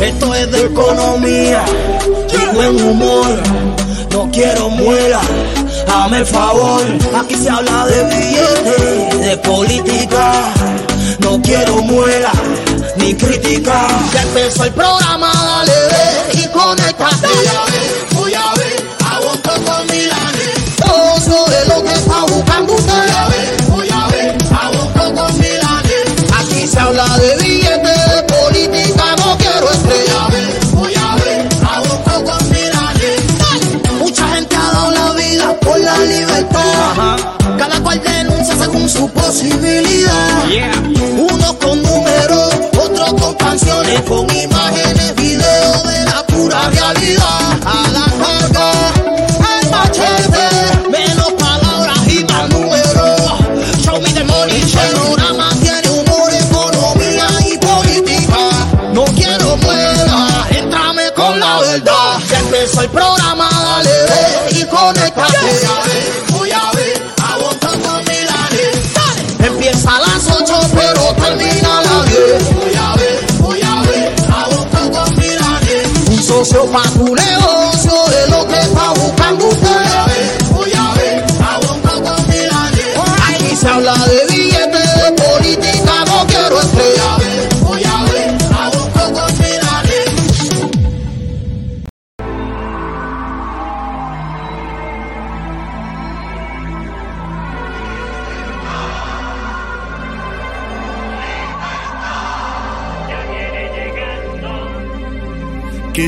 Esto es de economía y buen humor. No quiero muela, dame el favor. Aquí se habla de billetes, de política. No quiero muela ni crítica. Ya empezó el programa, dale y conectate. Según su posibilidad. Unos con números, otros con canciones, con imágenes, videos de la pura realidad. A la carga, el machete, menos palabras y más números. Show me the money, el programa tiene humor, economía y política. No quiero muela, entrame con la verdad. Ya empezó el programa, dale ve y conectate. Voy Un socio para tu negocio de lo que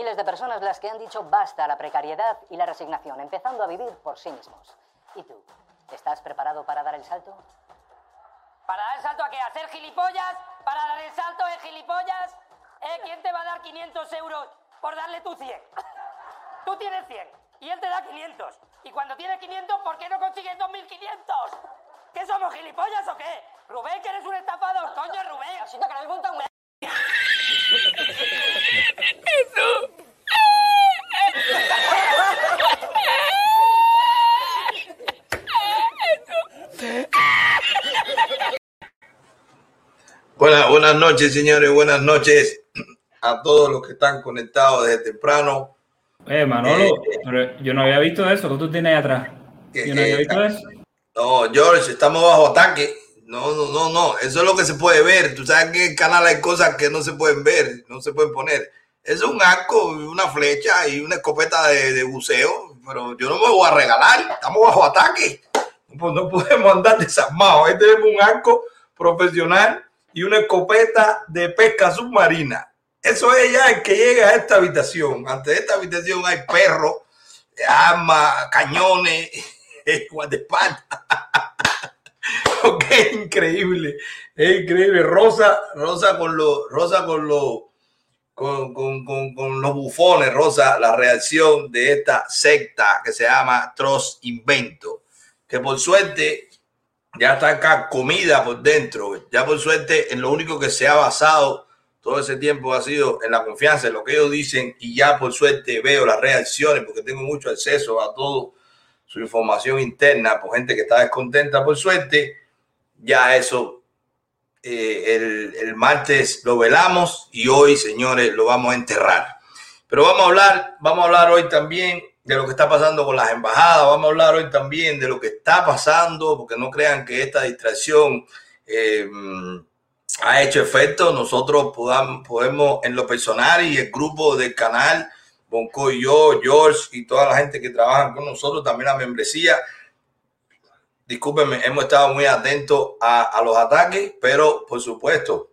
Miles de personas las que han dicho basta a la precariedad y la resignación, empezando a vivir por sí mismos. ¿Y tú? ¿Estás preparado para dar el salto? ¿Para dar el salto a qué? ¿A hacer gilipollas? ¿Para dar el salto de gilipollas? ¿Eh? ¿Quién te va a dar 500 euros por darle tú 100? Tú tienes 100 y él te da 500. Y cuando tienes 500, ¿por qué no consigues 2.500? ¿Qué somos, gilipollas o qué? Rubén, que eres un estafador, coño, Rubén. Que no habéis montado un... Buenas, buenas noches, señores. Buenas noches a todos los que están conectados desde temprano. Eh, Manolo, pero yo no había visto eso. ¿Qué tú tienes ahí atrás? Yo no había visto eso. No, George, estamos bajo ataque. No, no, no, no. Eso es lo que se puede ver. Tú sabes que en el canal hay cosas que no se pueden ver, no se pueden poner. Es un arco, una flecha y una escopeta de, buceo, pero yo no me voy a regalar. Estamos bajo ataque. Pues no podemos andar desarmados. Ahí tenemos un arco profesional y una escopeta de pesca submarina. Eso es ya el que llega a esta habitación. Ante esta habitación hay perros, armas, cañones, guardaespaldas. Es increíble, es increíble. Rosa, Rosa con los, Rosa con los, con, con, con, con los bufones, Rosa, la reacción de esta secta que se llama Troz Invento, que por suerte ya está acá comida por dentro, ya por suerte en lo único que se ha basado todo ese tiempo ha sido en la confianza en lo que ellos dicen y ya por suerte veo las reacciones porque tengo mucho acceso a todo su información interna por gente que está descontenta por suerte, ya eso eh, el, el, martes lo velamos y hoy, señores, lo vamos a enterrar. Pero vamos a hablar, vamos a hablar hoy también de lo que está pasando con las embajadas, vamos a hablar hoy también de lo que está pasando, porque no crean que esta distracción eh, ha hecho efecto. Nosotros podamos, podemos, en lo personal y el grupo del canal, Bonco y yo, George y toda la gente que trabaja con nosotros, también la membresía, discúlpenme, hemos estado muy atentos a, a, los ataques, pero por supuesto,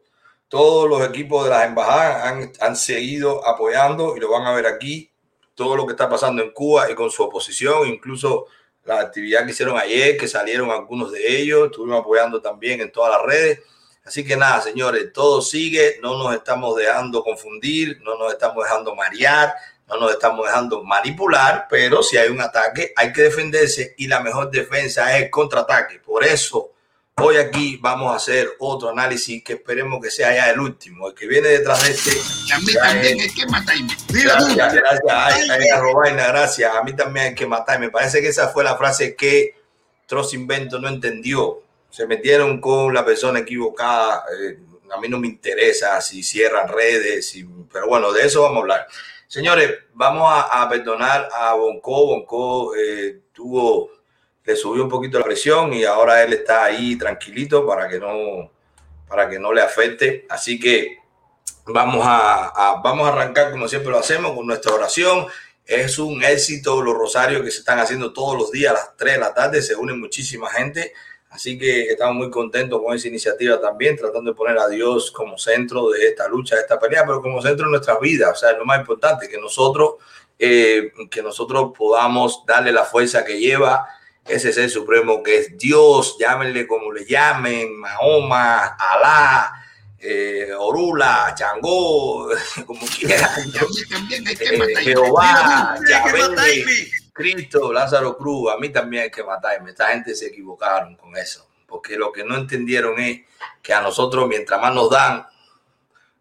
todos los equipos de las embajadas han, han, seguido apoyando y lo van a ver aquí, todo lo que está pasando en Cuba y con su oposición, incluso la actividad que hicieron ayer, que salieron algunos de ellos, estuvimos apoyando también en todas las redes. Así que nada, señores, todo sigue, no nos estamos dejando confundir, no nos estamos dejando marear, no nos estamos dejando manipular, pero si hay un ataque hay que defenderse y la mejor defensa es el contraataque. Por eso hoy aquí vamos a hacer otro análisis que esperemos que sea ya el último, el que viene detrás de este. A mí también hay que matarme. Gracias, gracias, ay, ay, Robaina, gracias. A mí también hay que matarme. Me parece que esa fue la frase que Troz Invento no entendió. Se metieron con la persona equivocada. Eh, a mí no me interesa si cierran redes, si, pero bueno, de eso vamos a hablar. Señores, vamos a, a perdonar a Bonco. Bonco eh, tuvo, le subió un poquito la presión y ahora él está ahí tranquilito para que no, para que no le afecte. Así que vamos a, vamos a arrancar como siempre lo hacemos con nuestra oración. Es un éxito los rosarios que se están haciendo todos los días a las 3 de la tarde. Se une muchísima gente. Así que estamos muy contentos con esa iniciativa también, tratando de poner a Dios como centro de esta lucha, de esta pelea, pero como centro de nuestras vidas. O sea, es lo más importante, que nosotros, eh, que nosotros podamos darle la fuerza que lleva ese ser supremo que es Dios, llámenle como le llamen, Mahoma, Alá, eh, Orula, Changó, como quieran. Eh, Jehová, Yahvé, Cristo, Lázaro Cruz, a mí también hay que matarme. Esta gente se equivocaron con eso, porque lo que no entendieron es que a nosotros, mientras más nos dan,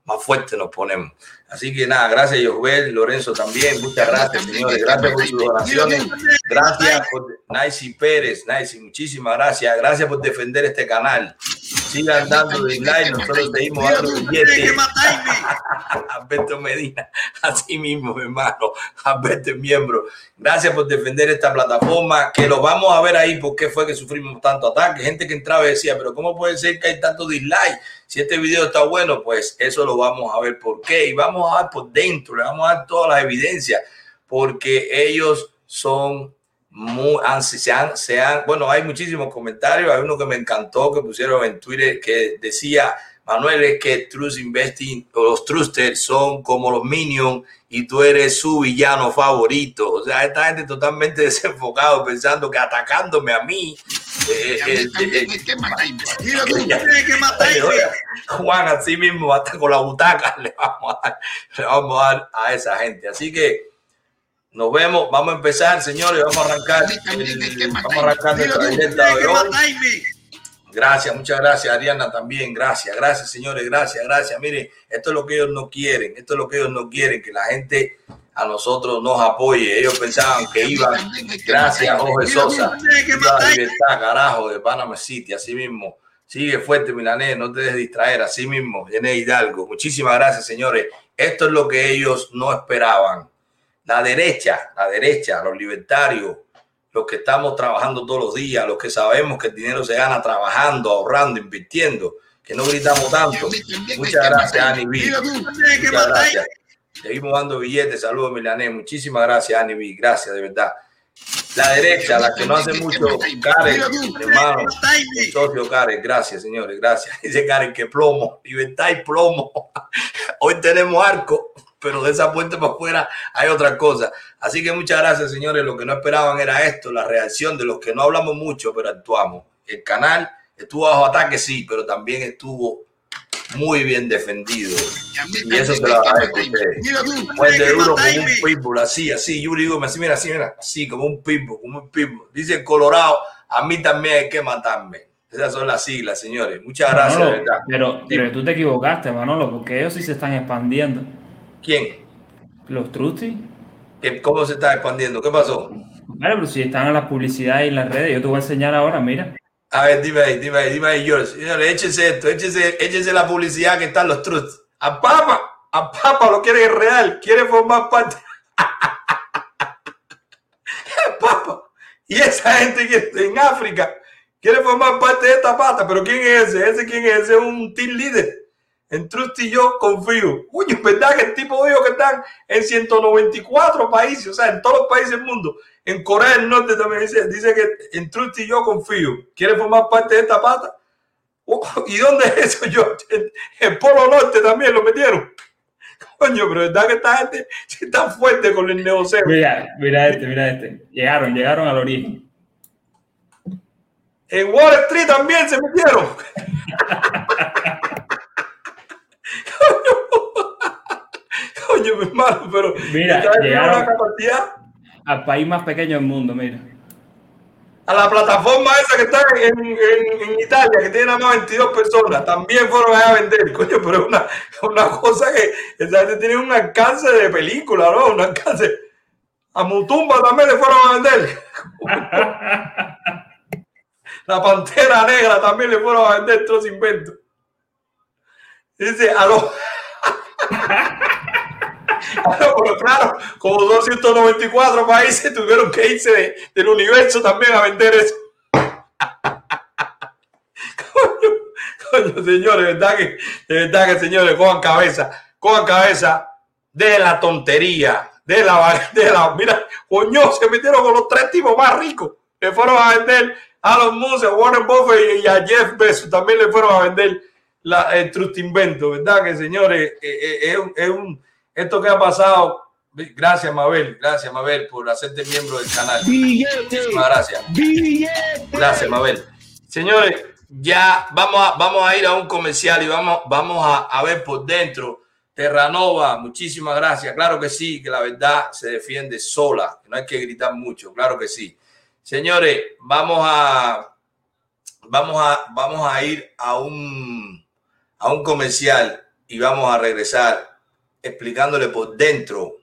más fuerte nos ponemos. Así que nada, gracias Josué, Lorenzo también, muchas gracias señores, gracias por sus donaciones, gracias por Naisi Pérez, Naisi, muchísimas gracias, gracias por defender este canal. Sigan dando dislike, nosotros seguimos dando billetes. Alberto Medina, así mismo, hermano, Alberto es miembro. Gracias por defender esta plataforma, que lo vamos a ver ahí porque fue que sufrimos tanto ataque. Gente que entraba y decía, pero ¿cómo puede ser que hay tanto dislike? Si este video está bueno, pues eso lo vamos a ver por qué. Y vamos a dar por dentro, le vamos a dar todas las evidencias, porque ellos son muy, se han, se han, bueno, hay muchísimos comentarios. Hay uno que me encantó que pusieron en Twitter que decía, Manuel, es que Trust Investing o los Trusters son como los Minions y tú eres su villano favorito. O sea, esta gente totalmente desenfocado pensando que atacándome a mí. Eh, eh, eh, Juan, así mismo, hasta con la butaca le vamos a dar, le vamos a, dar a esa gente. Así que nos vemos, vamos a empezar, señores, vamos a arrancar. El, vamos a arrancar nuestra directa de hoy. Gracias, muchas gracias, Ariana también. Gracias, gracias, señores, gracias, gracias. Miren, esto es lo que ellos no quieren, esto es lo que ellos no quieren, que la gente a nosotros nos apoye. Ellos pensaban que iban, gracias, Jorge Sosa, la libertad, carajo, de Panama City, así mismo. Sigue fuerte, Milanés, no te dejes distraer, así mismo, Llené Hidalgo. Muchísimas gracias, señores. Esto es lo que ellos no esperaban. La derecha, la derecha, los libertarios, los que estamos trabajando todos los días, los que sabemos que el dinero se gana trabajando, ahorrando, invirtiendo, que no gritamos tanto. Muchas gracias, Ani B. Muchas gracias. Seguimos dando billetes. Saludos, Milanés. Muchísimas gracias, Ani B. Gracias, de verdad. La derecha, la que no hace mucho, Karen, hermano, el socio Karen, gracias, señores, gracias. Dice Karen que plomo, libertad y plomo. Hoy tenemos arco pero de esa puerta para afuera hay otra cosa. Así que muchas gracias, señores. Lo que no esperaban era esto, la reacción de los que no hablamos mucho, pero actuamos. El canal estuvo bajo ataque, sí, pero también estuvo muy bien defendido. Yamil, Y eso te lo agradezco a ustedes. Duro como un pitbull, así, así. Yuri Gómez, así, mira, así, mira, así, como un pitbull, como un pitbull. Dice el Colorado, a mí también hay que matarme. Esas son las siglas, señores. Muchas gracias, Manolo, pero, pero tú te equivocaste, Manolo, porque ellos sí se están expandiendo. ¿Quién? Los Trusty. ¿Qué- ¿Cómo se está expandiendo? ¿Qué pasó? Vale, pero si están en la publicidad y en las redes, yo te voy a enseñar ahora, mira. A ver, dime ahí, dime ahí, dime ahí, George. Échese esto, échese, échese la publicidad que están los truths. A Papa, a Papa lo quiere real, quiere formar parte. Papa. Y esa gente que está en África quiere formar parte de esta pata. Pero ¿quién es ese? ¿Ese quién es? Ese es un team leader. En Trust y yo confío. Uy, es verdad que el tipo dijo que están en 194 países, o sea, en todos los países del mundo. En Corea del Norte también dice, dice que en Trust y yo confío. ¿Quiere formar parte de esta pata? Oh, ¿Y dónde es eso, yo? En Polo Norte también lo metieron. Coño, pero verdad que esta gente está fuerte con el negocio. Mira, mira este, mira este. Llegaron, llegaron al origen. En Wall Street también se metieron. Coño, mi hermano, pero Mira, llegaron- una capacidad Al país más pequeño del mundo, mira. a la plataforma esa que está en, en- en Italia, que tiene nada más 22 personas, también fueron allá a vender, coño, pero es una, una cosa que esa gente tiene un alcance de película, ¿no? Un alcance. A Mutumba también le fueron a vender. La pantera negra también le fueron a vender todos los inventos. Dice, a los. Pero claro, como 294 países tuvieron que irse de- del universo también a vender eso. coño, coño, señores, verdad que, de verdad que, señores, cojan cabeza, cojan cabeza de la tontería, de la, de la, mira, coño, se metieron con los tres tipos más ricos, le fueron a vender a los Muses, a Warren Buffett y a Jeff Bezos, también le fueron a vender la, el Trust Invento, ¿verdad? Que señores, eh, eh, es, un- es un, esto que ha pasado, gracias Mabel, gracias Mabel por hacerte miembro del canal. Muchísimas gracias. Gracias, Mabel. Señores, ya vamos a, vamos a ir a un comercial y vamos, vamos a, a ver por dentro. Terranova, muchísimas gracias. Claro que sí, que la verdad se defiende sola. No hay que gritar mucho, claro que sí. Señores, vamos a, vamos a, vamos a ir a un, a un comercial y vamos a regresar explicándole por dentro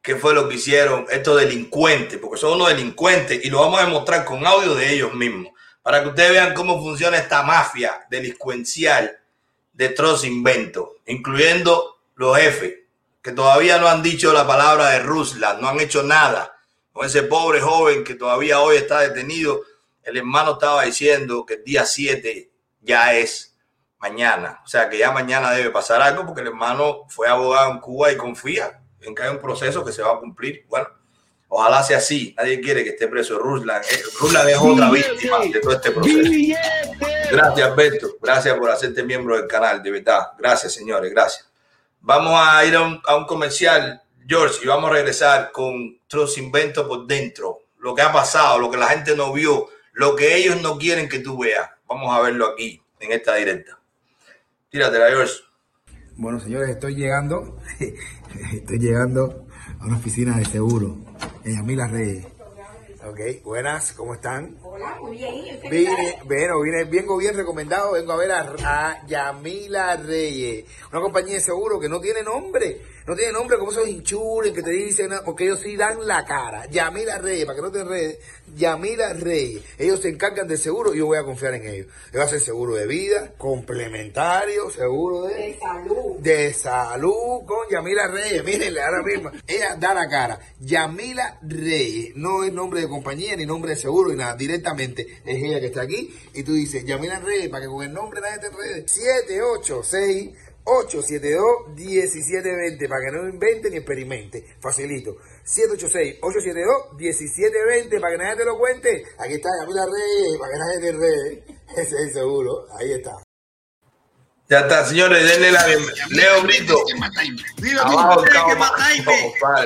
qué fue lo que hicieron estos delincuentes, porque son unos delincuentes y lo vamos a demostrar con audio de ellos mismos, para que ustedes vean cómo funciona esta mafia delincuencial de Troz Invento, incluyendo los jefes, que todavía no han dicho la palabra de Ruslan, no han hecho nada con ese pobre joven que todavía hoy está detenido. El hermano estaba diciendo que el día 7 ya es mañana, o sea que ya mañana debe pasar algo porque el hermano fue abogado en Cuba y confía en que hay un proceso que se va a cumplir. Bueno, ojalá sea así. Nadie quiere que esté preso Ruslan. Eh, Ruslan es otra víctima de todo este proceso. Gracias, Alberto. Gracias por hacerte miembro del canal, de verdad. Gracias, señores. Gracias. Vamos a ir a un, a un comercial, George, y vamos a regresar con otros inventos por dentro. Lo que ha pasado, lo que la gente no vio, lo que ellos no quieren que tú veas. Vamos a verlo aquí, en esta directa. Tíratela, George. Bueno, señores, estoy llegando, estoy llegando a una oficina de seguro en Yamila Reyes. Ok, buenas, ¿cómo están? Hola, muy bien. ¿y usted qué Vine, bueno, vine, vengo bien recomendado, vengo a ver a, a Yamila Reyes, una compañía de seguro que no tiene nombre, no tiene nombre como esos inchures que te dicen, porque ellos sí dan la cara. Yamila Reyes, para que no te enredes, Yamila Reyes, ellos se encargan del seguro y yo voy a confiar en ellos. Ellos hacen seguro de vida, complementario, seguro de... De salud. de salud con Yamila Reyes. Mírenle ahora mismo. Ella da la cara. Yamila Reyes. No es nombre de compañía ni nombre de seguro ni nada. Directamente es ella que está aquí. Y tú dices, Yamila Reyes, para que con el nombre nadie te enrede. 786 872 1720 para que no invente ni experimente. Facilito. 786 872 1720 para que nadie te lo cuente. Aquí está Yamila Reyes, para que nadie te enrede. Ese es seguro. Ahí está. Ya está, señores, denle la bienvenida. Leo Brito. Tú, que matarme.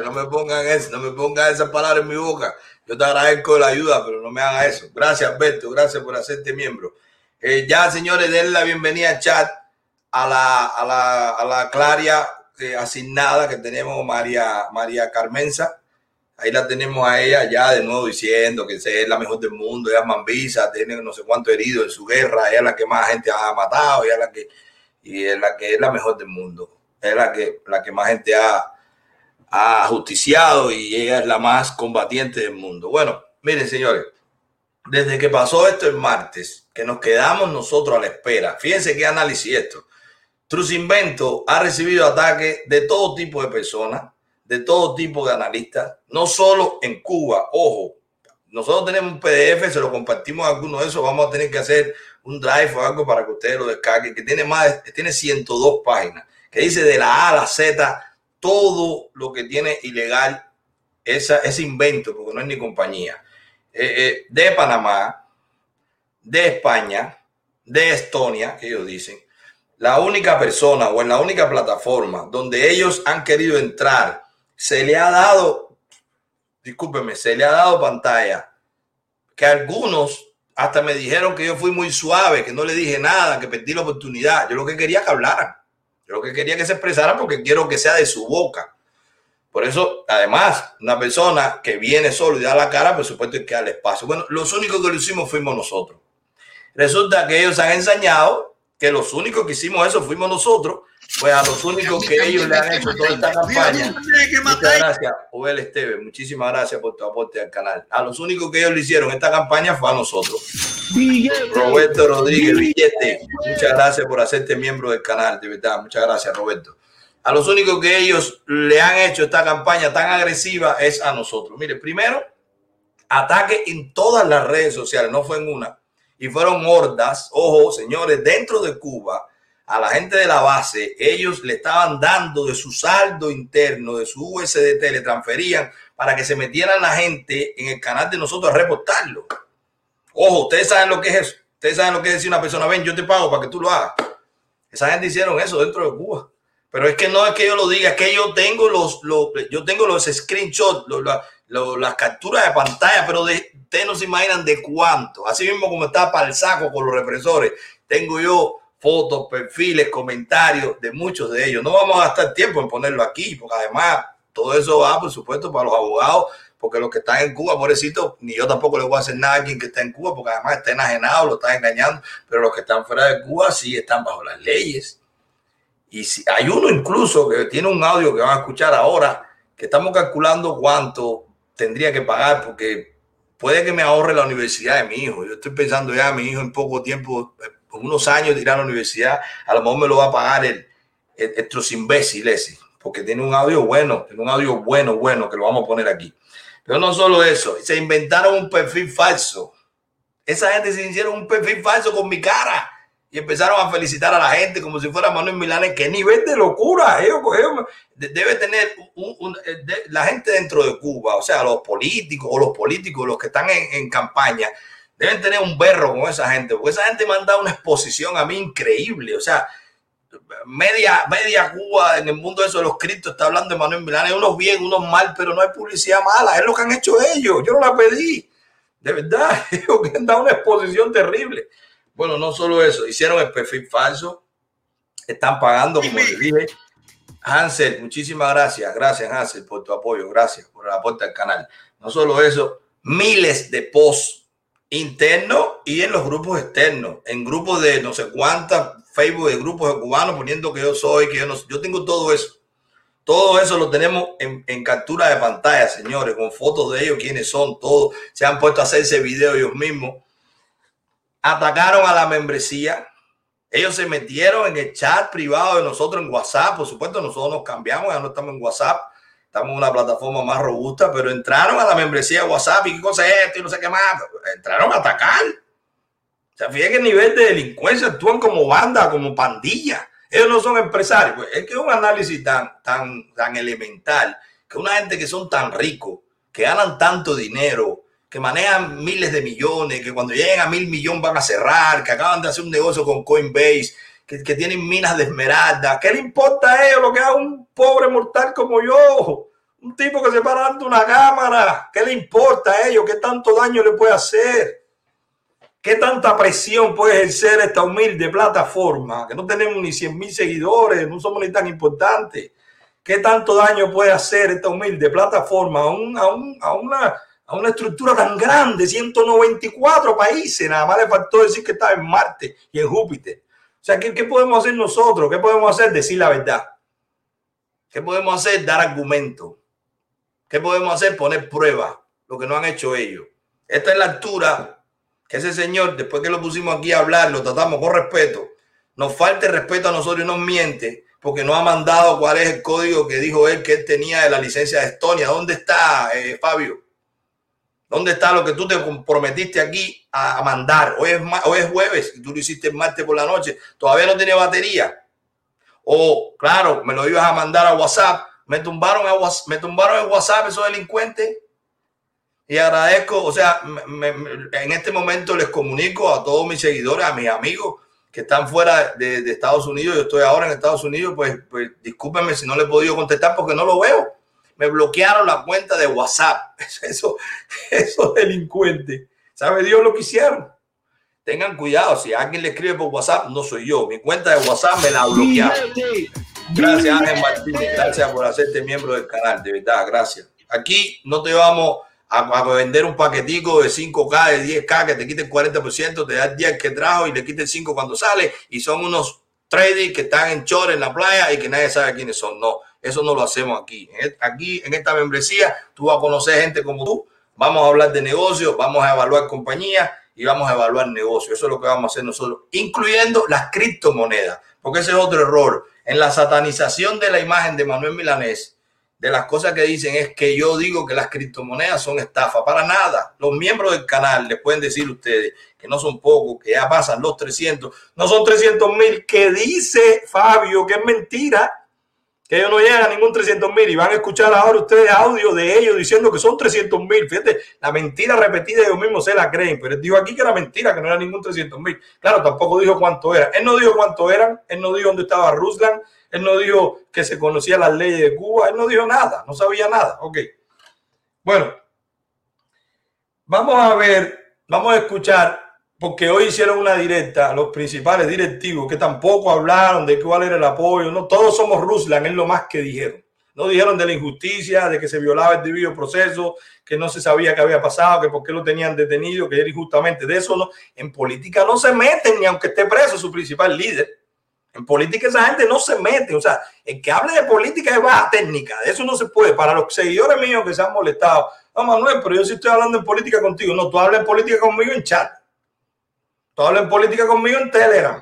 No, me pongan eso, no me pongan esas palabras en mi boca. Yo te agradezco la ayuda, pero no me haga eso. Gracias, Alberto, gracias por hacerte miembro. Eh, ya, señores, denle la bienvenida al chat a la, a la, a la Claria eh, asignada que tenemos María, María Carmenza. Ahí la tenemos a ella ya de nuevo diciendo que es la mejor del mundo, ella es mambisa, tiene no sé cuánto herido en su guerra, ella es la que más gente ha matado, ella es la que, y es la que es la mejor del mundo, es la que, la que más gente ha, ha justiciado y ella es la más combatiente del mundo. Bueno, miren señores, desde que pasó esto el martes, que nos quedamos nosotros a la espera, fíjense qué análisis esto. Trus Invento ha recibido ataques de todo tipo de personas, de todo tipo de analistas, no solo en Cuba, ojo, nosotros tenemos un PDF, se lo compartimos a alguno de esos, vamos a tener que hacer un drive o algo para que ustedes lo descarguen, que tiene más, tiene 102 páginas, que dice de la A a la Z todo lo que tiene ilegal esa, ese invento, porque no es ni compañía, eh, eh, de Panamá, de España, de Estonia, que ellos dicen, la única persona o en la única plataforma donde ellos han querido entrar, se le ha dado, discúlpeme, se le ha dado pantalla, que algunos hasta me dijeron que yo fui muy suave, que no le dije nada, que perdí la oportunidad. Yo lo que quería que hablaran, yo lo que quería que se expresaran porque quiero que sea de su boca. Por eso, además, una persona que viene solo y da la cara, por supuesto, hay que darle espacio. Bueno, los únicos que lo hicimos fuimos nosotros. Resulta que ellos han enseñado que los únicos que hicimos eso fuimos nosotros, pues a los únicos que ellos le han hecho toda esta campaña. Muchas gracias, Obel Esteve, muchísimas gracias por tu aporte al canal. A los únicos que ellos le hicieron esta campaña fue a nosotros. Roberto Rodríguez, billete, muchas gracias por hacerte miembro del canal, de verdad, muchas gracias, Roberto. A los únicos que ellos le han hecho esta campaña tan agresiva es a nosotros. Mire, primero, ataque en todas las redes sociales, no fue en una y fueron hordas, ojo, señores, dentro de Cuba, a la gente de la base, ellos le estaban dando de su saldo interno, de su USDT, le transferían para que se metieran la gente en el canal de nosotros a reportarlo. Ojo, ustedes saben lo que es eso. Ustedes saben lo que es decir una persona, ven, yo te pago para que tú lo hagas. Esa gente hicieron eso dentro de Cuba. Pero es que no es que yo lo diga, es que yo tengo los, los yo tengo los screenshots, las capturas de pantalla, pero de, ustedes no se imaginan de cuánto. Así mismo como está para el saco con los represores, tengo yo fotos, perfiles, comentarios de muchos de ellos. No vamos a gastar tiempo en ponerlo aquí, porque además todo eso va, por supuesto, para los abogados, porque los que están en Cuba, pobrecito, ni yo tampoco le voy a hacer nada a quien que está en Cuba, porque además está enajenado, lo está engañando, pero los que están fuera de Cuba sí están bajo las leyes. Y si hay uno incluso que tiene un audio que van a escuchar ahora, que estamos calculando cuánto tendría que pagar porque puede que me ahorre la universidad de mi hijo. Yo estoy pensando ya, mi hijo en poco tiempo, unos años de ir a la universidad, a lo mejor me lo va a pagar el, el, estos imbéciles, porque tiene un audio bueno, tiene un audio bueno, bueno, que lo vamos a poner aquí. Pero no solo eso, se inventaron un perfil falso. Esa gente se hicieron un perfil falso con mi cara y empezaron a felicitar a la gente como si fuera Manuel Milán. ¿Qué nivel de locura? debe tener eh, la gente dentro de Cuba, o sea, los políticos o los políticos, los que están en, campaña, deben tener un berro con esa gente, porque esa gente me ha dado una exposición a mí increíble. O sea, media, media Cuba en el mundo de eso de los criptos está hablando de Manuel Milán, unos bien, unos mal, pero no hay publicidad mala, es lo que han hecho ellos. Yo no la pedí. De verdad, ellos que han dado una exposición terrible. Bueno, no solo eso, hicieron el perfil falso, están pagando, como les dije. Hansel, muchísimas gracias, gracias Hansel por tu apoyo, gracias por el aporte al canal. No solo eso, miles de posts internos y en los grupos externos, en grupos de no sé cuántas, Facebook de grupos de cubanos poniendo que yo soy, que yo no yo tengo todo eso. Todo eso lo tenemos en, en, captura de pantalla, señores, con fotos de ellos, quiénes son, todos. Se han puesto a hacer ese video ellos mismos atacaron a la membresía. Ellos se metieron en el chat privado de nosotros en WhatsApp. Por supuesto, nosotros nos cambiamos, ya no estamos en WhatsApp. Estamos en una plataforma más robusta, pero entraron a la membresía de WhatsApp y qué cosa es esto y no sé qué más. Entraron a atacar. O sea, fíjense que el nivel de delincuencia actúan como banda, como pandilla. Ellos no son empresarios. Pues es que es un análisis tan, tan, tan elemental que una gente que son tan ricos, que ganan tanto dinero, que manejan miles de millones, que cuando lleguen a mil millones van a cerrar, que acaban de hacer un negocio con Coinbase, que, tienen minas de esmeralda. ¿Qué le importa a ellos lo que haga un pobre mortal como yo? Un tipo que se para dando una cámara. ¿Qué le importa a ellos? ¿Qué tanto daño le puede hacer? ¿Qué tanta presión puede ejercer esta humilde plataforma? Que no tenemos ni 100 mil seguidores, no somos ni tan importantes. ¿Qué tanto daño puede hacer esta humilde plataforma a, a, una, a una estructura tan grande, 194 países? Nada más le faltó decir que está en Marte y en Júpiter. Sea, ¿qué, ¿qué podemos hacer nosotros? ¿Qué podemos hacer? Decir la verdad. ¿Qué podemos hacer? Dar argumentos. ¿Qué podemos hacer? Poner pruebas. Lo que no han hecho ellos. Esta es la altura que ese señor, después que lo pusimos aquí a hablar, lo tratamos con respeto, nos falte respeto a nosotros y nos miente porque no ha mandado cuál es el código que dijo él que él tenía de la licencia de Estonia. ¿Dónde está, eh, Fabio? ¿Dónde está lo que tú te comprometiste aquí a, mandar? Hoy es, hoy es jueves y tú lo hiciste el martes por la noche. Todavía no tiene batería. O, claro, me lo ibas a mandar a WhatsApp. Me tumbaron, a, me tumbaron el WhatsApp esos delincuentes y agradezco, o sea, en este momento les comunico a todos mis seguidores, a mis amigos que están fuera de, Estados Unidos, yo estoy ahora en Estados Unidos, pues, pues discúlpenme si no le he podido contestar porque no lo veo. Me bloquearon la cuenta de WhatsApp. Eso, esos delincuentes. ¿Sabe Dios lo que hicieron? Tengan cuidado, si alguien le escribe por WhatsApp, no soy yo. Mi cuenta de WhatsApp me la bloquearon. Gracias, Ángel Martínez. Gracias por hacerte miembro del canal, de verdad, gracias. Aquí no te vamos a, vender un paquetico de 5K, de 10K, que te quite el 40%, te da 10 que trajo y le quite el 5 cuando sale, y son unos traders que están en chores en la playa y que nadie sabe quiénes son. No, eso no lo hacemos aquí. Aquí, en esta membresía, tú vas a conocer gente como tú, vamos a hablar de negocios, vamos a evaluar compañías y vamos a evaluar negocios. Eso es lo que vamos a hacer nosotros, incluyendo las criptomonedas, porque ese es otro error. En la satanización de la imagen de Manuel Milanés, de las cosas que dicen es que yo digo que las criptomonedas son estafa. Para nada. Los miembros del canal les pueden decir ustedes que no son pocos, que ya pasan los 300. No son 300 mil, que dice Fabio que es mentira, que ellos no llegan a ningún 300 mil. Y van a escuchar ahora ustedes audio de ellos diciendo que son 300 mil. Fíjate, la mentira repetida ellos mismos se la creen. Pero él dijo aquí que era mentira, que no era ningún 300 mil. Claro, tampoco dijo cuánto era. Él no dijo cuánto eran. Él no dijo dónde estaba Ruslan él no dijo que se conocía las leyes de Cuba. Él no dijo nada, no sabía nada. Ok. Bueno, vamos a ver, vamos a escuchar, porque hoy hicieron una directa los principales directivos que tampoco hablaron de cuál era el apoyo. No, todos somos Ruslan, es lo más que dijeron. No dijeron de la injusticia, de que se violaba el debido proceso, que no se sabía qué había pasado, que por qué lo tenían detenido, que era injustamente. De eso no, en política no se meten, ni aunque esté preso su principal líder. En política esa gente no se mete. O sea, el que hable de política es baja técnica. De eso no se puede. Para los seguidores míos que se han molestado. No, Manuel, pero yo sí estoy hablando en política contigo. No, tú hablas en política conmigo en chat. Tú hablas en política conmigo en Telegram.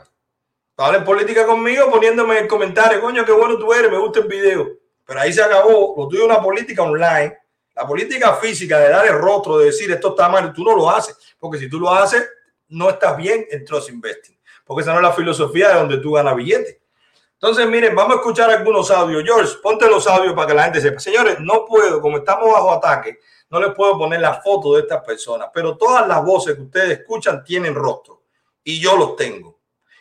Tú hablas en política conmigo poniéndome en comentarios, coño, qué bueno tú eres, me gusta el video. Pero ahí se acabó. Lo tuyo es una política online. La política física de dar el rostro, de decir esto está mal, tú no lo haces. Porque si tú lo haces, no estás bien en Trust Investing porque esa no es la filosofía de donde tú ganas billetes. Entonces, miren, vamos a escuchar algunos audios. George, ponte los audios para que la gente sepa. Señores, no puedo, como estamos bajo ataque, no les puedo poner la foto de estas personas, pero todas las voces que ustedes escuchan tienen rostro y yo los tengo.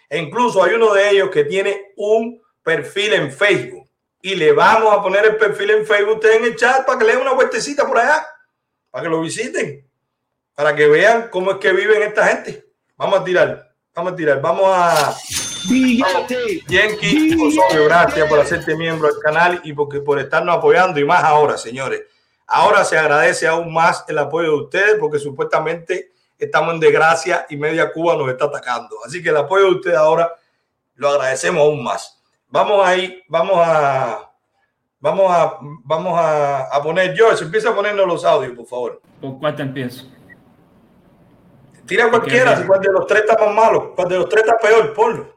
E incluso hay uno de ellos que tiene un perfil en Facebook y le vamos a poner el perfil en Facebook ustedes en el chat para que le den una vueltecita por allá, para que lo visiten, para que vean cómo es que viven esta gente. Vamos a tirar. Vamos a tirar, vamos a. Yankee, gracias por hacerte miembro del canal y porque, por estarnos apoyando y más ahora, señores. Ahora se agradece aún más el apoyo de ustedes porque supuestamente estamos en desgracia y media Cuba nos está atacando. Así que el apoyo de ustedes ahora lo agradecemos aún más. Vamos ahí, vamos a, vamos a, vamos a, a poner, George, empieza a ponernos los audios, por favor. ¿Por cuál te empiezo? Tira cualquiera, si cuál de los tres está más malo, cuál de los tres está peor, ponlo.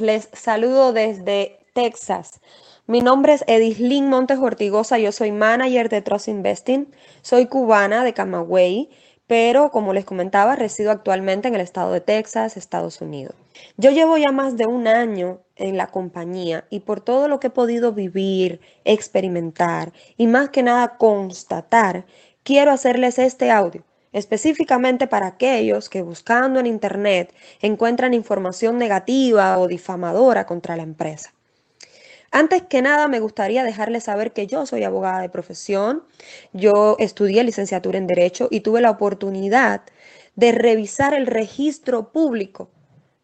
Les saludo desde Texas. Mi nombre es Edislin Montes Ortigosa, yo soy manager de Trust Investing, soy cubana de Camagüey, pero como les comentaba, resido actualmente en el estado de Texas, Estados Unidos. Yo llevo ya más de un año en la compañía y por todo lo que he podido vivir, experimentar y más que nada constatar, quiero hacerles este audio específicamente para aquellos que buscando en Internet encuentran información negativa o difamadora contra la empresa. Antes que nada, me gustaría dejarles saber que yo soy abogada de profesión. Yo estudié licenciatura en Derecho y tuve la oportunidad de revisar el registro público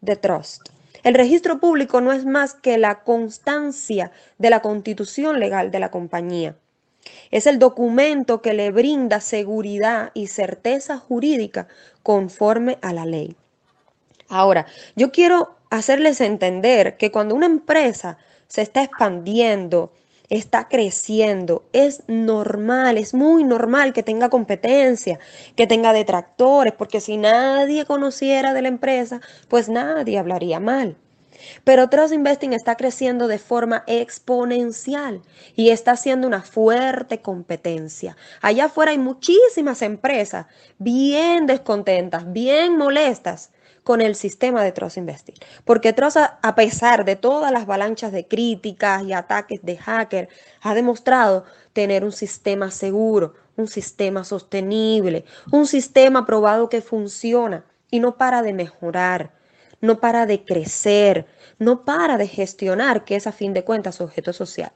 de Trust. El registro público no es más que la constancia de la constitución legal de la compañía. Es el documento que le brinda seguridad y certeza jurídica conforme a la ley. Ahora, yo quiero hacerles entender que cuando una empresa se está expandiendo, está creciendo, es normal, es muy normal que tenga competencia, que tenga detractores, porque si nadie conociera de la empresa, pues nadie hablaría mal. Pero Trust Investing está creciendo de forma exponencial y está haciendo una fuerte competencia. Allá afuera hay muchísimas empresas bien descontentas, bien molestas con el sistema de Trust Investing. Porque Trust, a pesar de todas las avalanchas de críticas y ataques de hacker, ha demostrado tener un sistema seguro, un sistema sostenible, un sistema probado que funciona y no para de mejorar no para de crecer, no para de gestionar, que es a fin de cuentas su objeto social.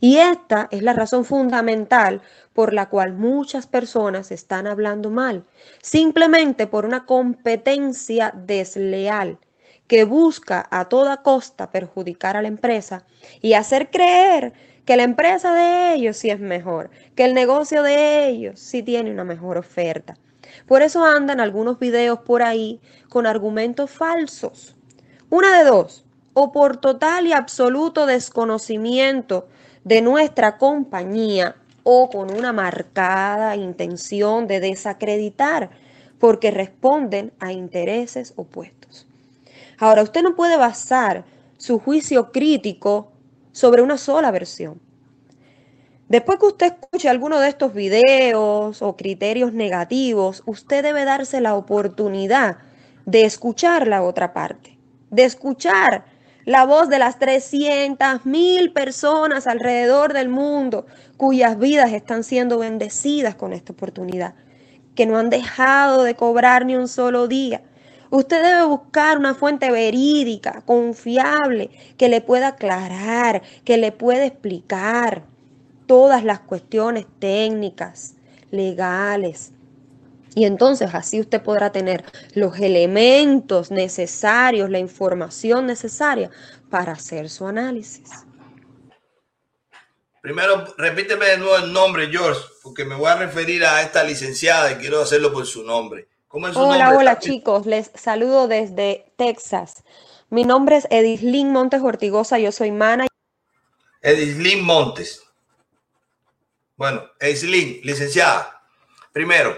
Y esta es la razón fundamental por la cual muchas personas están hablando mal, simplemente por una competencia desleal que busca a toda costa perjudicar a la empresa y hacer creer que la empresa de ellos sí es mejor, que el negocio de ellos sí tiene una mejor oferta. Por eso andan algunos videos por ahí con argumentos falsos. Una de dos, o por total y absoluto desconocimiento de nuestra compañía o con una marcada intención de desacreditar porque responden a intereses opuestos. Ahora, usted no puede basar su juicio crítico sobre una sola versión. Después que usted escuche alguno de estos videos o criterios negativos, usted debe darse la oportunidad de escuchar la otra parte, de escuchar la voz de las 300 mil personas alrededor del mundo cuyas vidas están siendo bendecidas con esta oportunidad, que no han dejado de cobrar ni un solo día. Usted debe buscar una fuente verídica, confiable, que le pueda aclarar, que le pueda explicar todas las cuestiones técnicas, legales. Y entonces así usted podrá tener los elementos necesarios, la información necesaria para hacer su análisis. Primero, repíteme de nuevo el nombre, George, porque me voy a referir a esta licenciada y quiero hacerlo por su nombre. ¿Cómo es su hola, nombre? hola chicos, les saludo desde Texas. Mi nombre es Edislin Montes Ortigosa, yo soy manager. Edislin Montes. Bueno, Eislin, licenciada, primero,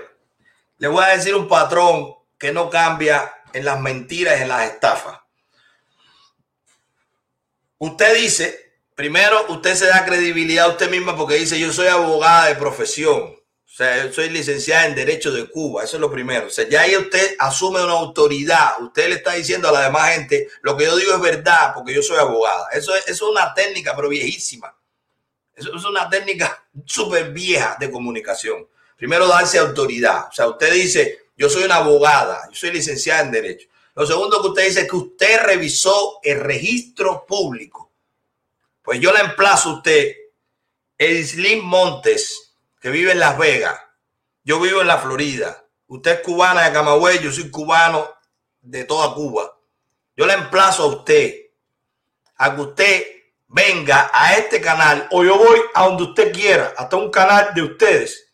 le voy a decir un patrón que no cambia en las mentiras en las estafas. Usted dice, primero, usted se da credibilidad a usted misma porque dice, yo soy abogada de profesión. O sea, yo soy licenciada en Derecho de Cuba. Eso es lo primero. O sea, ya ahí usted asume una autoridad. Usted le está diciendo a la demás gente, lo que yo digo es verdad porque yo soy abogada. Eso es, eso es una técnica, pero viejísima. Eso es una técnica súper vieja de comunicación. Primero, darse autoridad. O sea, usted dice, yo soy una abogada, yo soy licenciada en Derecho. Lo segundo que usted dice es que usted revisó el registro público. Pues yo le emplazo a usted, Slim Montes, que vive en Las Vegas. Yo vivo en la Florida. Usted es cubana de Camagüey, yo soy cubano de toda Cuba. Yo le emplazo a usted a que usted venga a este canal o yo voy a donde usted quiera, hasta un canal de ustedes.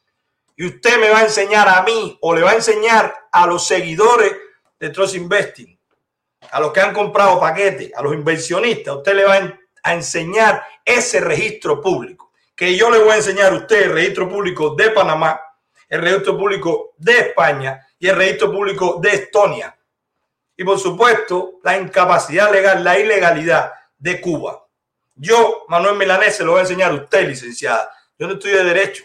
Y usted me va a enseñar a mí o le va a enseñar a los seguidores de Trust Investing, a los que han comprado paquetes, a los inversionistas, usted le va a enseñar ese registro público. Que yo le voy a enseñar a usted el registro público de Panamá, el registro público de España y el registro público de Estonia. Y por supuesto, la incapacidad legal, la ilegalidad de Cuba. Yo, Manuel Milanés, se lo voy a enseñar a usted, licenciada. Yo no estudié Derecho,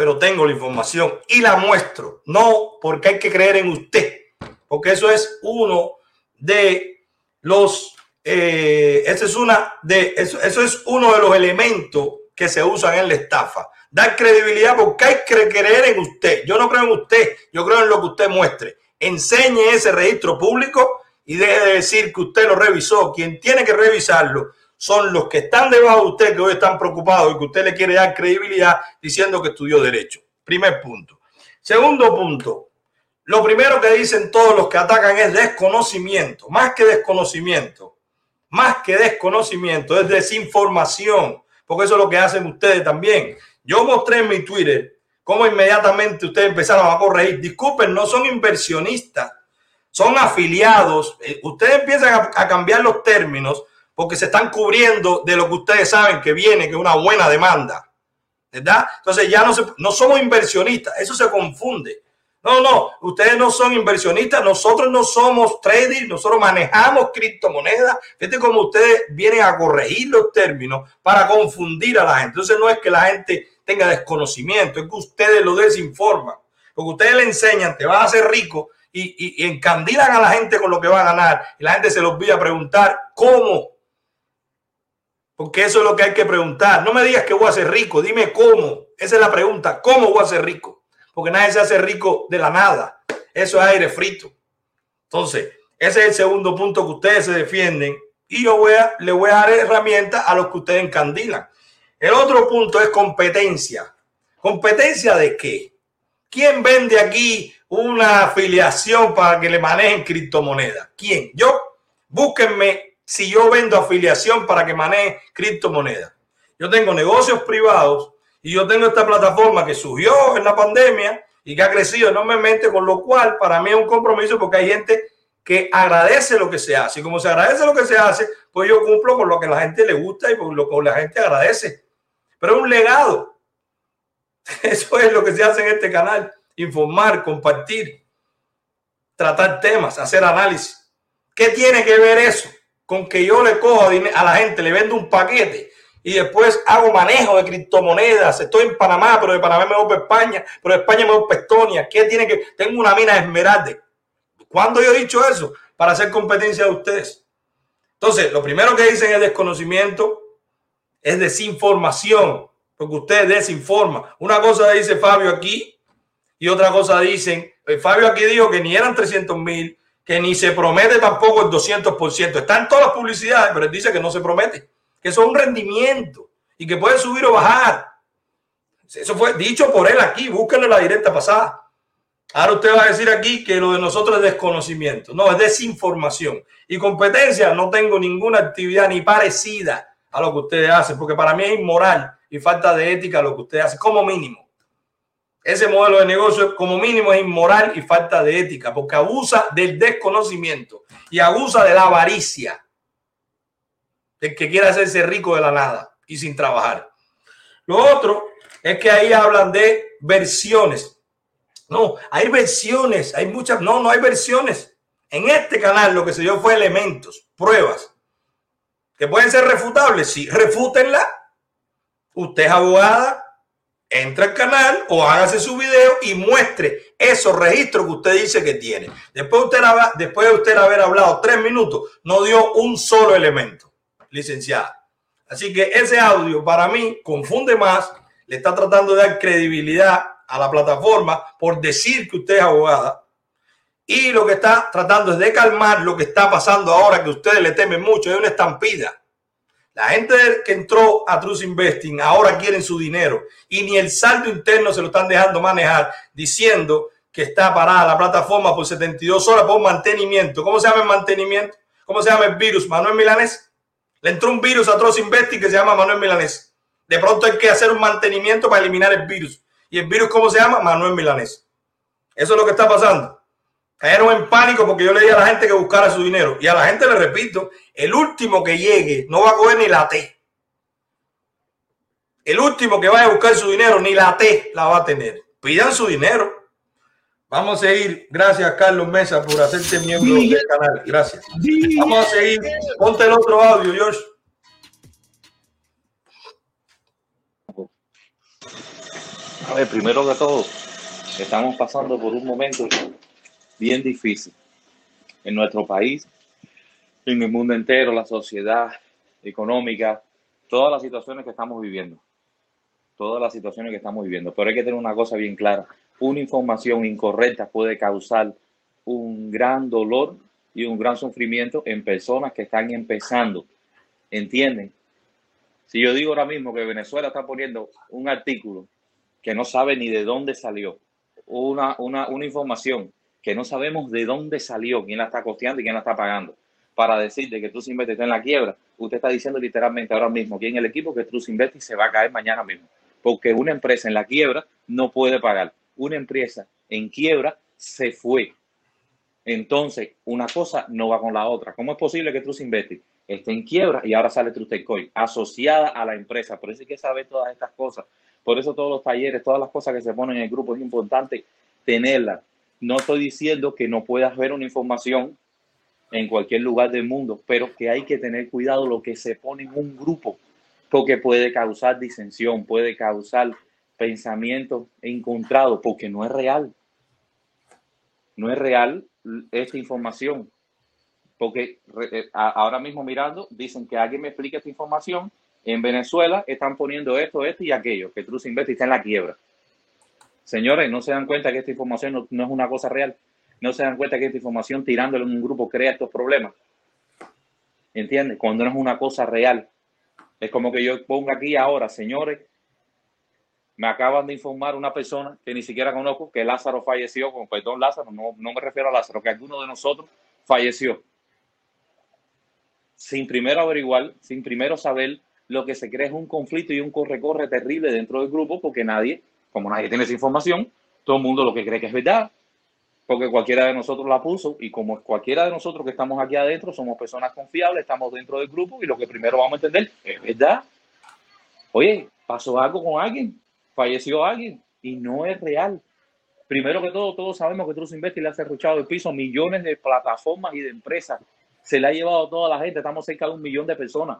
pero tengo la información y la muestro. No porque hay que creer en usted, porque eso es uno de los, eh, eso es una de, eso, eso es uno de los elementos que se usan en la estafa. Dar credibilidad porque hay que creer en usted. Yo no creo en usted, yo creo en lo que usted muestre. Enseñe ese registro público y deje de decir que usted lo revisó. Quien tiene que revisarlo son los que están debajo de usted, que hoy están preocupados y que usted le quiere dar credibilidad diciendo que estudió derecho. Primer punto. Segundo punto, lo primero que dicen todos los que atacan es desconocimiento, más que desconocimiento, más que desconocimiento, es desinformación, porque eso es lo que hacen ustedes también. Yo mostré en mi Twitter cómo inmediatamente ustedes empezaron a corregir. Disculpen, no son inversionistas, son afiliados. Eh, ustedes empiezan a, a cambiar los términos porque se están cubriendo de lo que ustedes saben que viene, que es una buena demanda. ¿Verdad? Entonces ya no, se, no somos inversionistas, eso se confunde. No, no, ustedes no son inversionistas, nosotros no somos trading, nosotros manejamos criptomonedas. Fíjate cómo ustedes vienen a corregir los términos para confundir a la gente. Entonces no es que la gente tenga desconocimiento, es que ustedes lo desinforman. Porque ustedes le enseñan, te vas a hacer rico y, y, encandilan a la gente con lo que va a ganar. Y la gente se los olvida preguntar cómo. Porque eso es lo que hay que preguntar. No me digas que voy a ser rico, dime cómo. Esa es la pregunta, ¿cómo voy a ser rico? porque nadie se hace rico de la nada. Eso es aire frito. Entonces, ese es el segundo punto que ustedes se defienden y yo voy a, le voy a dar herramientas a los que ustedes encandilan. El otro punto es competencia. ¿Competencia de qué? ¿Quién vende aquí una afiliación para que le manejen criptomonedas? ¿Quién? Yo. Búsquenme si yo vendo afiliación para que maneje criptomonedas. Yo tengo negocios privados y yo tengo esta plataforma que surgió en la pandemia y que ha crecido enormemente, con lo cual para mí es un compromiso porque hay gente que agradece lo que se hace. Y como se agradece lo que se hace, pues yo cumplo con lo que la gente le gusta y con lo que la gente agradece. Pero es un legado. Eso es lo que se hace en este canal. Informar, compartir, tratar temas, hacer análisis. ¿Qué tiene que ver eso con que yo le cojo a la gente, le vendo un paquete y después hago manejo de criptomonedas. Estoy en Panamá, pero de Panamá me voy para España, pero de España me voy para Estonia. ¿Qué tiene que? Tengo una mina de esmeralda. ¿Cuándo yo he dicho eso? Para hacer competencia de ustedes. Entonces, lo primero que dicen es desconocimiento, es desinformación, porque ustedes desinforman. Una cosa dice Fabio aquí y otra cosa dicen, eh, Fabio aquí dijo que ni eran 300 mil, que ni se promete tampoco el 200%. Están todas las publicidades, pero él dice que no se promete que son un rendimiento y que puede subir o bajar. Eso fue dicho por él aquí, búsquenle la directa pasada. Ahora usted va a decir aquí que lo de nosotros es desconocimiento. No, es desinformación. Y competencia, no tengo ninguna actividad ni parecida a lo que ustedes hacen, porque para mí es inmoral y falta de ética lo que ustedes hacen, como mínimo. Ese modelo de negocio, como mínimo, es inmoral y falta de ética, porque abusa del desconocimiento y abusa de la avaricia el que quiera hacerse rico de la nada y sin trabajar. Lo otro es que ahí hablan de versiones. No, hay versiones, hay muchas, no, no hay versiones. En este canal lo que se dio fue elementos, pruebas, que pueden ser refutables. Sí, refútenla. Usted es abogada, entra al canal o hágase su video y muestre esos registros que usted dice que tiene. Después de usted haber hablado tres minutos, no dio un solo elemento licenciada. Así que ese audio para mí confunde más, le está tratando de dar credibilidad a la plataforma por decir que usted es abogada y lo que está tratando es de calmar lo que está pasando ahora que ustedes le temen mucho, es una estampida. La gente que entró a Trust Investing ahora quieren su dinero y ni el saldo interno se lo están dejando manejar diciendo que está parada la plataforma por 72 horas por mantenimiento. ¿Cómo se llama el mantenimiento? ¿Cómo se llama el virus? Manuel Milanés. Le entró un virus a Troz Investi que se llama Manuel Milanés. De pronto hay que hacer un mantenimiento para eliminar el virus. ¿Y el virus cómo se llama? Manuel Milanés. Eso es lo que está pasando. Cayeron en pánico porque yo le dije a la gente que buscara su dinero. Y a la gente le repito, el último que llegue no va a coger ni la T. El último que vaya a buscar su dinero, ni la T la va a tener. Pidan su dinero. Vamos a seguir. Gracias, Carlos Mesa, por hacerte miembro del canal. Gracias. Vamos a seguir. Ponte el otro audio, George. A ver, primero que todo, estamos pasando por un momento bien difícil en nuestro país, en el mundo entero, la sociedad económica, todas las situaciones que estamos viviendo. Todas las situaciones que estamos viviendo. Pero hay que tener una cosa bien clara una información incorrecta puede causar un gran dolor y un gran sufrimiento en personas que están empezando. ¿Entienden? Si yo digo ahora mismo que Venezuela está poniendo un artículo que no sabe ni de dónde salió, una, una, una información que no sabemos de dónde salió, quién la está costeando y quién la está pagando, para decirte que Trust Invest está en la quiebra, usted está diciendo literalmente ahora mismo aquí en el equipo que Trust Invest se va a caer mañana mismo. Porque una empresa en la quiebra no puede pagar. Una empresa en quiebra se fue. Entonces, una cosa no va con la otra. ¿Cómo es posible que Trust Invest esté en quiebra y ahora sale Trusted Coin asociada a la empresa? Por eso hay que saber todas estas cosas. Por eso todos los talleres, todas las cosas que se ponen en el grupo es importante tenerlas. No estoy diciendo que no puedas ver una información en cualquier lugar del mundo, pero que hay que tener cuidado lo que se pone en un grupo, porque puede causar disensión, puede causar pensamientos encontrados, porque no es real. No es real esta información. Porque eh, ahora mismo mirando, dicen que alguien me explique esta información. En Venezuela están poniendo esto, esto y aquello, que Trust Invest está en la quiebra. Señores, no se dan cuenta que esta información no, es una cosa real. No se dan cuenta que esta información tirándole en un grupo crea estos problemas. ¿Entiendes? Cuando no es una cosa real. Es como que yo ponga aquí ahora, señores, me acaban de informar una persona que ni siquiera conozco que Lázaro falleció, con perdón Lázaro, no, no me refiero a Lázaro, que alguno de nosotros falleció. Sin primero averiguar, sin primero saber, lo que se crea es un conflicto y un corre-corre terrible dentro del grupo porque nadie, como nadie tiene esa información, todo el mundo lo que cree que es verdad, porque cualquiera de nosotros la puso y como cualquiera de nosotros que estamos aquí adentro somos personas confiables, estamos dentro del grupo y lo que primero vamos a entender es verdad. Oye, pasó algo con alguien, falleció alguien y no es real. Primero que todo, todos sabemos que Trust Invest le ha cerruchado el piso millones de plataformas y de empresas. Se le ha llevado a toda la gente, estamos cerca de un millón de personas.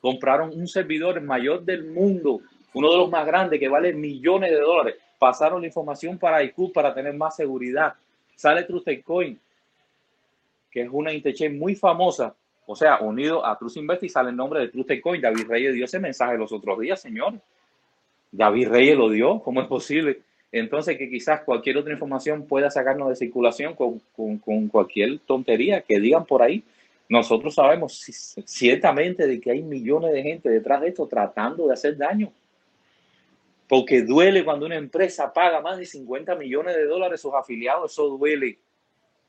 Compraron un servidor mayor del mundo, uno de los más grandes que vale millones de dólares pasaron la información para IQ para tener más seguridad. Sale Trusted Coin, que es una interchain muy famosa, o sea, unido a Trust Invest y sale el nombre de Trusted Coin. David Reyes dio ese mensaje los otros días, señor. David Reyes lo dio, ¿cómo es posible? Entonces, que quizás cualquier otra información pueda sacarnos de circulación con, con, con cualquier tontería que digan por ahí. Nosotros sabemos ciertamente de que hay millones de gente detrás de esto tratando de hacer daño porque duele cuando una empresa paga más de 50 millones de dólares a sus afiliados, eso duele.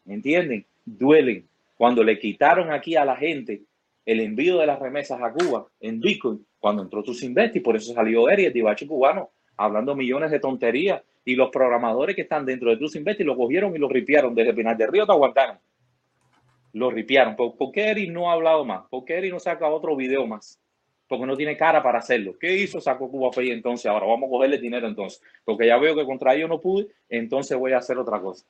¿Me entienden? Duele. Cuando le quitaron aquí a la gente el envío de las remesas a Cuba en Bitcoin, cuando entró tu Invest y por eso salió Eri, el divache cubano, hablando millones de tonterías. Y los programadores que están dentro de tu Invest y lo cogieron y lo ripiaron desde Pinar del Río hasta Guantánamo. Lo ripiaron. ¿Por, qué Eri no ha hablado más? ¿Por qué Eri no saca otro video más? Porque no tiene cara para hacerlo. ¿Qué hizo? Sacó Cuba Pay entonces. Ahora vamos a cogerle dinero entonces. Porque ya veo que contra ellos no pude, entonces voy a hacer otra cosa.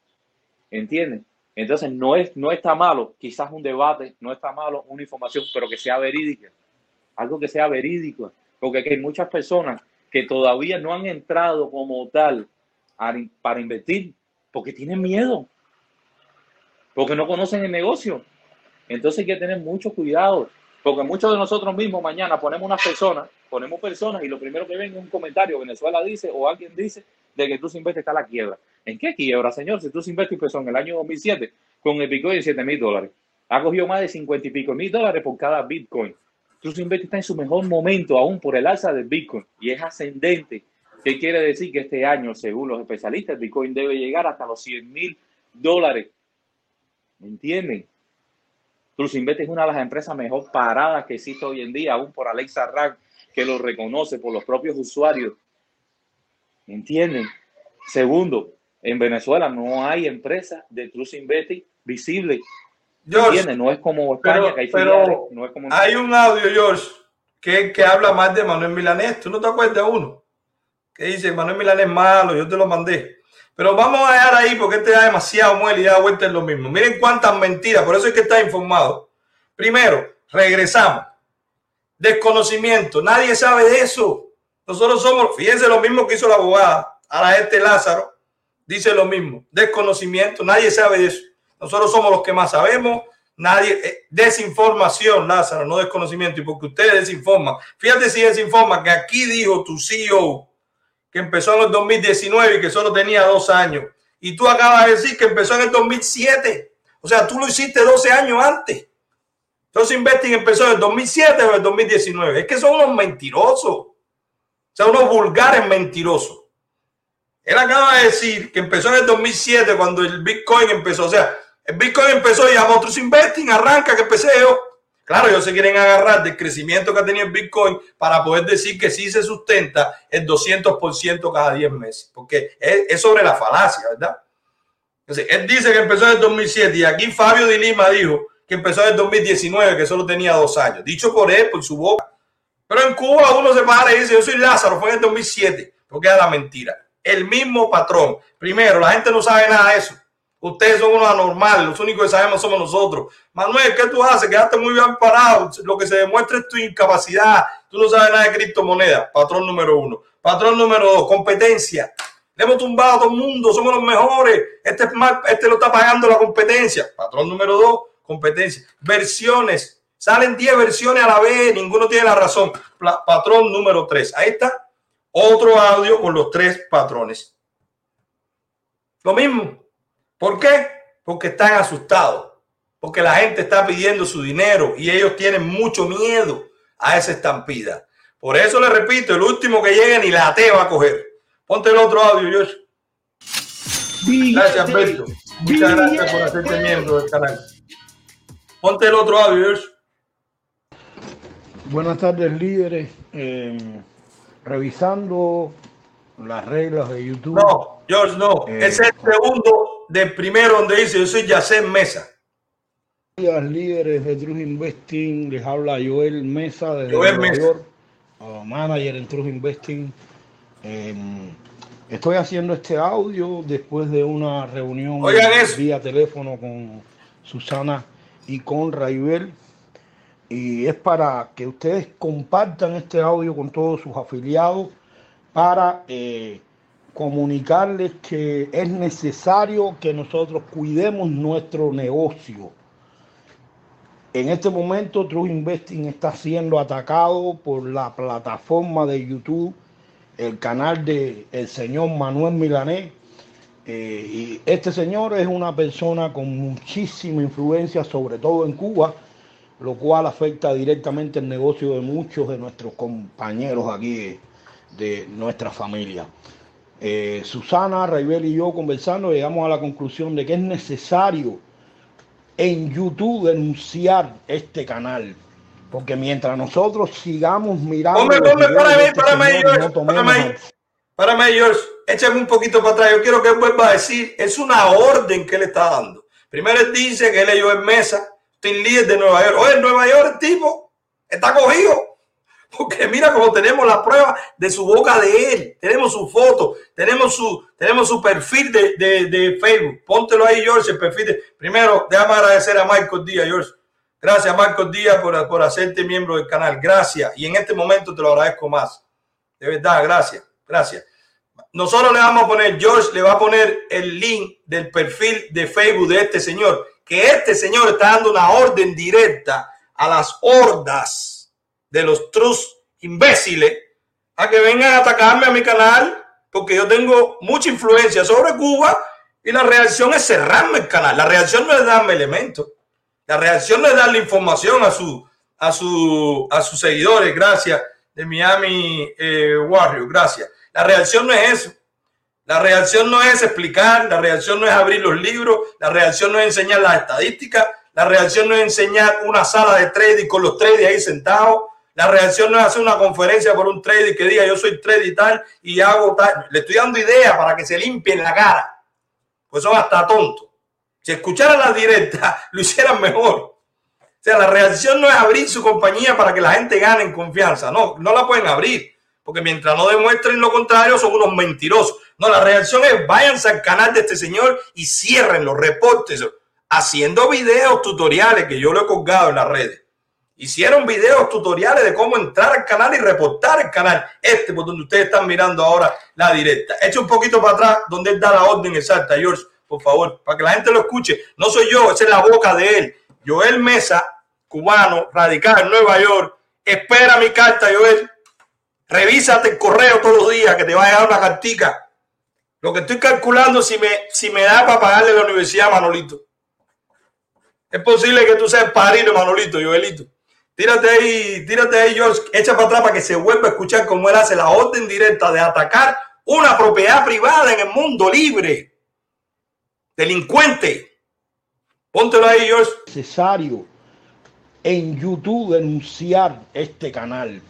¿Entienden? Entonces no, es, no está malo, quizás un debate, no está malo una información, pero que sea verídica. Algo que sea verídico. Porque hay muchas personas que todavía no han entrado como tal para invertir porque tienen miedo. Porque no conocen el negocio. Entonces hay que tener mucho cuidado. Porque muchos de nosotros mismos mañana ponemos unas personas, ponemos personas y lo primero que ven es un comentario, Venezuela dice o alguien dice de que tú Invest está la quiebra. ¿En qué quiebra, señor? Si tú Invest empezó en el año 2007 con el Bitcoin de 7 mil dólares. Ha cogido más de 50 y pico mil dólares por cada Bitcoin. Trust Invest está en su mejor momento aún por el alza del Bitcoin y es ascendente. ¿Qué quiere decir? Que este año, según los especialistas, el Bitcoin debe llegar hasta los 100 mil dólares. ¿Me entienden? Trusinvest es una de las empresas mejor paradas que existe hoy en día, aún por Alexa Rack, que lo reconoce por los propios usuarios. ¿Entienden? Segundo, en Venezuela no hay empresa de Trust visible. George, No es como España, que hay pero no es como hay un audio, George, que, que habla más de Manuel Milanés. ¿Tú no te acuerdas de uno? Que dice, Manuel Milanés malo, yo te lo mandé. Pero vamos a dejar ahí porque este da demasiado muelle y da vuelta en lo mismo. Miren cuántas mentiras, por eso hay que estar informado. Primero, regresamos. Desconocimiento, nadie sabe de eso. Nosotros somos, fíjense lo mismo que hizo la abogada, a la gente Lázaro, dice lo mismo. Desconocimiento, nadie sabe de eso. Nosotros somos los que más sabemos. Nadie, eh, desinformación, Lázaro, no desconocimiento. Y porque ustedes desinforman. Fíjate si desinforma que aquí dijo tu CEO que empezó en el 2019 y que solo tenía dos años. Y tú acabas de decir que empezó en el 2007. O sea, tú lo hiciste 12 años antes. Entonces Investing empezó en el 2007 o en el 2019. Es que son unos mentirosos. O sea, unos vulgares mentirosos. Él acaba de decir que empezó en el 2007 cuando el Bitcoin empezó. O sea, el Bitcoin empezó y llamó otros investing, arranca que empecé yo. Claro, ellos se quieren agarrar del crecimiento que ha tenido el Bitcoin para poder decir que sí se sustenta el 200% cada 10 meses, porque es, sobre la falacia, ¿verdad? Entonces, él dice que empezó en el 2007 y aquí Fabio de Lima dijo que empezó en el 2019, que solo tenía dos años. Dicho por él, por su boca. Pero en Cuba uno se para y dice, yo soy Lázaro, fue en el 2007, porque es la mentira. El mismo patrón. Primero, la gente no sabe nada de eso. Ustedes son unos anormales, los únicos que sabemos somos nosotros. Manuel, ¿qué tú haces? Quedaste muy bien parado. Lo que se demuestra es tu incapacidad. Tú no sabes nada de criptomonedas. Patrón número uno. Patrón número dos, competencia. Le hemos tumbado a todo el mundo, somos los mejores. Este, este lo está pagando la competencia. Patrón número dos, competencia. Versiones. Salen 10 versiones a la vez, ninguno tiene la razón. Patrón número tres. Ahí está. Otro audio con los tres patrones. Lo mismo. ¿Por qué? Porque están asustados, porque la gente está pidiendo su dinero y ellos tienen mucho miedo a esa estampida. Por eso le repito, el último que llegue ni la T va a coger. Ponte el otro audio, Josh. Gracias, Beto. Muchas gracias por hacerte miembro del canal. Ponte el otro audio, Josh. Buenas tardes, líderes. Eh, revisando las reglas de YouTube. No, George, no. Eh, es el segundo del primero donde dice yo soy Yacen Mesa. Los líderes de True Investing, les habla Joel Mesa de Joel Nueva Mesa. York, manager en True Investing. Eh, estoy haciendo este audio después de una reunión vía teléfono con Susana y con Raibel. Y es para que ustedes compartan este audio con todos sus afiliados para eh, comunicarles que es necesario que nosotros cuidemos nuestro negocio. En este momento True Investing está siendo atacado por la plataforma de YouTube, el canal el señor Manuel Milanés. Eh, y este señor es una persona con muchísima influencia, sobre todo en Cuba, lo cual afecta directamente el negocio de muchos de nuestros compañeros aquí de nuestra familia. Eh, Susana, Raibel y yo conversando llegamos a la conclusión de que es necesario en YouTube denunciar este canal. Porque mientras nosotros sigamos mirando... Hombre, hombre, para mí, para mí, para mí, George, échame un poquito para atrás. Yo quiero que él vuelva a decir, es una orden que él está dando. Primero él dice que él leyó en mesa, team líder de Nueva York. Oye, en Nueva York el tipo está cogido. Porque mira cómo tenemos la prueba de su boca de él. Tenemos su foto, tenemos su, tenemos su perfil de, de, Facebook. Póntelo ahí, George, el perfil de... Primero, déjame agradecer a Michael Díaz, George. Gracias, Marcos Díaz, por, por hacerte miembro del canal. Gracias. Y en este momento te lo agradezco más. De verdad, gracias. Gracias. Nosotros le vamos a poner, George le va a poner el link del perfil de Facebook de este señor. Que este señor está dando una orden directa a las hordas de los trus imbéciles a que vengan a atacarme a mi canal porque yo tengo mucha influencia sobre Cuba y la reacción es cerrarme el canal. La reacción no es darme elementos. La reacción no es darle información a su a su a sus seguidores. Gracias de Miami eh, Warrior. Gracias. La reacción no es eso. La reacción no es explicar, la reacción no es abrir los libros, la reacción no es enseñar las estadísticas, la reacción no es enseñar una sala de trading con los traders ahí sentados, la reacción no es hacer una conferencia por un trader que diga yo soy trader y tal y hago tal. Le estoy dando ideas para que se limpien la cara. Pues eso hasta tonto. Si escucharan la directa, lo hicieran mejor. O sea, la reacción no es abrir su compañía para que la gente gane en confianza. No, no la pueden abrir. Porque mientras no demuestren lo contrario, son unos mentirosos. No, la reacción es váyanse al canal de este señor y cierren los reportes haciendo videos tutoriales que yo lo he colgado en las redes. Hicieron videos tutoriales de cómo entrar al canal y reportar el canal. Este, por donde ustedes están mirando ahora la directa. Echa un poquito para atrás donde él da la orden exacta, George, por favor, para que la gente lo escuche. No soy yo, esa es la boca de él. Joel Mesa, cubano, radical en Nueva York. Espera mi carta, Joel. Revísate el correo todos los días que te va a llegar una cartica. Lo que estoy calculando si me, si me da para pagarle la universidad Manolito. Es posible que tú seas padrino Manolito, Joelito. Tírate ahí, tírate ahí, George, echa para atrás para que se vuelva a escuchar cómo él hace la orden directa de atacar una propiedad privada en el mundo libre. Delincuente. Póntelo ahí, George. necesario en YouTube denunciar este canal.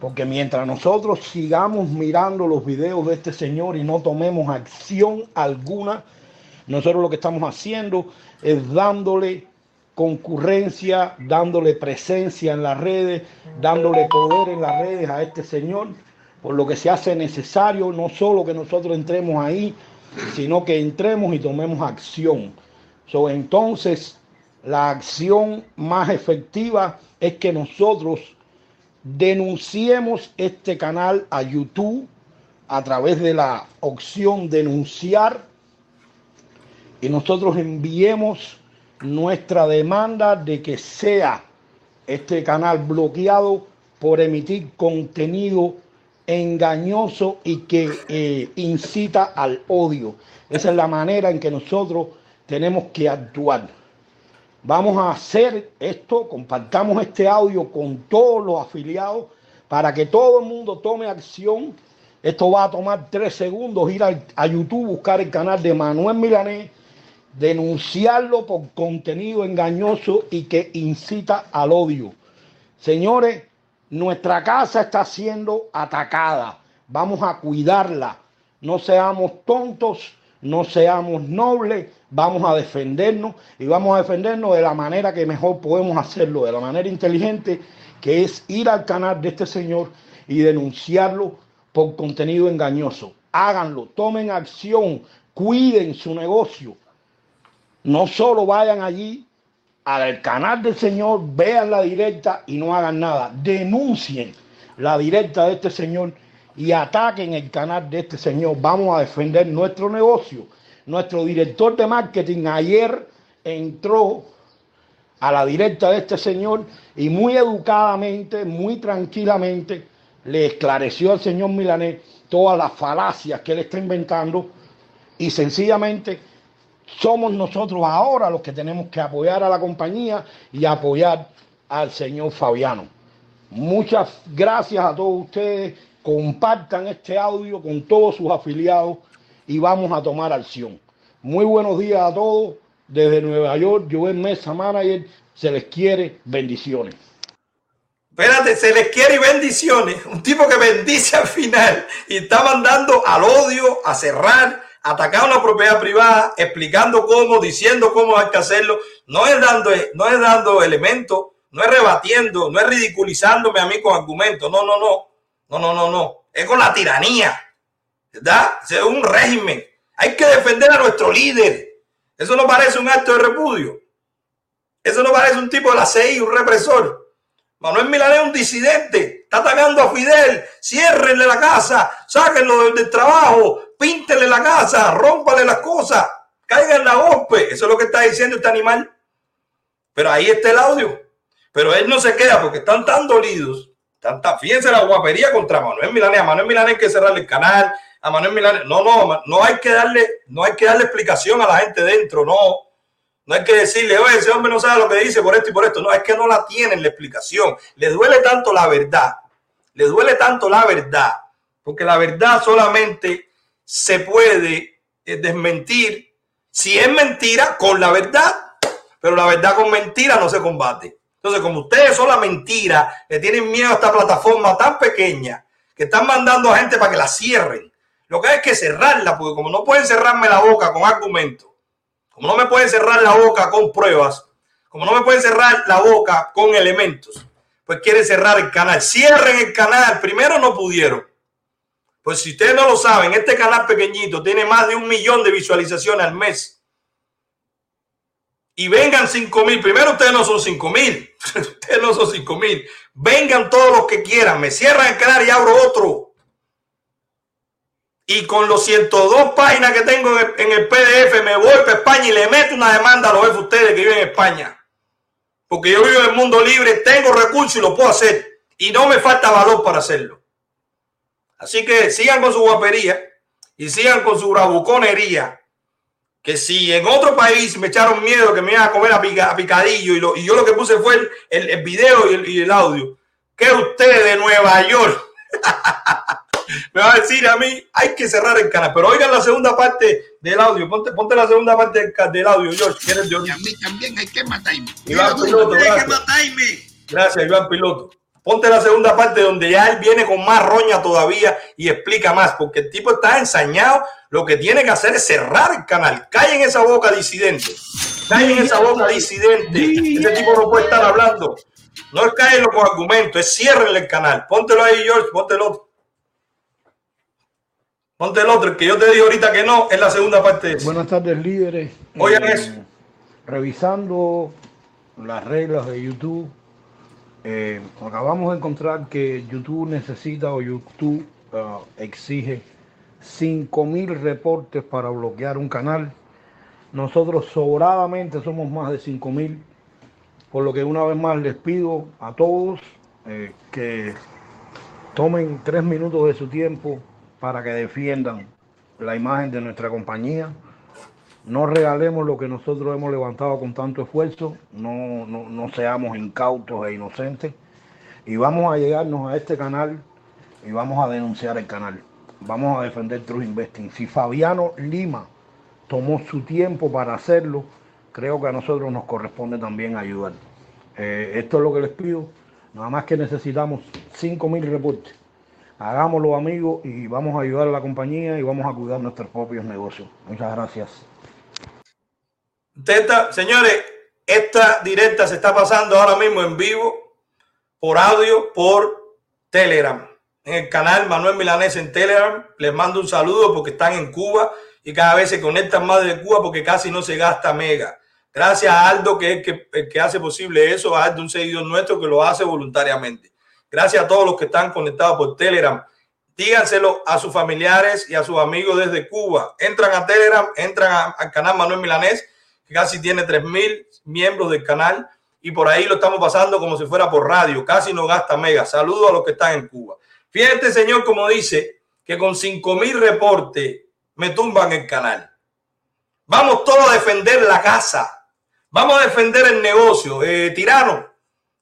Porque mientras nosotros sigamos mirando los videos de este señor y no tomemos acción alguna, nosotros lo que estamos haciendo es dándole concurrencia, dándole presencia en las redes, dándole poder en las redes a este señor, por lo que se hace necesario no solo que nosotros entremos ahí, sino que entremos y tomemos acción. Entonces, la acción más efectiva es que nosotros denunciemos este canal a YouTube a través de la opción denunciar y nosotros enviemos nuestra demanda de que sea este canal bloqueado por emitir contenido engañoso y que eh, incita al odio. Esa es la manera en que nosotros tenemos que actuar. Vamos a hacer esto, compartamos este audio con todos los afiliados para que todo el mundo tome acción. Esto va a tomar tres segundos, ir a, a YouTube, buscar el canal de Manuel Milanés, denunciarlo por contenido engañoso y que incita al odio. Señores, nuestra casa está siendo atacada. Vamos a cuidarla. No seamos tontos, no seamos nobles, vamos a defendernos y vamos a defendernos de la manera que mejor podemos hacerlo, de la manera inteligente, que es ir al canal de este señor y denunciarlo por contenido engañoso. Háganlo, tomen acción, cuiden su negocio. No solo vayan allí al canal del Señor, vean la directa y no hagan nada. Denuncien la directa de este Señor y ataquen el canal de este Señor. Vamos a defender nuestro negocio. Nuestro director de marketing ayer entró a la directa de este señor y muy educadamente, muy tranquilamente, le esclareció al señor Milanés todas las falacias que él está inventando y sencillamente somos nosotros ahora los que tenemos que apoyar a la compañía y apoyar al señor Fabiano. Muchas gracias a todos ustedes. Compartan este audio con todos sus afiliados y vamos a tomar acción. Muy buenos días a todos. Desde Nueva York, Joel Mesa Manager, se les quiere bendiciones. Espérate, se les quiere bendiciones. Un tipo que bendice al final y está mandando al odio, a cerrar, a atacar una propiedad privada, explicando cómo, diciendo cómo hay que hacerlo. No es dando, no es dando elementos, no es rebatiendo, no es ridiculizándome a mí con argumentos. No, no, no. No, no, no, no. Es con la tiranía. ¿Verdad? Es un régimen. Hay que defender a nuestro líder. Eso no parece un acto de repudio. Eso no parece un tipo de la CI, un represor. Manuel Milanés es un disidente. Está atacando a Fidel. Ciérrenle la casa. Sáquenlo del trabajo. Píntele la casa. Rómpale las cosas. Caiga en la golpe. Eso es lo que está diciendo este animal. Pero ahí está el audio. Pero él no se queda porque están tan dolidos. Tanta, fíjense la guapería contra Manuel Milanés. A Manuel Milanés hay que cerrarle el canal. A Manuel Milanés. No, no, no hay que darle, no hay que darle explicación a la gente dentro. No. No hay que decirle, oye, ese hombre no sabe lo que dice por esto y por esto. No, es que no la tienen la explicación. Le duele tanto la verdad. Le duele tanto la verdad. Porque la verdad solamente se puede eh, desmentir si es mentira con la verdad. Pero la verdad con mentira no se combate. Entonces, como ustedes son la mentira, le tienen miedo a esta plataforma tan pequeña que están mandando a gente para que la cierren. Lo que hay que cerrarla, porque como no pueden cerrarme la boca con argumentos, como no me pueden cerrar la boca con pruebas, como no me pueden cerrar la boca con elementos, pues quieren cerrar el canal. Cierren el canal. Primero no pudieron. Pues si ustedes no lo saben, este canal pequeñito tiene más de un millón de visualizaciones al mes. Y vengan 5 mil. Primero ustedes no son 5 mil. ustedes no son 5 mil. Vengan todos los que quieran. Me cierran el canal y abro otro. Y con los 102 páginas que tengo en el, PDF me voy para España y le meto una demanda a los jefes ustedes que viven en España. Porque yo vivo en el mundo libre, tengo recursos y lo puedo hacer. Y no me falta valor para hacerlo. Así que sigan con su guapería y sigan con su bravuconería. Que si en otro país me echaron miedo que me iban a comer a, pica, a picadillo y, lo, y, yo lo que puse fue el, el, el video y el, y el audio. Que usted de Nueva York me va a decir a mí, hay que cerrar el canal. Pero oigan la segunda parte del audio. Ponte, ponte la segunda parte del, del audio, George. ¿Quieres, George? Y a mí también hay que matarme. Iván Piloto, hay que matarme. Gracias, Iván Piloto. Ponte la segunda parte donde ya él viene con más roña todavía y explica más, porque el tipo está ensañado. Lo que tiene que hacer es cerrar el canal. Callen esa boca disidente. Callen esa boca disidente. Ese tipo no puede estar hablando. No es caerlo con argumentos, es ciérrenle el canal. Póntelo ahí, George, ponte el otro. Ponte el otro, el que yo te dije ahorita que no, es la segunda parte de eso. Buenas tardes, líderes. Oigan Eh, eso. Revisando las reglas de YouTube, eh, acabamos de encontrar que YouTube necesita o YouTube ah, exige 5.000 reportes para bloquear un canal. Nosotros sobradamente somos más de 5.000, por lo que una vez más les pido a todos eh, que tomen tres minutos de su tiempo para que defiendan la imagen de nuestra compañía. No regalemos lo que nosotros hemos levantado con tanto esfuerzo, no, no, no seamos incautos e inocentes y vamos a llegarnos a este canal y vamos a denunciar el canal. Vamos a defender True Investing. Si Fabiano Lima tomó su tiempo para hacerlo, creo que a nosotros nos corresponde también ayudar. Eh, esto es lo que les pido. Nada más que necesitamos 5.000 reportes. Hagámoslo amigos y vamos a ayudar a la compañía y vamos a cuidar nuestros propios negocios. Muchas gracias. Usted señores, esta directa se está pasando ahora mismo en vivo, por audio, por Telegram. En el canal Manuel Milanés en Telegram. Les mando un saludo porque están en Cuba y cada vez se conectan más de Cuba porque casi no se gasta mega. Gracias a Aldo, que es el que hace posible eso, a Aldo, un seguidor nuestro que lo hace voluntariamente. Gracias a todos los que están conectados por Telegram. Díganselo a sus familiares y a sus amigos desde Cuba. Entran a Telegram, entran a- al canal Manuel Milanés, casi tiene 3.000 miembros del canal, y por ahí lo estamos pasando como si fuera por radio. Casi no gasta mega. Saludos a los que están en Cuba. Fíjate, señor, como dice, que con 5.000 reportes me tumban el canal. Vamos todos a defender la casa. Vamos a defender el negocio. Eh, tirano,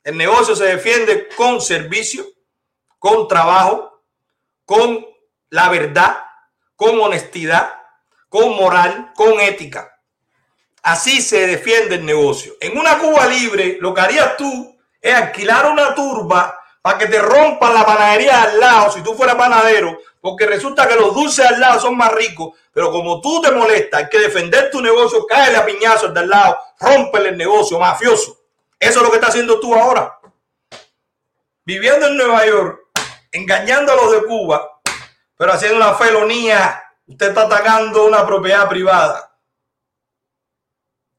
el negocio se defiende con servicio, con trabajo, con la verdad, con honestidad, con moral, con ética. Así se defiende el negocio. En una Cuba libre, lo que harías tú es alquilar una turba para que te rompan la panadería al lado, si tú fueras panadero, porque resulta que los dulces al lado son más ricos, pero como tú te molestas, hay que defender tu negocio, cáele a piñazos del lado, rómpele el negocio, mafioso. Eso es lo que está haciendo tú ahora. Viviendo en Nueva York, engañando a los de Cuba, pero haciendo una felonía. Usted está atacando una propiedad privada.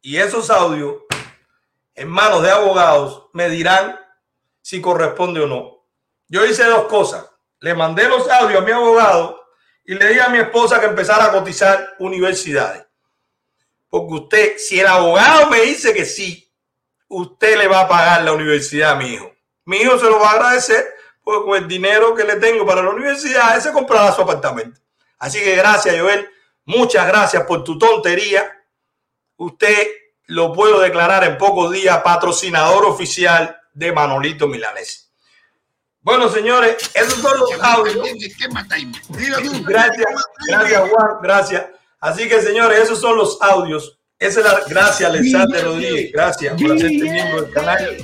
Y esos audios, en manos de abogados, me dirán si corresponde o no. Yo hice dos cosas. Le mandé los audios a mi abogado y le dije a mi esposa que empezara a cotizar universidades. Porque usted, si el abogado me dice que sí, usted le va a pagar la universidad a mi hijo. Mi hijo se lo va a agradecer porque con el dinero que le tengo para la universidad, ese comprará su apartamento. Así que gracias, Joel. Muchas gracias por tu tontería. Usted lo puedo declarar en pocos días patrocinador oficial de Manolito Milanés. Bueno, señores, esos son los audios. Gracias, gracias, Juan, gracias. Así que, señores, esos son los audios. Esa es la gracias, Alexander Rodríguez. Gracias por hacerte miembro del canal.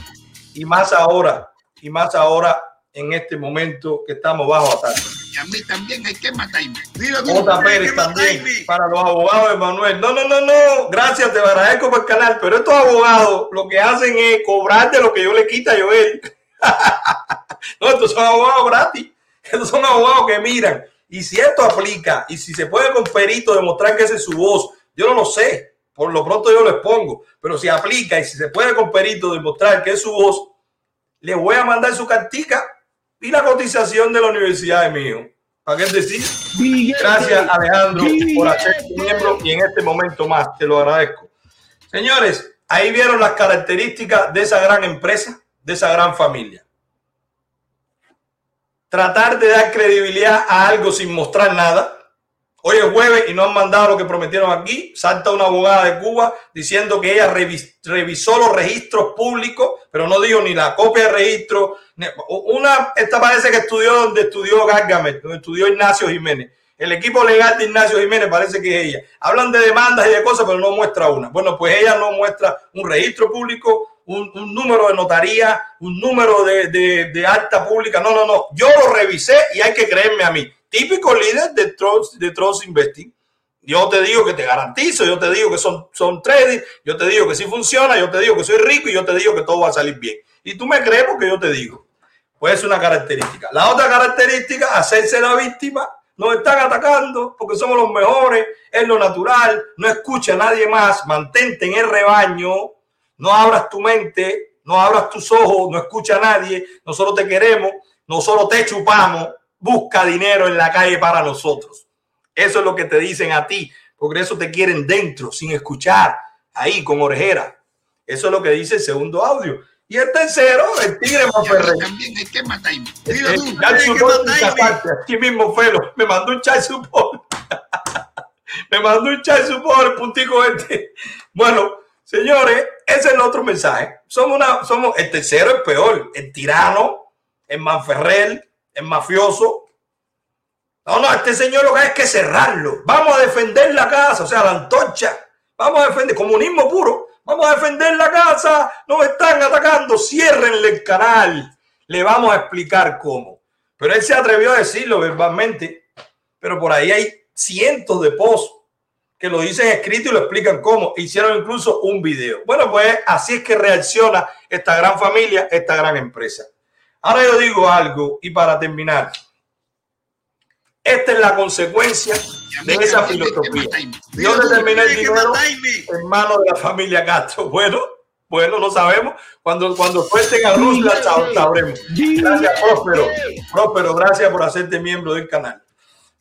Y más ahora, y más ahora en este momento que estamos bajo ataque. Y a mí también hay que matarme. J. Pérez también, para los abogados de Manuel. No, no, no, no, gracias, te agradezco por el canal, pero estos abogados lo que hacen es cobrar de lo que yo le quita a Joel. no, estos son abogados gratis, estos son abogados que miran. Y si esto aplica, y si se puede con perito demostrar que esa es su voz, yo no lo sé, por lo pronto yo lo expongo, pero si aplica y si se puede con perito demostrar que es su voz, le voy a mandar su cartica y la cotización de la universidad mi hijo. ¿Para qué decir? Gracias, Alejandro, por hacer miembro y en este momento más. Te lo agradezco. Señores, ahí vieron las características de esa gran empresa, de esa gran familia. Tratar de dar credibilidad a algo sin mostrar nada. Hoy es jueves y no han mandado lo que prometieron aquí. Salta una abogada de Cuba diciendo que ella revisó los registros públicos, pero no dijo ni la copia de registro. Una, esta parece que estudió donde estudió Gargamel, donde estudió Ignacio Jiménez. El equipo legal de Ignacio Jiménez parece que es ella. Hablan de demandas y de cosas, pero no muestra una. Bueno, pues ella no muestra un registro público, un, número de notaría, un número de, de, de acta pública. No, no, no. Yo lo revisé y hay que creerme a mí típico líder de Trust, de Trust Investing. Yo te digo que te garantizo, yo te digo que son, son trading, yo te digo que sí funciona, yo te digo que soy rico y yo te digo que todo va a salir bien. Y tú me crees porque yo te digo. Pues es una característica. La otra característica, hacerse la víctima. Nos están atacando porque somos los mejores, es lo natural, no escucha a nadie más, mantente en el rebaño, no abras tu mente, no abras tus ojos, no escucha a nadie, nosotros te queremos, nosotros te chupamos, busca dinero en la calle para nosotros. Eso es lo que te dicen a ti, porque eso te quieren dentro, sin escuchar, ahí con orejera. Eso es lo que dice el segundo audio. Y el tercero, el tigre Monferrer. También hay que matar. Aquí mismo Felo me mandó un chai support. me mandó un chai support, el puntico este. Bueno, señores, ese es el otro mensaje. Somos una, somos, el tercero es peor, el tirano, el Manferrer, es mafioso. No, no, este señor lo que hay es que cerrarlo. Vamos a defender la casa, o sea, la antorcha. Vamos a defender, comunismo puro. Vamos a defender la casa. Nos están atacando. Ciérrenle el canal. Le vamos a explicar cómo. Pero él se atrevió a decirlo verbalmente. Pero por ahí hay cientos de posts que lo dicen escrito y lo explican cómo. Hicieron incluso un video. Bueno, pues así es que reacciona esta gran familia, esta gran empresa. Ahora yo digo algo y para terminar, esta es la consecuencia de esa filosofía. Yo determiné el dinero en manos de la familia Castro. Bueno, bueno, lo sabemos. Cuando, cuando suelten a Rusla, sabremos. Gracias, Próspero. Próspero, gracias por hacerte miembro del canal.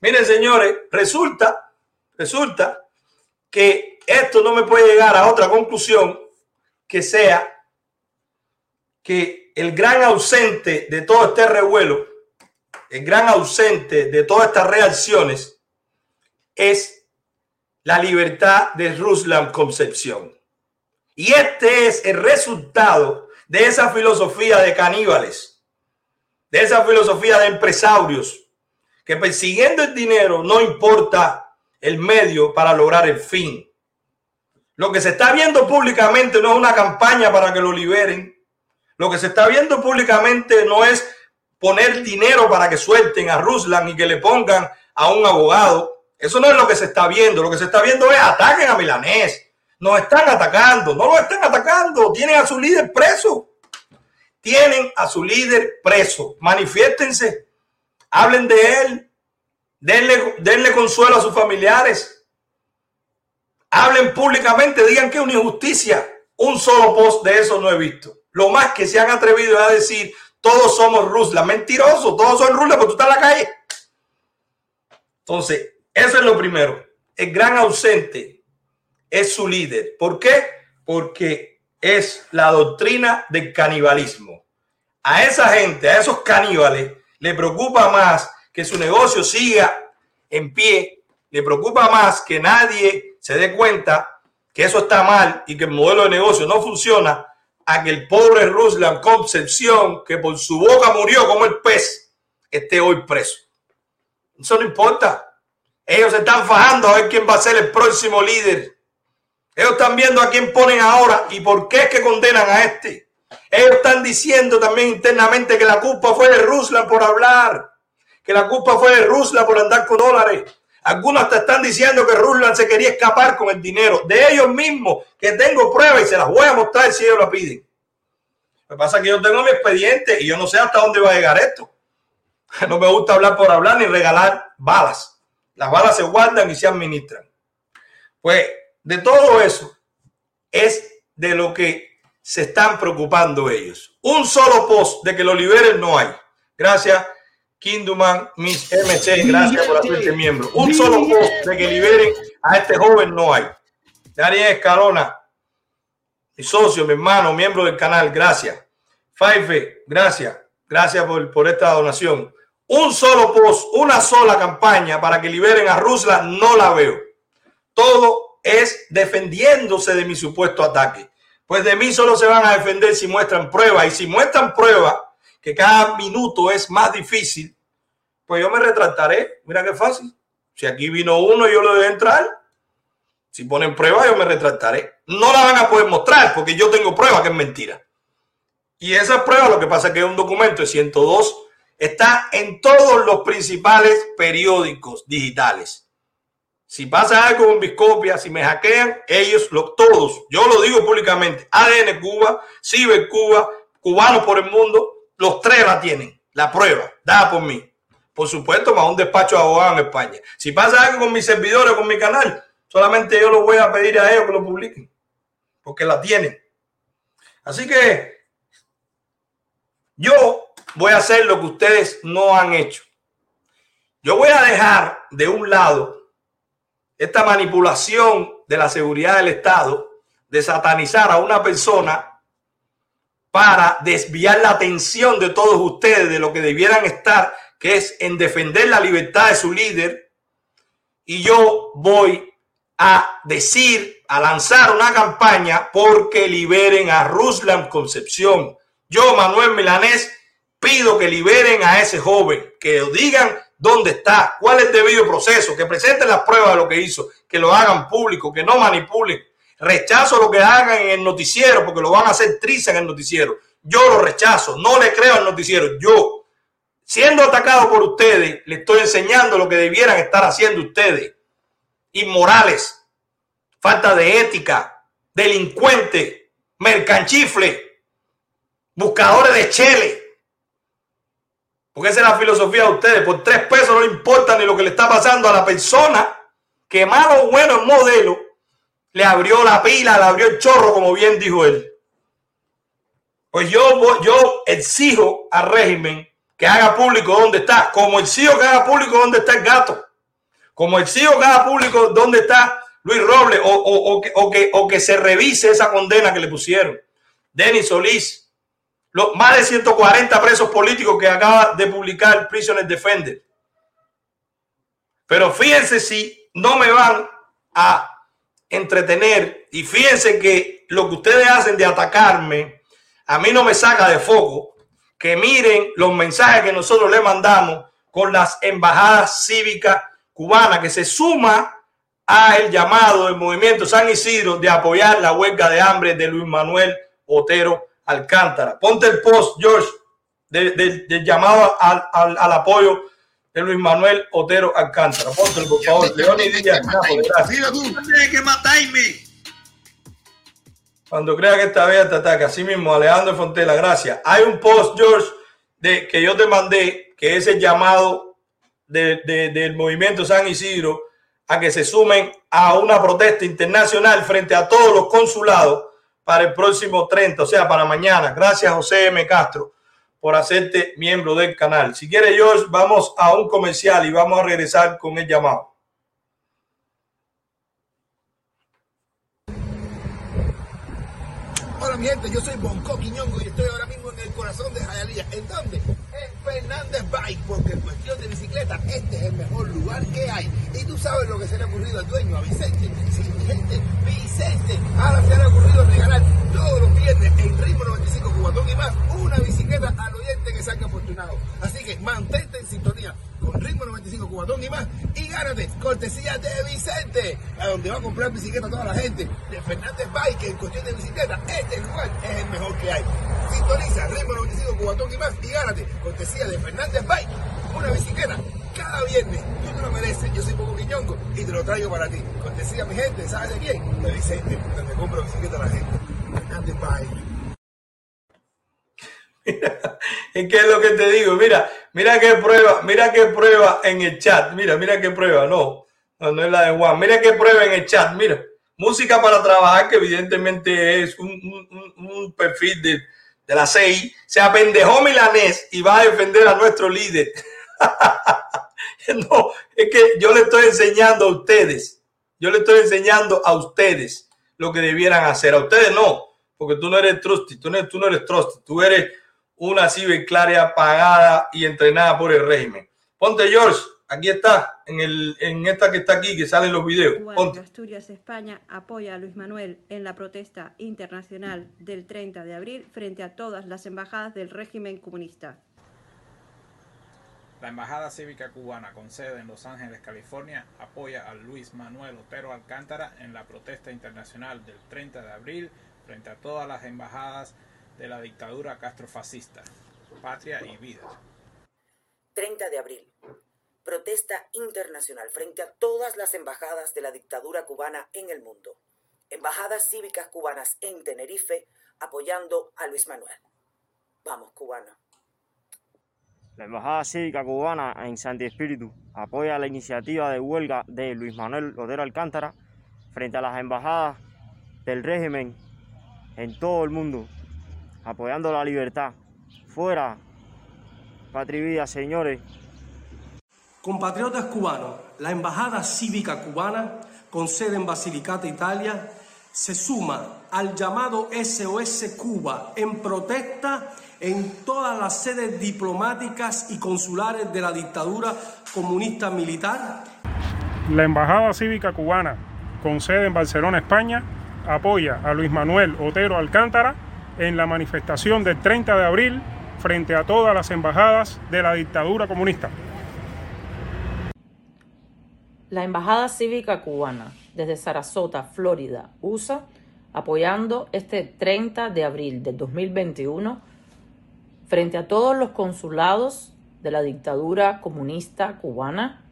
Miren, señores, resulta, resulta que esto no me puede llegar a otra conclusión que sea que el gran ausente de todo este revuelo, el gran ausente de todas estas reacciones es la libertad de Ruslan Concepción. Y este es el resultado de esa filosofía de caníbales, de esa filosofía de empresarios, que persiguiendo el dinero no importa el medio para lograr el fin. Lo que se está viendo públicamente no es una campaña para que lo liberen, lo que se está viendo públicamente no es poner dinero para que suelten a Ruslan y que le pongan a un abogado. Eso no es lo que se está viendo. Lo que se está viendo es ataquen a Milanés. Nos están atacando. No lo están atacando. Tienen a su líder preso. Tienen a su líder preso. Manifiéstense. Hablen de él. Denle, denle consuelo a sus familiares. Hablen públicamente. Digan que es una injusticia. Un solo post de eso no he visto. Lo más que se han atrevido a decir, todos somos Rusla. Mentiroso, todos son Rusla porque tú estás en la calle. Entonces, eso es lo primero. El gran ausente es su líder. ¿Por qué? Porque es la doctrina del canibalismo. A esa gente, a esos caníbales, le preocupa más que su negocio siga en pie, le preocupa más que nadie se dé cuenta que eso está mal y que el modelo de negocio no funciona, el pobre Ruslan Concepción, que por su boca murió como el pez, esté hoy preso. Eso no importa. Ellos están fajando a ver quién va a ser el próximo líder. Ellos están viendo a quién ponen ahora y por qué es que condenan a este. Ellos están diciendo también internamente que la culpa fue de Ruslan por hablar, que la culpa fue de Ruslan por andar con dólares. Algunos te están diciendo que Ruslan se quería escapar con el dinero de ellos mismos, que tengo pruebas y se las voy a mostrar si ellos lo piden. Lo que pasa es que yo tengo mi expediente y yo no sé hasta dónde va a llegar esto. No me gusta hablar por hablar ni regalar balas. Las balas se guardan y se administran. Pues de todo eso es de lo que se están preocupando ellos. Un solo post de que lo liberen no hay. Gracias Kinduman, Miss MC, gracias por hacerte miembro. Un solo post de que liberen a este joven no hay. Daniel Escalona, mi socio, mi hermano, miembro del canal, gracias. Faife, gracias. Gracias por, por esta donación. un solo post, una sola campaña para que liberen a Rusla, no la veo. Todo es defendiéndose de mi supuesto ataque. Pues de mí solo se van a defender si muestran pruebas. Y si muestran pruebas, que cada minuto es más difícil, pues yo me retrataré. Mira qué fácil. Si aquí vino uno, yo lo debo entrar. Si ponen pruebas, yo me retrataré. No la van a poder mostrar porque yo tengo pruebas que es mentira. Y esas pruebas, lo que pasa es que es un documento de 102 Está en todos los principales periódicos digitales. Si pasa algo con mis copias, si me hackean, ellos, lo, todos, yo lo digo públicamente, ADN Cuba, Ciber Cuba, Cubanos por el Mundo, los tres la tienen, la prueba, dada por mí. Por supuesto, más un despacho de abogado en España. Si pasa algo con mis servidores, con mi canal, solamente yo lo voy a pedir a ellos que lo publiquen, porque la tienen. Así que yo voy a hacer lo que ustedes no han hecho. Yo voy a dejar de un lado esta manipulación de la seguridad del Estado de satanizar a una persona para desviar la atención de todos ustedes de lo que debieran estar, que es en defender la libertad de su líder. Y yo voy a decir, a lanzar una campaña porque liberen a Ruslan Concepción. Yo, Manuel Milanés, pido que liberen a ese joven, que digan dónde está, cuál es el debido proceso, que presenten las pruebas de lo que hizo, que lo hagan público, que no manipulen. Rechazo lo que hagan en el noticiero porque lo van a hacer triste en el noticiero. Yo lo rechazo, no le creo al noticiero. Yo, siendo atacado por ustedes, le estoy enseñando lo que debieran estar haciendo ustedes. Inmorales, falta de ética, delincuente, mercanchifle, buscadores de chele. Porque esa es la filosofía de ustedes. Por tres pesos no importa ni lo que le está pasando a la persona que malo bueno el modelo le abrió la pila, le abrió el chorro, como bien dijo él. Pues yo, yo exijo al régimen que haga público dónde está, como exijo que haga público dónde está el gato, como exijo que haga público dónde está Luis Robles, o, que, o que se revise esa condena que le pusieron. Denis Solís, los más de 140 presos políticos que acaba de publicar Prisoner Defender. Pero fíjense si no me van a entretener y fíjense que lo que ustedes hacen de atacarme a mí no me saca de foco. Que miren los mensajes que nosotros le mandamos con las embajadas cívicas cubanas que se suma a el llamado del movimiento San Isidro de apoyar la huelga de hambre de Luis Manuel Otero Alcántara. Ponte el post, George, del de, llamado al, apoyo de Luis Manuel Otero Alcántara. Por favor. Díaz, que matarme. Cuando crea que está bien, te ataca. Así mismo, Alejandro Fontela, gracias. Hay un post, George, de, que yo te mandé, que es el llamado de, de, del movimiento San Isidro a que se sumen a una protesta internacional frente a todos los consulados para el próximo 30, o sea, para mañana. Gracias, José M. Castro, por hacerte miembro del canal. Si quiere, George, vamos a un comercial y vamos a regresar con el llamado. Hola, mi gente, yo soy Bonco Quiñongo y estoy ahora mismo en el corazón de Jayalía. ¿En dónde? Fernández Bike, porque en cuestión de bicicleta, este es el mejor lugar que hay. Y tú sabes lo que se le ha ocurrido al dueño, a Vicente. Sí, gente, Vicente. Ahora se le ha ocurrido regalar todos los viernes en Ritmo 95 Cubatón y más una bicicleta al oyente que haya afortunado. Así que mantente en sintonía con Ritmo 95 Cubatón y más y gánate cortesía de Vicente, a donde va a comprar bicicleta toda la gente de Fernández Bike en cuestión de bicicleta. Este lugar es el mejor que hay. Sintoniza Ritmo 95 Cubatón y más y gánate cortesía de Fernández Bike una bicicleta cada viernes. Tú te lo mereces. Yo soy Poco Quiñongo y te lo traigo para ti. Cortesía mi gente, ¿sabes de quién? De Vicente, donde compro bicicleta a la gente. Fernández Bike. ¿Qué es lo que te digo? Mira, mira qué prueba, mira qué prueba en el chat. Mira, mira qué prueba. No, no, no es la de Juan. Mira qué prueba en el chat. Mira, música para trabajar, que evidentemente es un, un, un perfil de, de, la CI. Se apendejó Milanés y va a defender a nuestro líder. no, es que yo le estoy enseñando a ustedes. Yo le estoy enseñando a ustedes lo que debieran hacer. A ustedes no, porque tú no eres trusty, tú no, tú eres trusty, tú eres una ciberclaria pagada y entrenada por el régimen. Ponte, George, aquí está, en, el, en esta que está aquí, que salen los videos. Ponte. Asturias, España apoya a Luis Manuel en la protesta internacional del 30 de abril frente a todas las embajadas del régimen comunista. La Embajada Cívica Cubana con sede en Los Ángeles, California, apoya a Luis Manuel Otero Alcántara en la protesta internacional del 30 de abril frente a todas las embajadas de la dictadura castrofascista. Patria y vida. 30 de abril. Protesta internacional frente a todas las embajadas de la dictadura cubana en el mundo. Embajadas cívicas cubanas en Tenerife apoyando a Luis Manuel. Vamos, cubano. La Embajada Cívica Cubana en Santi Espíritu apoya la iniciativa de huelga de Luis Manuel Otero Alcántara frente a las embajadas del régimen en todo el mundo, apoyando la libertad. Fuera, patria señores. Compatriotas cubanos, la Embajada Cívica Cubana, con sede en Basilicata, Italia, se suma al llamado SOS Cuba en protesta en todas las sedes diplomáticas y consulares de la dictadura comunista militar. La Embajada Cívica Cubana, con sede en Barcelona, España, apoya a Luis Manuel Otero Alcántara en la manifestación del 30 de abril frente a todas las embajadas de la dictadura comunista. La Embajada Cívica Cubana, desde Sarasota, Florida, USA, apoyando este 30 de abril de 2021 frente a todos los consulados de la dictadura comunista cubana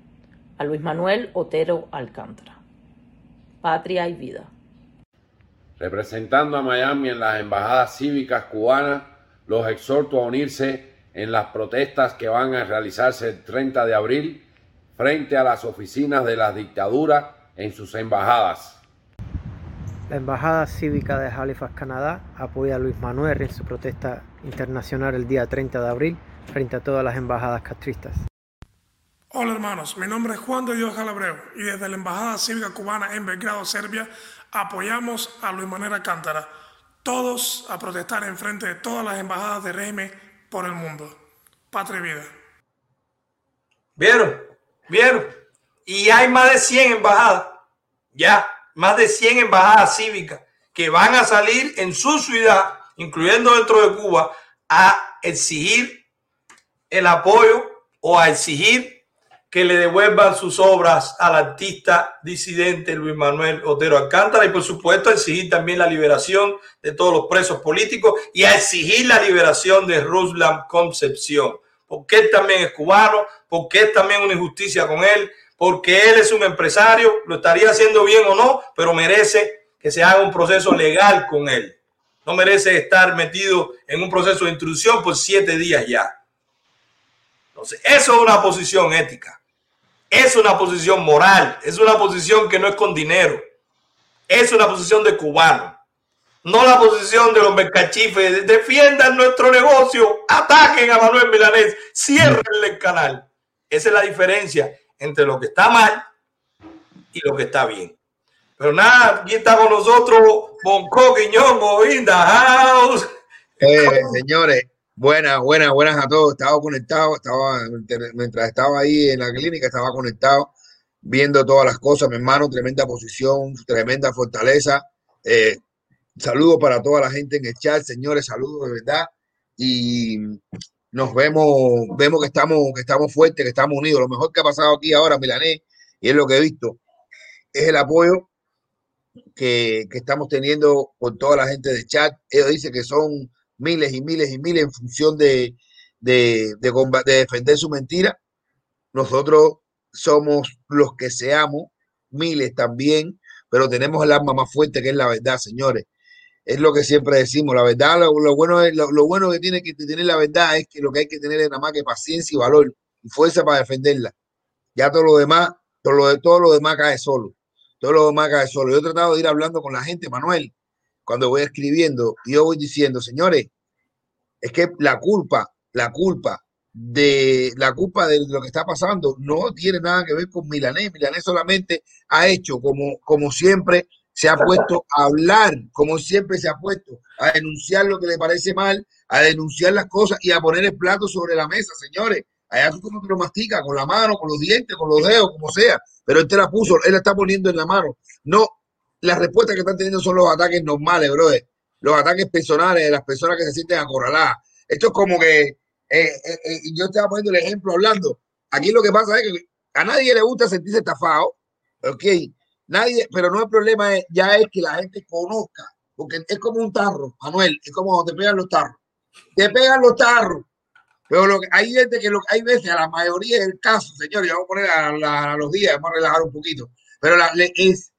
a Luis Manuel Otero Alcántara. Patria y vida. Representando a Miami en las embajadas cívicas cubanas, los exhorto a unirse en las protestas que van a realizarse el 30 de abril frente a las oficinas de la dictadura en sus embajadas. La Embajada Cívica de Halifax, Canadá, apoya a Luis Manuel en su protesta internacional el día 30 de abril frente a todas las embajadas castristas. Hola hermanos, mi nombre es Juan de Dios Calabreo y desde la Embajada Cívica Cubana en Belgrado, Serbia, apoyamos a Luis Manuel Alcántara. Todos a protestar en frente de todas las embajadas de régimen por el mundo. Patria y vida. ¿Vieron? ¿Vieron? Y hay más de 100 embajadas. Ya más de 100 embajadas cívicas que van a salir en su ciudad, incluyendo dentro de Cuba, a exigir el apoyo o a exigir que le devuelvan sus obras al artista disidente Luis Manuel Otero Alcántara y por supuesto a exigir también la liberación de todos los presos políticos y a exigir la liberación de Ruslan Concepción, porque él también es cubano, porque es también una injusticia con él, porque él es un empresario, lo estaría haciendo bien o no, pero merece que se haga un proceso legal con él. No merece estar metido en un proceso de intrusión por siete días ya. Entonces, eso es una posición ética. Es una posición moral. Es una posición que no es con dinero. Es una posición de cubano. No la posición de los mercachifes. Defiendan nuestro negocio. Ataquen a Manuel Milanés. Cierren el canal. Esa es la diferencia entre lo que está mal y lo que está bien. Pero nada, aquí está con nosotros Bonco Quiñongo in the house. Eh, señores, buenas, buenas, buenas a todos. Estaba conectado, estaba mientras estaba ahí en la clínica, estaba conectado, viendo todas las cosas. Mi hermano, tremenda posición, tremenda fortaleza. Eh, saludos para toda la gente en el chat, señores, saludos de verdad. Y nos vemos, vemos que estamos, que estamos fuertes, que estamos unidos. Lo mejor que ha pasado aquí ahora, Milanés, y es lo que he visto, es el apoyo que, que estamos teniendo con toda la gente de chat. Ellos dicen que son miles y miles y miles en función de, de, de, de defender su mentira. Nosotros somos los que seamos, miles también, pero tenemos el arma más fuerte que es la verdad, señores es lo que siempre decimos, la verdad, lo, bueno, es, lo, bueno que tiene que tener la verdad es que lo que hay que tener es nada más que paciencia y valor y fuerza para defenderla. Ya todo lo demás, todo lo, de, todo lo demás cae solo. Todo lo demás cae solo. Yo he tratado de ir hablando con la gente, Manuel, cuando voy escribiendo, yo voy diciendo, señores, es que la culpa, la culpa de la culpa de lo que está pasando no tiene nada que ver con Milanés. Milanés solamente ha hecho como, como siempre se ha puesto a hablar, como siempre se ha puesto, a denunciar lo que le parece mal, a denunciar las cosas y a poner el plato sobre la mesa, señores. Allá tú como que lo mastica, con la mano, con los dientes, con los dedos, como sea. Pero él te la puso, él la está poniendo en la mano. No, las respuestas que están teniendo son los ataques normales, brother. Los ataques personales de las personas que se sienten acorraladas. Esto es como que eh, eh, eh, yo estaba poniendo el ejemplo hablando. Aquí lo que pasa es que a nadie le gusta sentirse estafado, ok. Nadie, pero no el problema es, ya es que la gente conozca, porque es como un tarro, Manuel, es como te pegan los tarros. Te pegan los tarros. Pero lo que, hay gente que lo, hay veces, a la mayoría del caso, señores, vamos a poner a, los días, vamos a relajar un poquito, pero la, es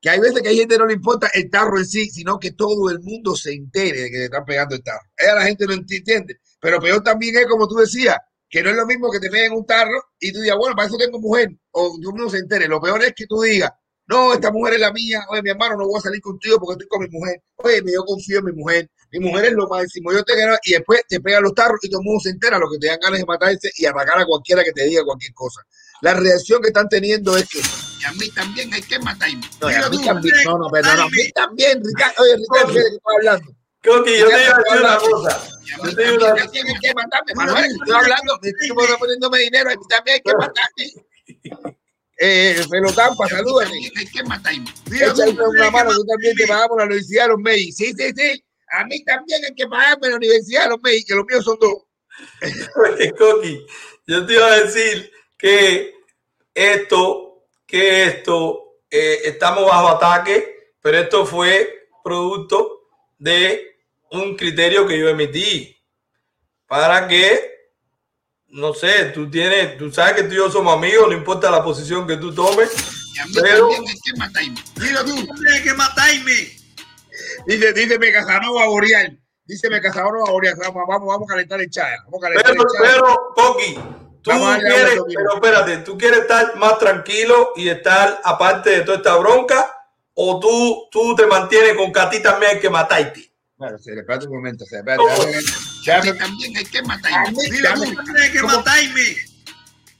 que hay veces que hay gente no le importa el tarro en sí, sino que todo el mundo se entere de que le están pegando el tarro. Ella la gente no entiende. Pero peor también es, como tú decías, que no es lo mismo que te peguen un tarro y tú digas, bueno, para eso tengo mujer, o tú no se entere. Lo peor es que tú digas, no, esta mujer es la mía, oye, mi hermano, no voy a salir contigo porque estoy con mi mujer. Oye, yo confío en mi mujer, mi mujer es lo máximo, yo te gano, y después te pegan los tarros y todo el mundo se entera, lo que te dan ganas de matarse y atacar a cualquiera que te diga cualquier cosa. La reacción que están teniendo es que. Y a mí también hay que matarme. No, a mí también, no, no, pero no, a mí también, Ricardo, oye, Ricardo, ¿qué estás Coqui, yo te iba a decir una cosa. Yo te digo una Tienes que matarme, Manuel. Estoy hablando, me estoy poniéndome dinero, a mí también hay que matarme. Eh, Pelotampa, salúdame. Hay que matarme. Échale una mano, tú también te pagamos la Universidad de los May. Sí, sí, sí. A mí también hay que pagarme la Universidad de los May, que los míos son dos. Coqui, yo te iba a decir que esto, que esto, eh, estamos bajo ataque, pero esto fue producto de un criterio que yo emití para que, no sé, tú tienes, tú sabes que tú y yo somos amigos, no importa la posición que tú tomes. pero... hay que matarme. Mira tú, hay que matarme. Dice, díceme Casanova Boreal. Díceme Casanova Boreal. Vamos, vamos, vamos a calentar el chaya. Vamos a calentar pero, el chaya. pero, Poki, tú quieres, pero espérate, tú quieres estar más tranquilo y estar aparte de toda esta bronca o tú, tú te mantienes con que a ti también hay que matarte. Bueno, se le espérate un momento. Se espérate, a mí también hay que matarme. A mí también hay que matarme.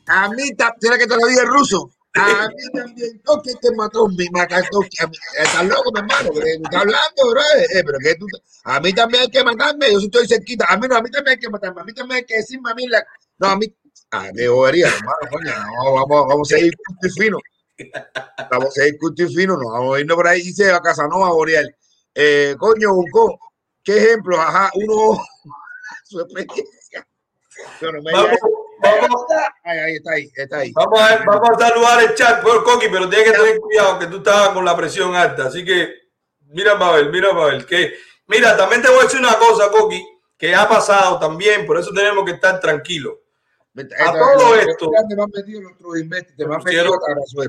A mí también, que te lo diga el ruso? A mí también, toque que mató mi macaco. Estás loco, mi hermano, que está hablando, bro. Eh, pero que tú, a mí también hay que matarme. Yo estoy cerquita. A mí no, a mí también hay que matarme. A mí también hay que decirme a mí la. No, a mí. Ah, qué bobería, hermano, coño. No, vamos, vamos a seguir fino. Vamos a ir culto y fino, no vamos a irnos por ahí, dice a Casanova Boreal. Eh, coño, Bunco, ¿qué ejemplo? Ajá, uno, su experiencia. Bueno, vamos, vamos, ahí, ahí, está ahí, está ahí. Vamos a, vamos a saludar el chat por Coqui, pero tienes que tener cuidado que tú estabas con la presión alta. Así que, mira, Mabel, mira, Mabel, que, mira, también te voy a decir una cosa, Coqui, que ha pasado también, por eso tenemos que estar tranquilos a todo esto.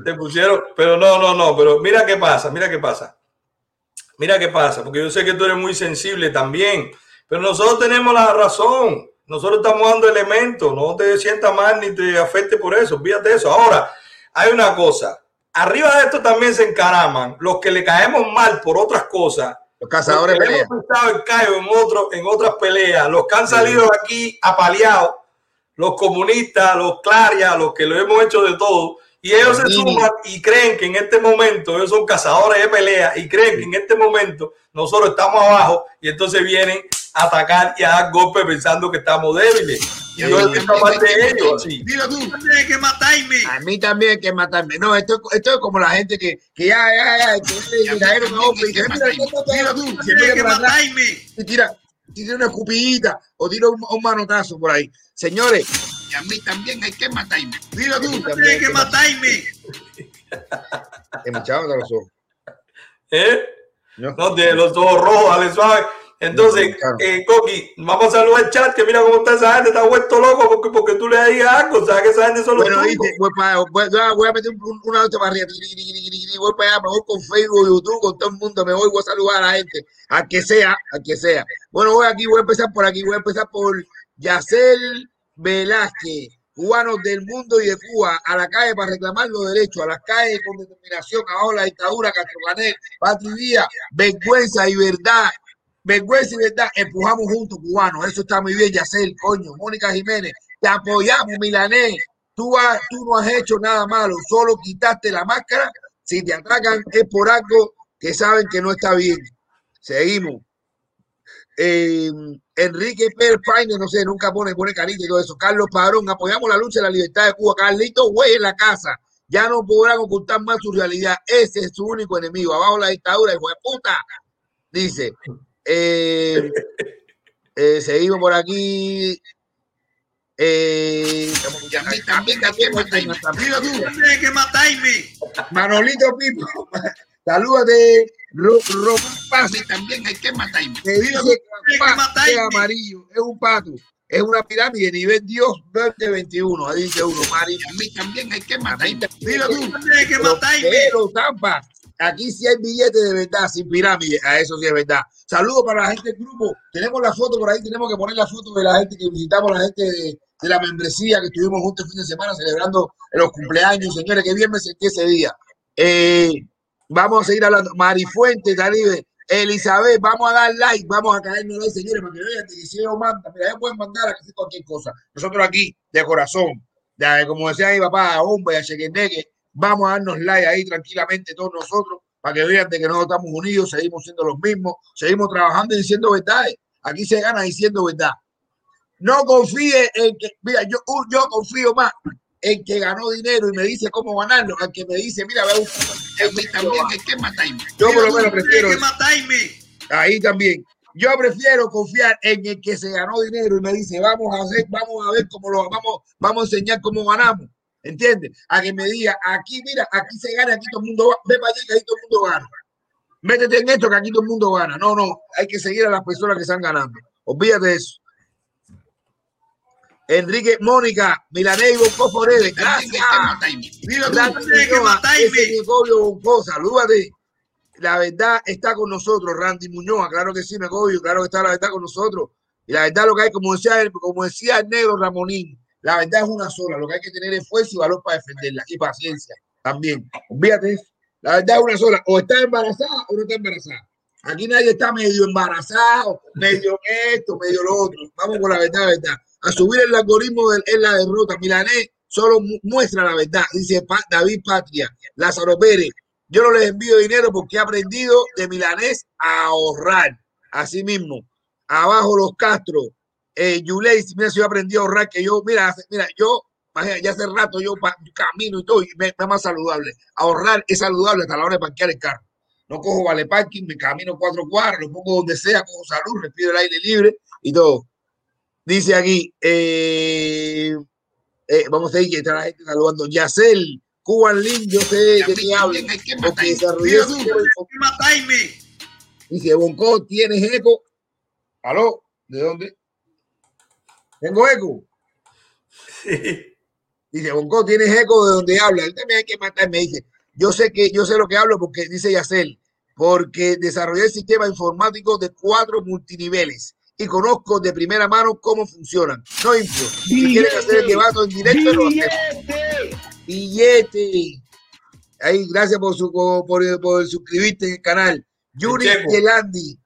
Te pusieron, pero no, no, no, pero mira qué pasa, mira qué pasa. Mira qué pasa, porque yo sé que tú eres muy sensible también, pero nosotros tenemos la razón. Nosotros estamos dando elementos, no te sientas mal ni te afecte por eso, fíjate eso. Ahora, hay una cosa, arriba de esto también se encaraman los que le caemos mal por otras cosas. Los cazadores los que hemos estado en Cayo en, otro, en otras peleas, los que han salido aquí apaleados los comunistas, los clarias, los que lo hemos hecho de todo, y ellos se suman y creen que en este momento ellos son cazadores de pelea y creen que en este momento nosotros estamos abajo y entonces vienen a atacar y a dar golpes pensando que estamos débiles. Y yo estoy parte de ellos así. Dilo tú, tienes que matarme. A mí también hay que matarme. No, esto, esto es como la gente que, que ya, ya, ya, que es el Dilo tú, tienes que matarme. Y tira, tira una escupidita o tira un, un manotazo por ahí. Señores. Y a mí también hay que matarme. Dilo tú, tienes que matarme. Me de los ojos. ¿Eh? No, de los ojos rojos, dale suave. Entonces, eh, Coqui, vamos a saludar el chat, que mira cómo está esa gente, está vuelto loco porque, porque tú le digas algo, sabes que esa gente son los bueno, voy, para, voy, voy, a meter un, una nota para arriba, voy para allá, me voy con Facebook, YouTube, con todo el mundo, me voy, voy a saludar a la gente, a que sea, a que sea. Bueno, voy aquí, voy a empezar por aquí, voy a empezar por Yacel Velázquez, cubanos del mundo y de Cuba, a la calle para reclamar los derechos, a las calles con determinación, abajo la dictadura, Castrocanel, Patri Díaz, vergüenza y verdad, vergüenza y verdad, empujamos juntos, cubanos, eso está muy bien, Yacel, coño, Mónica Jiménez, te apoyamos, Milanés, tú, tú no has hecho nada malo, solo quitaste la máscara Si te atacan es por algo que saben que no está bien. Seguimos. Eh, Enrique Pérez Paine, no sé, nunca pone, pone carita y todo eso. Carlos Padrón, apoyamos la lucha de la libertad de Cuba. Carlito Güey en la casa. Ya no podrán ocultar más su realidad. Ese es su único enemigo. Abajo la dictadura, hijo de puta. Dice. Eh, eh, seguimos por aquí. Eh, también, también. Manolito Pipo, salúdate. Román Paz. También hay que matarme. Que dice que es amarillo, es un pato. Es una pirámide, nivel Dios 2021. Ahí dice uno, Mari. A mí también hay que matarme. Mira tú. Hay que matarme. Pero, Tampa, aquí sí hay billetes de verdad, sin pirámide. A eso sí es verdad. Saludos para la gente del grupo. Tenemos la foto por ahí, tenemos que poner la foto de la gente que visitamos, la gente de, de la membresía que estuvimos juntos el fin de semana celebrando los cumpleaños. Señores, qué bien me sentí ese día. Eh, vamos a seguir hablando. Marifuente, Caribe. Elizabeth, vamos a dar like, vamos a caernos ahí, señores, para que vean que si yo manda, mira, ya pueden mandar a hacer cualquier cosa. Nosotros aquí, de corazón, de, como decía mi papá, a hombre, a Chequeneque, vamos a darnos like ahí tranquilamente todos nosotros, para que vean de que nosotros estamos unidos, seguimos siendo los mismos, seguimos trabajando y diciendo verdades. Aquí se gana diciendo verdad. No confíe en que, mira, yo, yo confío más en que ganó dinero y me dice cómo ganarlo, al que me dice, mira, ve un también hay que matarme. Yo por lo menos prefiero. Hay que matarme. Ahí también. Yo prefiero confiar en el que se ganó dinero y me dice, vamos a hacer, vamos a ver cómo lo vamos, vamos a enseñar cómo ganamos. ¿Entiendes? A que me diga, aquí, mira, aquí se gana, aquí todo el mundo va, ve para allá que aquí todo el mundo gana. Métete en esto que aquí todo el mundo gana. No, no, hay que seguir a las personas que están ganando. Olvídate de eso. Enrique Mónica, Milanés y Bonco Foredes. Gracias. Salúdate. La verdad está con nosotros, Randy Muñoz. Claro que sí, me cobio. Claro que está la verdad con nosotros. Y la verdad lo que hay, como decía, como decía el negro Ramonín, la verdad es una sola. Lo que hay que tener es fuerza y valor para defenderla. Y paciencia también. Olvídate eso. La verdad es una sola. O está embarazada o no está embarazada. Aquí nadie está medio embarazado, medio esto, medio lo otro. Vamos con la verdad, verdad a subir el algoritmo de, en la derrota. Milanés solo muestra la verdad, dice David Patria. Lázaro Pérez, yo no les envío dinero porque he aprendido de Milanés a ahorrar. Así mismo, abajo los Castro. Eh, mira, si yo aprendí a ahorrar, que yo, mira, mira, yo, ya hace rato yo camino y todo, y me, me más saludable. Ahorrar es saludable hasta la hora de parquear el carro. No cojo vale parking, me camino cuatro cuadras, lo pongo donde sea, cojo salud, respiro el aire libre y todo. Dice aquí, eh, eh, vamos a ir que está la gente saludando. Yacel, Cuban Link, yo sé de qué habla. Porque desarrolló Dice, Bonco, ¿tienes eco? ¿Aló? ¿De dónde? ¿Tengo eco? Dice, Bonco, ¿tienes eco de donde habla? Él también hay que matarme. Dice, yo sé que yo sé lo que hablo porque dice Yacel, porque desarrollé el sistema informático de cuatro multiniveles y conozco de primera mano cómo funcionan. No info. Si quieren hacer el debate en directo, lo hacemos. Billete. Ahí, gracias por, su, por, por suscribirte en el canal. Yuri Yelandi.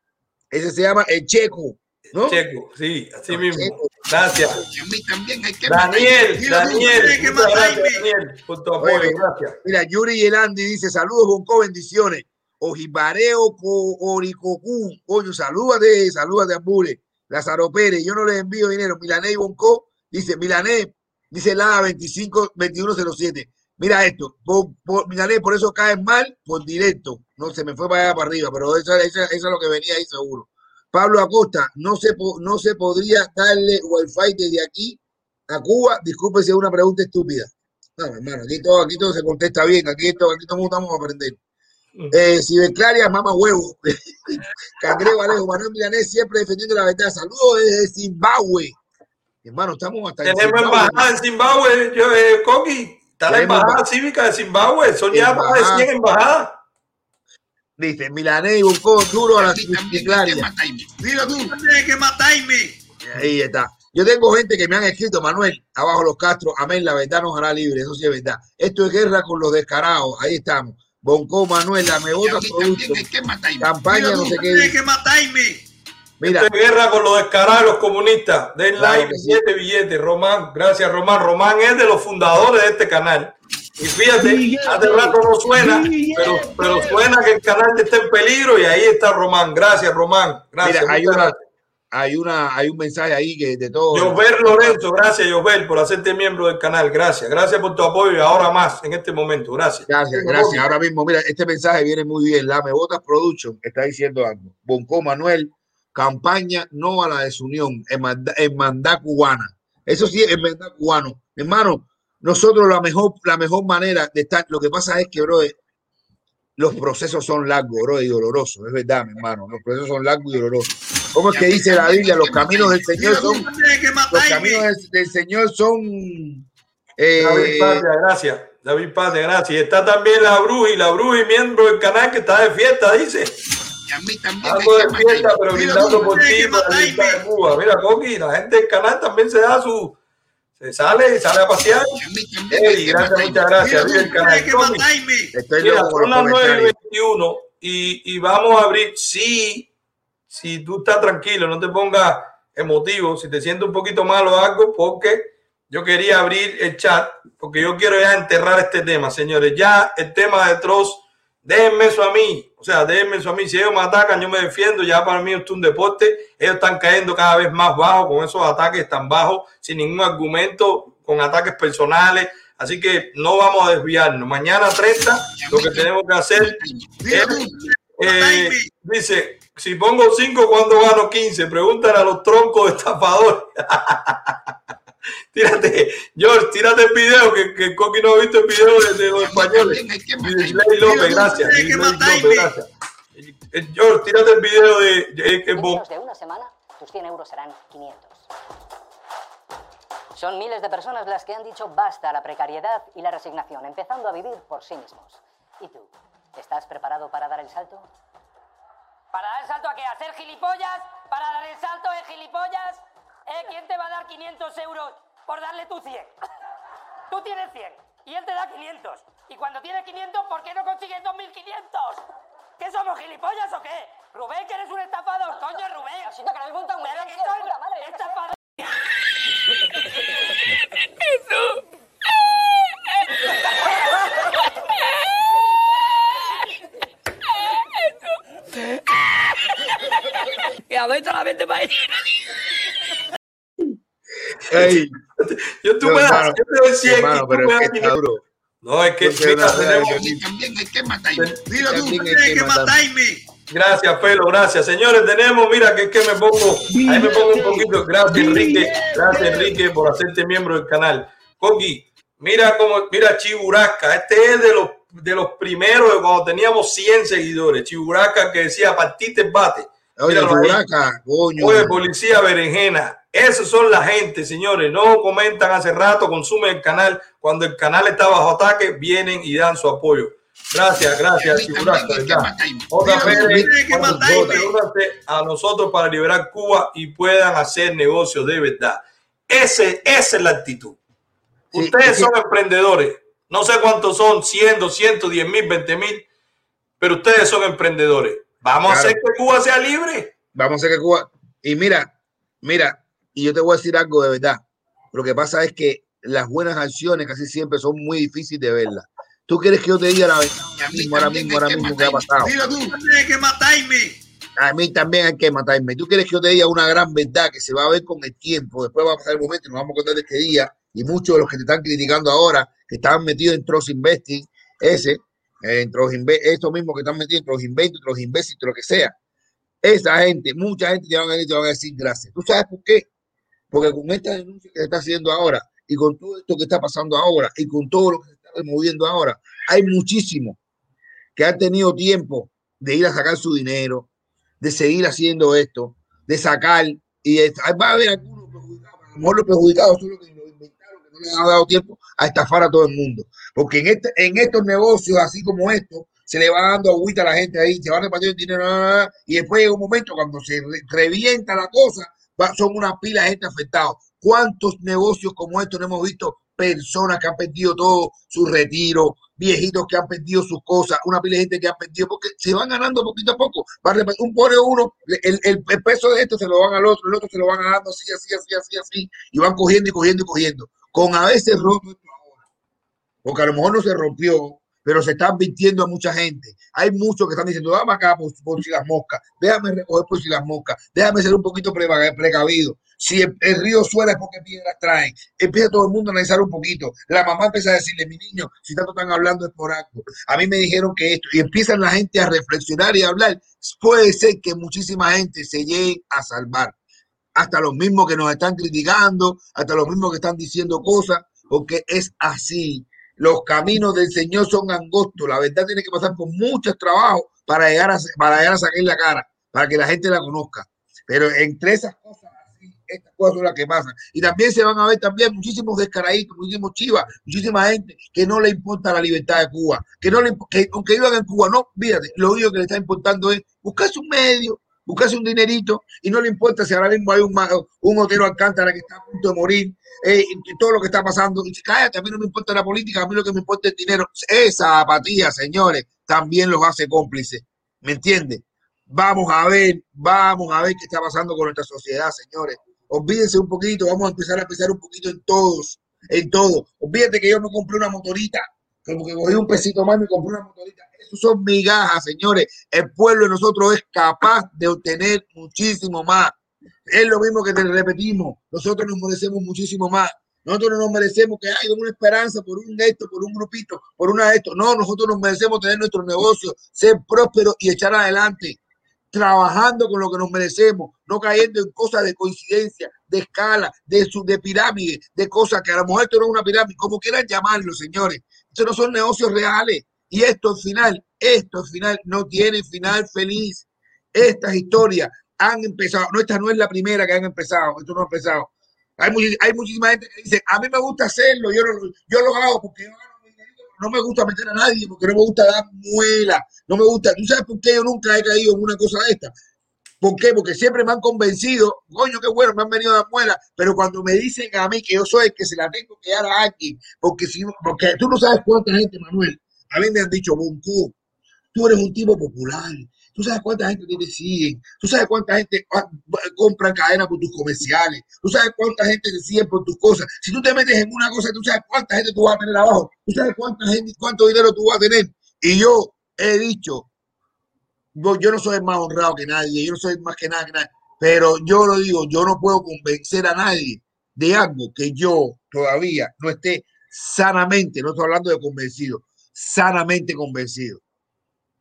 Ese se llama El Checo. ¿no? Checo, sí, así mismo. Gracias. A mí también hay que Daniel, Daniel, que gracias, Daniel, por tu apoyo, gracias. Mira, Yuri Yelandi dice, saludos, Bonco, bendiciones. Ojibareo Oricocu, coño, salúdate, salúdate, Ambule. Lázaro Pérez, yo no les envío dinero. Milané y Bonco, dice Milané, dice la 25 2107. Mira esto, por, Milané, por eso caen mal por directo. No se me fue para allá para arriba, pero eso, eso, eso es lo que venía ahí seguro. Pablo Acosta, no se, no se podría darle wifi desde aquí a Cuba. Disculpe si es una pregunta estúpida. No, hermano, aquí todo, aquí todo se contesta bien, aquí, todo, aquí todo estamos a aprender. Eh, Ciberclaria, mama huevo. Cangrejo Alejo, Manuel Milanés, siempre defendiendo la verdad. Saludos desde Zimbabue. Hermano, estamos hasta Tenemos embajada en Zimbabue, yo, eh, Coqui. Está la embajada cívica de Zimbabue. Son ya más de 100 embajadas. Dice, Milanés buscó duro a la Ciberclaria. Mira tú, tienes que matarme. Ahí está. Yo tengo gente que me han escrito, Manuel, abajo los Castro, amén, la verdad nos hará libre, eso sí es verdad. Esto es guerra con los descarados, ahí estamos. Bonco Manuela, me vota producto. Campaña, no sé qué. que matarme. Mira. Esto es guerra con los descarados, los comunistas. Den like, billete, billete. Román, gracias, Román. Román es de los fundadores de este canal. Y fíjate, hace rato no suena, pero, pero suena que el canal está en peligro y ahí está Román. Gracias, Román. Gracias. Mira, hay, una, gracias. Hay, una, hay un mensaje ahí que de todo. Jover Lorenzo, gracias Jover por hacerte miembro del canal. Gracias, gracias por tu apoyo y ahora más en este momento. Gracias. Gracias, gracias. Ahora mismo, mira, este mensaje viene muy bien. La Me Botas Production está diciendo algo. Bonco Manuel, campaña no a la desunión, hermandad, hermandad cubana. Eso sí, hermandad cubano. Hermano, nosotros la mejor, la mejor manera de estar, lo que pasa es que, bro, los procesos son largos, bro, y dolorosos. Es verdad, mi hermano. Los procesos son largos y dolorosos. ¿Cómo es que dice la Biblia? Los caminos del Señor son. Los caminos del, Señor son. eh, David Patria, gracias. David Patria, gracias. Y está también la Bruji, la Bruji, miembro del canal que está de fiesta, dice. a mí también Algo de fiesta, pero brindando por ti, de Cuba. Mira, Coqui, la gente del canal también se da su. Se sale, sale a pasear. Ey, gracias, muchas gracias. Vive el canal. Coqui. Estoy Mira, son las 9 y comentarios. 21 y, y vamos a abrir. Sí, si tú estás tranquilo, no te pongas emotivo, si te sientes un poquito mal o algo, porque yo quería abrir el chat, porque yo quiero ya enterrar este tema, señores. Ya el tema de Tross, déjenme eso a mí. O sea, déjenme eso a mí. Si ellos me atacan, yo me defiendo. Ya para mí esto es un deporte. Ellos están cayendo cada vez más bajo con esos ataques tan bajos, sin ningún argumento, con ataques personales. Así que no vamos a desviarnos. Mañana 30, lo que tenemos que hacer es, eh, dice, si pongo 5, ¿cuándo gano 15? Pregúntale a los troncos de estafadores. tírate, George, tírate el video, que, que Coqui no ha visto el video de, de los españoles. Ley López, gracias. Eh, George, tírate el video de... de- menos de una semana, tus 100 euros serán 500. Son miles de personas las que han dicho basta a la precariedad y la resignación, empezando a vivir por sí mismos. ¿Y tú? ¿Estás preparado para dar el salto? ¿Para dar el salto a qué? ¿A ser gilipollas? ¿Para dar el salto de gilipollas? ¿Eh? ¿Quién te va a dar 500 euros por darle tú 100? Tú tienes 100 y él te da 500. Y cuando tienes 500, ¿por qué no consigues 2.500? ¿Qué somos, gilipollas o qué? Rubén, que eres un estafador, coño, Rubén. Así que me monta un Pero que esto es estafador. Que la mente para Ey, Yo tú no, me das, yo te doy 100 y hermano, tú pero me es das que está 500. duro. No, es que mira, tenemos- también hay que matarme. Dilo tú, tienes que matarme. Gracias, Pelo, gracias. Señores, tenemos, mira, que es que me pongo, ahí me pongo un poquito. Gracias, Enrique. Gracias, Enrique, por hacerte miembro del canal. Coqui, mira cómo, mira Chiburasca. Este es de los, de los primeros cuando teníamos 100 seguidores. Chiburasca que decía, partite bate. Oye, coño. Policía berenjena. Esos son la gente, señores. No comentan hace rato, consumen el canal. Cuando el canal está bajo ataque, vienen y dan su apoyo. Gracias, gracias, únanse a nosotros para liberar Cuba y puedan hacer negocios de verdad. Ese, esa es la actitud. Ustedes son emprendedores. No sé cuántos son, 100, 200, 10 mil, 20 mil, pero ustedes son emprendedores. Vamos a hacer que Cuba sea libre. Vamos a hacer que Cuba. Y mira, mira, y yo te voy a decir algo de verdad. Lo que pasa es que las buenas acciones casi siempre son muy difíciles de verlas. ¿Tú quieres que yo te diga la verdad ahora mismo, ahora mismo, ahora mismo que ha pasado? Dilo tú, tienes que matarme. A mí también hay que matarme. ¿Tú quieres que yo te diga una gran verdad que se va a ver con el tiempo? Después va a pasar el momento y nos vamos a contar de este día. Y muchos de los que te están criticando ahora, que estaban metidos en Trust Investing, ese, eh, en Trust Inve- esto mismo que están metidos en Trust Investing, Trust Investing, lo que sea. Esa gente, mucha gente te van a te van a decir gracias. ¿Tú sabes por qué? Porque con esta denuncia que se está haciendo ahora y con todo esto que está pasando ahora y con todo lo que se está removiendo ahora, hay muchísimos que han tenido tiempo de ir a sacar su dinero, de seguir haciendo esto, de sacar, y va a haber algunos perjudicados, a lo mejor los perjudicados son los que lo inventaron, que no les han dado tiempo a estafar a todo el mundo. Porque en, este, en estos negocios, así como estos, se le va dando agüita a la gente ahí, se va repartiendo dinero, y después llega un momento cuando se re- revienta la cosa, son una pila de gente afectados. ¿Cuántos negocios como estos no hemos visto? Personas que han perdido todo su retiro, viejitos que han perdido sus cosas, una pila de gente que ha perdido, porque se van ganando poquito a poco. Va Un pone uno, el, el- peso de esto se lo van al otro, el otro se lo van ganando así, así, así, así, así, y van cogiendo y cogiendo y cogiendo. Con a veces roto porque a lo mejor no se rompió, pero se está advirtiendo a mucha gente. Hay muchos que están diciendo, vamos acá por, por si las moscas, déjame recoger por si las moscas, déjame ser un poquito precavido. Si el, el río suena es porque piedras traen. Empieza todo el mundo a analizar un poquito. La mamá empieza a decirle, mi niño, si tanto están hablando es por algo. A mí me dijeron que esto, y empiezan la gente a reflexionar y a hablar. Puede ser que muchísima gente se llegue a salvar hasta los mismos que nos están criticando, hasta los mismos que están diciendo cosas, porque es así. Los caminos del Señor son angostos. La verdad tiene que pasar por muchos trabajos para llegar a, para llegar a sacar la cara, para que la gente la conozca. Pero entre esas cosas, así, estas cosas son las que pasan. Y también se van a ver también muchísimos descaraditos, muchísimos chivas, muchísima gente que no le importa la libertad de Cuba, que no le que aunque vivan en Cuba, no, fíjate, lo único que le está importando es buscarse un medio, buscarse un dinerito y no le importa si ahora mismo hay un, un Otero Alcántara que está a punto de morir eh, y todo lo que está pasando. Y dice, cállate, a mí no me importa la política, a mí lo que me importa es el dinero. Esa apatía, señores, también los hace cómplices. ¿Me entiendes? Vamos a ver, vamos a ver qué está pasando con nuestra sociedad, señores. Olvídense un poquito, vamos a empezar a pensar un poquito en todos, en todo. Olvídate que yo me compré una motorita, como que cogí un pesito más y me compré una motorita. Eso son migajas, señores. El pueblo de nosotros es capaz de obtener muchísimo más. Es lo mismo que te repetimos. Nosotros nos merecemos muchísimo más. Nosotros no nos merecemos que haya una esperanza por un esto, por un grupito, por una de esto. No, nosotros nos merecemos tener nuestro negocio, ser prósperos y echar adelante. Trabajando con lo que nos merecemos, no cayendo en cosas de coincidencia, de escala, de, su, de pirámide, de cosas que a lo mejor esto no es una pirámide, como quieran llamarlo, señores. Estos no son negocios reales. Y esto al final, esto al final no tiene final feliz. Estas historias han empezado, no, esta no es la primera que han empezado, esto no ha empezado. Hay, hay muchísima gente que dice, a mí me gusta hacerlo, yo, lo- yo lo hago porque yo no me gusta meter a nadie, porque no me gusta dar muela, no me gusta, ¿tú sabes por qué yo nunca he caído en una cosa de esta? ¿Por qué? Porque siempre me han convencido, coño, qué bueno, me han venido a dar muela, pero cuando me dicen a mí que yo soy el que se la tengo que dar a alguien, porque si porque tú no sabes cuánta gente, Manuel, a mí me han dicho, Bonco, tú eres un tipo popular, tú sabes cuánta gente te siguen, tú sabes cuánta gente ah, compra cadena por tus comerciales, tú sabes cuánta gente te sigue por tus cosas. Si tú te metes en una cosa, tú sabes cuánta gente tú vas a tener abajo, tú sabes cuánta gente, cuánto dinero tú vas a tener. Y yo he dicho, yo, yo no soy más honrado que nadie, yo no soy más que nada que nadie, pero yo lo digo, yo no puedo convencer a nadie de algo que yo todavía no esté sanamente, no estoy hablando de convencido, sanamente convencido.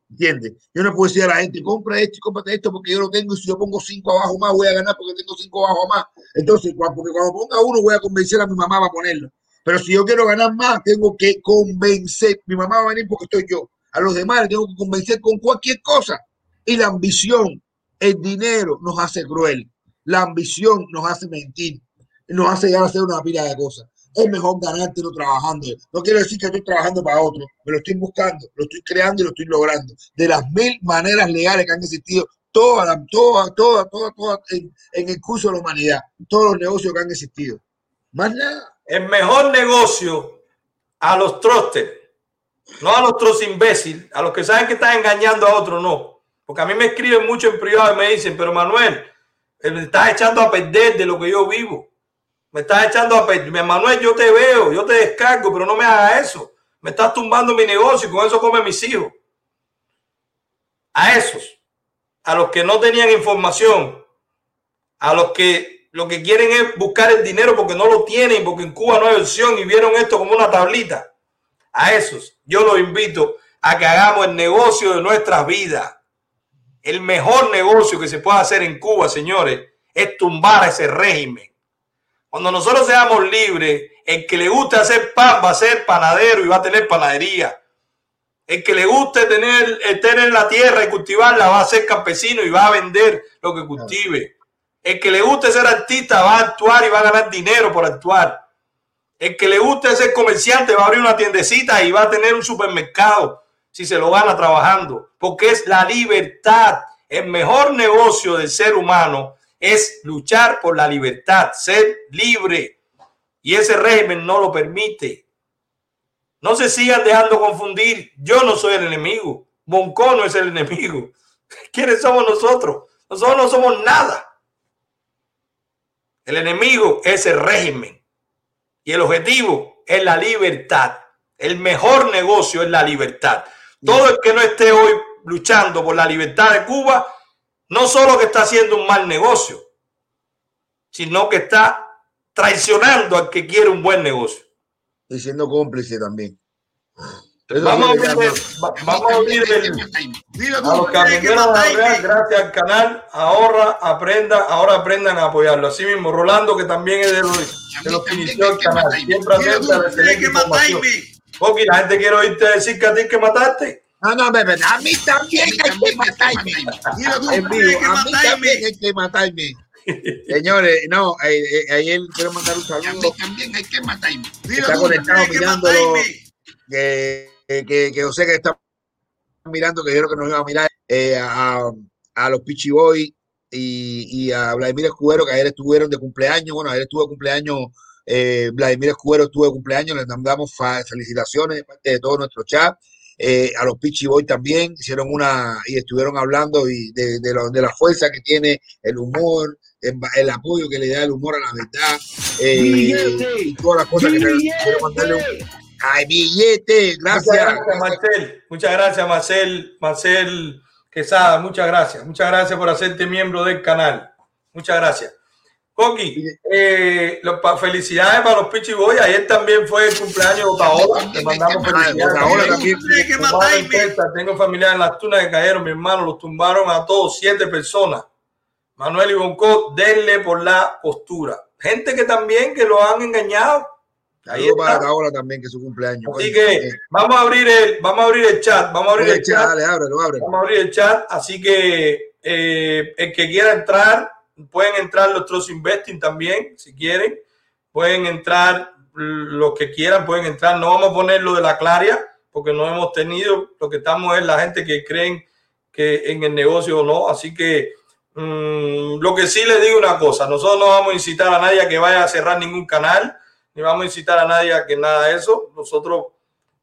¿Entiendes? Yo no puedo decir a la gente, compra esto y cómprate esto porque yo lo tengo y si yo pongo cinco abajo más voy a ganar porque tengo cinco abajo más. Entonces, porque cuando ponga uno voy a convencer a mi mamá para ponerlo. Pero si yo quiero ganar más, tengo que convencer. Mi mamá va a venir porque estoy yo. A los demás les tengo que convencer con cualquier cosa. Y la ambición, el dinero nos hace cruel. La ambición nos hace mentir. Nos hace llegar a hacer una pila de cosas. Es mejor ganártelo trabajando. No quiero decir que estoy trabajando para otro. Me lo estoy buscando, lo estoy creando y lo estoy logrando. De las mil maneras legales que han existido, todas, todas, todas, todas, en, en el curso de la humanidad. Todos los negocios que han existido. Más nada. El mejor negocio a los trusted, no a los trust imbéciles, a los que saben que están engañando a otros, no. Porque a mí me escriben mucho en privado y me dicen, pero Manuel, eh, me estás echando a perder de lo que yo vivo. Me estás echando a perder. Manuel, yo te veo, yo te descargo, pero no me hagas eso. Me estás tumbando mi negocio y con eso come mis hijos. A esos, a los que no tenían información, a los que lo que quieren es buscar el dinero porque no lo tienen, porque en Cuba no hay opción y vieron esto como una tablita. A esos, yo los invito a que hagamos el negocio de nuestras vidas. El mejor negocio que se puede hacer en Cuba, señores, es tumbar ese régimen. Cuando nosotros seamos libres, el que le guste hacer pan va a ser panadero y va a tener panadería. El que le guste tener, eh, tener la tierra y cultivarla va a ser campesino y va a vender lo que cultive. El que le guste ser artista va a actuar y va a ganar dinero por actuar. El que le guste ser comerciante va a abrir una tiendecita y va a tener un supermercado si se lo gana trabajando. Porque es la libertad. El mejor negocio del ser humano es luchar por la libertad, ser libre. Y ese régimen no lo permite. No se sigan dejando confundir. Yo no soy el enemigo. Bonco no es el enemigo. ¿Quiénes somos nosotros? Nosotros no somos nada. El enemigo es el régimen. Y el objetivo es la libertad. El mejor negocio es la libertad. Todo el que no esté hoy luchando por la libertad de Cuba, no solo que está haciendo un mal negocio, sino que está traicionando al que quiere un buen negocio. Y siendo cómplice también. Vamos a abrir, vamos a abrir el, a los camioneros gracias al canal, ahorra, aprenda, ahora aprendan a apoyarlo. Así mismo, Rolando, que también es de los, de los que inició el canal, siempre atenta a la información. Poki, la gente quiere oírte decir que a ti que mataste. No, no, bebé, a mí también hay que matarme. En vivo, a mí también hay que matarme. Señores, no, ayer quiero mandar un saludo. A mí también hay que matarme. Está conectado mirándolo. Que, que, que, yo sé que está mirando, que dijeron que nos iba a mirar eh, a, a, los Pichi Boy y, y, a Vladimir Escudero, que ayer estuvieron de cumpleaños. Bueno, ayer estuvo de cumpleaños eh, Vladimir Escudero, estuvo de cumpleaños. Les damos felicitaciones de parte de todo nuestro chat. Eh, a los Pichi Boy también hicieron una y estuvieron hablando y de, de, lo, de la fuerza que tiene el humor, el, el, apoyo que le da el humor a la verdad eh, y todas las cosas que quiero mandarle un, ¡Ay, billete! Gracias. Muchas gracias, Marcel. Muchas gracias, Marcel. Marcel Quesada, muchas gracias. Muchas gracias por hacerte miembro del canal. Muchas gracias. Coqui, eh, felicidades para los Pichi Boy. Ayer también fue el cumpleaños de Paola. Te mandamos felicidades. Paola también. Tengo familiares en las tunas que cayeron, mi hermano. Los tumbaron a todos, siete personas. Manuel y Bonco, denle por la postura. Gente que también que lo han engañado Ahí para Paola también, que es su cumpleaños. Así que vamos a abrir el, vamos a abrir el chat. Vamos a abrir el, chat. Dale, ábrelo, ábrelo. Vamos a abrir el chat. Así que eh, el que quiera entrar, pueden entrar los Trust Investing también, si quieren. Pueden entrar los que quieran, pueden entrar. No vamos a poner lo de la Claria, porque no hemos tenido. Lo que estamos es la gente que creen que en el negocio o no. Así que mmm, lo que sí les digo una cosa: nosotros no vamos a incitar a nadie a que vaya a cerrar ningún canal ni vamos a incitar a nadie a que nada de eso. Nosotros,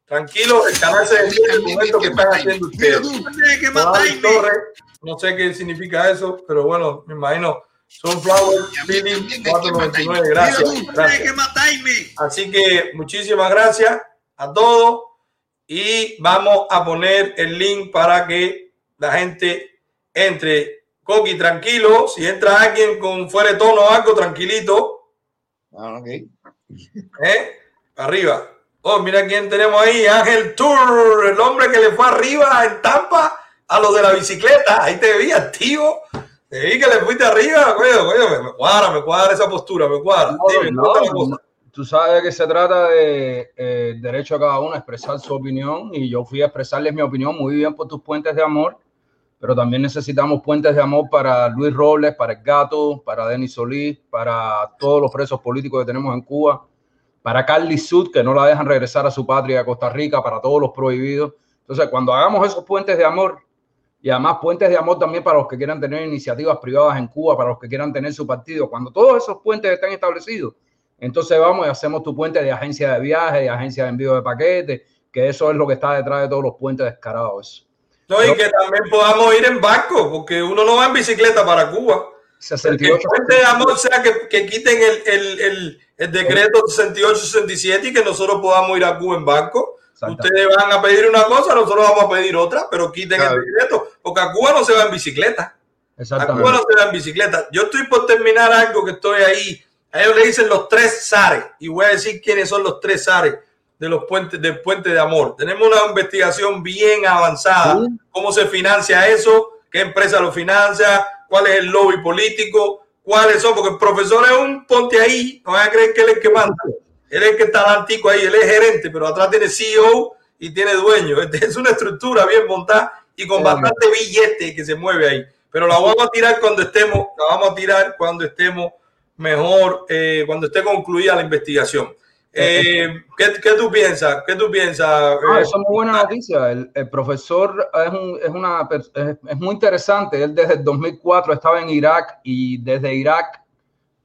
tranquilos, el canal se en el momento que están haciendo ustedes. No sé qué significa eso, pero bueno, me imagino. Sunflower Feeling 499, gracias. gracias. Así que muchísimas gracias a todos y vamos a poner el link para que la gente entre. Coqui, tranquilo, si entra alguien con fuera de tono o algo, tranquilito. Ah, okay. ¿Eh? Arriba. Oh, mira quién tenemos ahí, Ángel Tour, el hombre que le fue arriba en Tampa a los de la bicicleta. Ahí te vi activo. Te vi que le fuiste arriba, me cuadra, me cuadra esa postura, me cuadra. tú sabes que se trata de eh, derecho a cada uno a expresar su opinión y yo fui a expresarles mi opinión muy bien por tus puentes de amor, pero también necesitamos puentes de amor para Luis Robles, para el gato, para Denis Solís, para todos los presos políticos que tenemos en Cuba para Carly Sud, que no la dejan regresar a su patria, a Costa Rica, para todos los prohibidos. Entonces, cuando hagamos esos puentes de amor, y además puentes de amor también para los que quieran tener iniciativas privadas en Cuba, para los que quieran tener su partido, cuando todos esos puentes están establecidos, entonces vamos y hacemos tu puente de agencia de viaje, de agencia de envío de paquetes, que eso es lo que está detrás de todos los puentes descarados. No, y que también podamos ir en barco, porque uno no va en bicicleta para Cuba. 68. El puente de amor sea que, que quiten el, el, el el decreto 68-67 y que nosotros podamos ir a Cuba en barco. Ustedes van a pedir una cosa, nosotros vamos a pedir otra, pero quiten el decreto, porque a Cuba no se va en bicicleta. A Cuba no se va en bicicleta. Yo estoy por terminar algo que estoy ahí. A ellos le dicen los tres zares, y voy a decir quiénes son los tres zares de los puentes del puente de amor. Tenemos una investigación bien avanzada. ¿Cómo se financia eso? ¿Qué empresa lo financia? ¿Cuál es el lobby político? cuáles son, porque el profesor es un ponte ahí, no van a creer que él es el que manda. Él es el que está antico ahí, él es gerente, pero atrás tiene CEO y tiene dueño. Es una estructura bien montada y con bastante billete que se mueve ahí. Pero la vamos a tirar cuando estemos, la vamos a tirar cuando estemos mejor, eh, cuando esté concluida la investigación. Eh, ¿qué, ¿qué, tú piensas? ¿Qué tú piensas? Ah, eso es muy buena noticia. El, el profesor es, un, es, una, es, es, muy interesante. Él desde el 2004 estaba en Irak y desde Irak,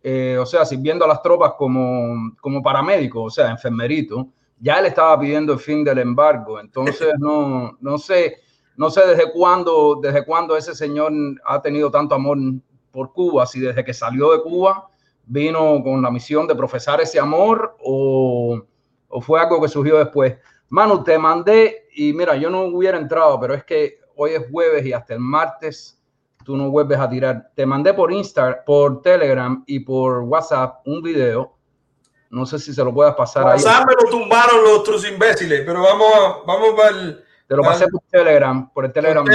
eh, o sea, sirviendo a las tropas como, como paramédico, o sea, enfermerito, ya él estaba pidiendo el fin del embargo. Entonces, no, no sé, no sé desde cuándo, desde cuándo ese señor ha tenido tanto amor por Cuba, si desde que salió de Cuba vino con la misión de profesar ese amor o, o, fue algo que surgió después. Manu, te mandé y mira, yo no hubiera entrado, pero es que hoy es jueves y hasta el martes tú no vuelves a tirar. Te mandé por Instagram, por Telegram y por WhatsApp un video. No sé si se lo puedas pasar ahí. WhatsApp me lo tumbaron los otros imbéciles, pero vamos a, vamos a ver. Te lo pasé por Telegram, por el Telegram.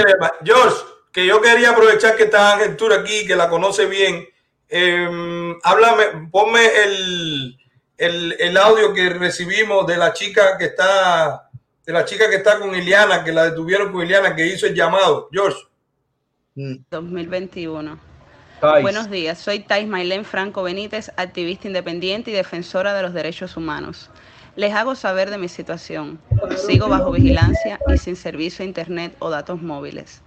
George, que yo quería aprovechar que está Tour aquí, que la conoce bien. Eh, háblame, ponme el, el, el, audio que recibimos de la chica que está, de la chica que está con Iliana, que la detuvieron con Iliana, que hizo el llamado. George. 2021. Thais. Buenos días, soy Thais Mailén Franco Benítez, activista independiente y defensora de los derechos humanos. Les hago saber de mi situación. Sigo bajo vigilancia y sin servicio a internet o datos móviles.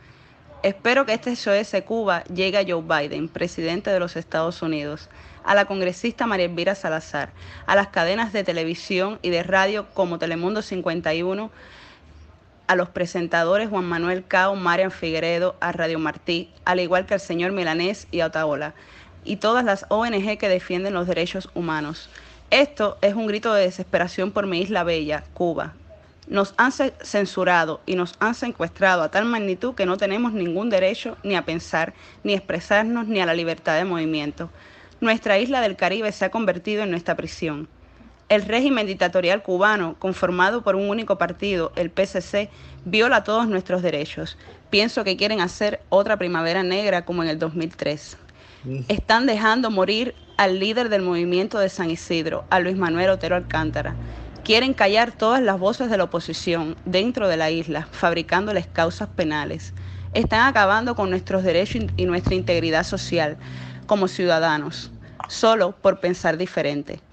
Espero que este SOS Cuba llegue a Joe Biden, presidente de los Estados Unidos, a la congresista María Elvira Salazar, a las cadenas de televisión y de radio como Telemundo 51, a los presentadores Juan Manuel Cao, Marian Figueredo, a Radio Martí, al igual que al señor Milanés y a Otaola, y todas las ONG que defienden los derechos humanos. Esto es un grito de desesperación por mi isla bella, Cuba. Nos han censurado y nos han secuestrado a tal magnitud que no tenemos ningún derecho ni a pensar, ni a expresarnos, ni a la libertad de movimiento. Nuestra isla del Caribe se ha convertido en nuestra prisión. El régimen dictatorial cubano, conformado por un único partido, el PCC, viola todos nuestros derechos. Pienso que quieren hacer otra primavera negra como en el 2003. Están dejando morir al líder del movimiento de San Isidro, a Luis Manuel Otero Alcántara. Quieren callar todas las voces de la oposición dentro de la isla, fabricándoles causas penales. Están acabando con nuestros derechos y nuestra integridad social como ciudadanos, solo por pensar diferente.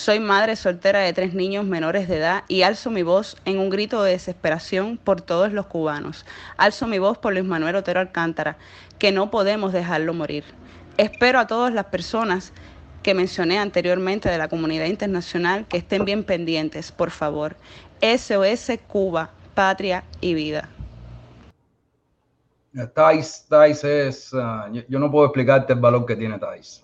Soy madre soltera de tres niños menores de edad y alzo mi voz en un grito de desesperación por todos los cubanos. Alzo mi voz por Luis Manuel Otero Alcántara, que no podemos dejarlo morir. Espero a todas las personas que mencioné anteriormente de la comunidad internacional que estén bien pendientes, por favor. SOS Cuba, patria y vida. Thais, Thais es, yo, yo, no puedo explicarte el valor que tiene Thais.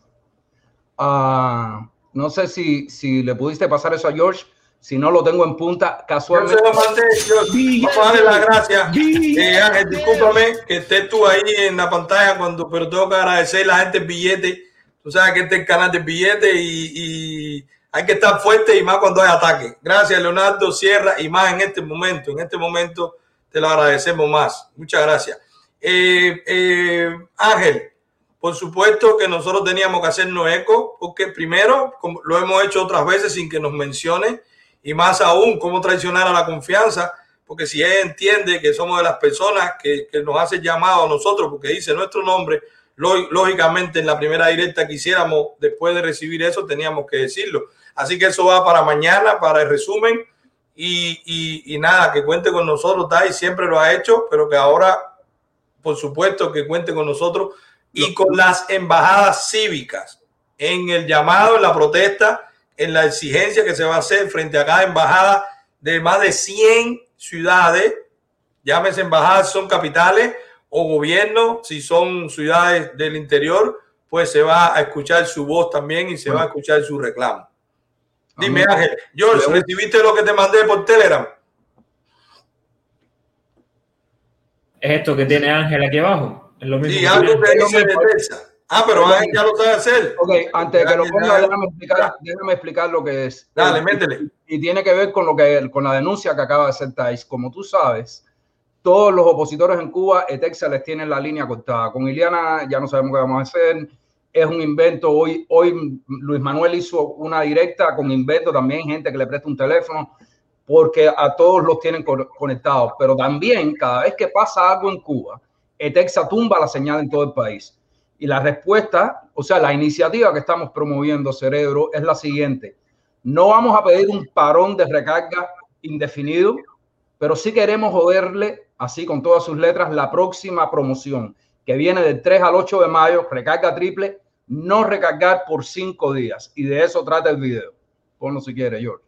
Uh, no sé si, si le pudiste pasar eso a George. Si no lo tengo en punta, casualmente. Yo se lo mandé, George. Vamos a darle las gracias. Eh, Ángel, discúlpame que estés tú ahí en la pantalla, cuando, pero tengo que agradecer a la gente el billete. Tú sabes que este es el canal del billete y, y hay que estar fuerte y más cuando hay ataque. Gracias, Leonardo Sierra, y más en este momento. En este momento te lo agradecemos más. Muchas gracias. Eh, eh, Ángel, por supuesto que nosotros teníamos que hacernos eco, porque primero, lo hemos hecho otras veces sin que nos mencione, y más aún, cómo traicionar a la confianza, porque si él entiende que somos de las personas que, nos hace llamado a nosotros, porque dice nuestro nombre, lógicamente en la primera directa que hiciéramos, después de recibir eso, teníamos que decirlo. Así que eso va para mañana, para el resumen, y, nada, que cuente con nosotros, Dai, siempre lo ha hecho, pero que ahora, por supuesto, que cuente con nosotros y con las embajadas cívicas en el llamado, en la protesta, en la exigencia que se va a hacer frente a cada embajada de más de 100 ciudades, llámese embajadas, son capitales o gobierno, si son ciudades del interior, pues se va a escuchar su voz también y se va a escuchar su reclamo. Dime, Ángel, George, ¿recibiste lo que te mandé por Telegram? ¿Es esto que tiene Ángel aquí abajo? Es lo mismo Sí, algo que dice de Teresa. Ah, pero Ángel ya lo sabe hacer. Ok, antes de que lo ponga, déjame explicar, déjame explicar lo que es. Dale, métele. Y tiene que ver con lo que con la denuncia que acaba de hacer Thais. Como tú sabes, todos los opositores en Cuba, ETEXA les tiene la línea cortada. Con Iliana ya no sabemos qué vamos a hacer. Es un invento. Hoy, hoy Luis Manuel hizo una directa con invento también, gente que le presta un teléfono, porque a todos los tienen conectados. Pero también, cada vez que pasa algo en Cuba, ETEXA tumba la señal en todo el país. Y la respuesta, o sea, la iniciativa que estamos promoviendo, Cerebro, es la siguiente. No vamos a pedir un parón de recarga indefinido, pero sí queremos joderle, así con todas sus letras, la próxima promoción, que viene del 3 al 8 de mayo, recarga triple, no recargar por cinco días. Y de eso trata el video. Ponlo si quiere, George.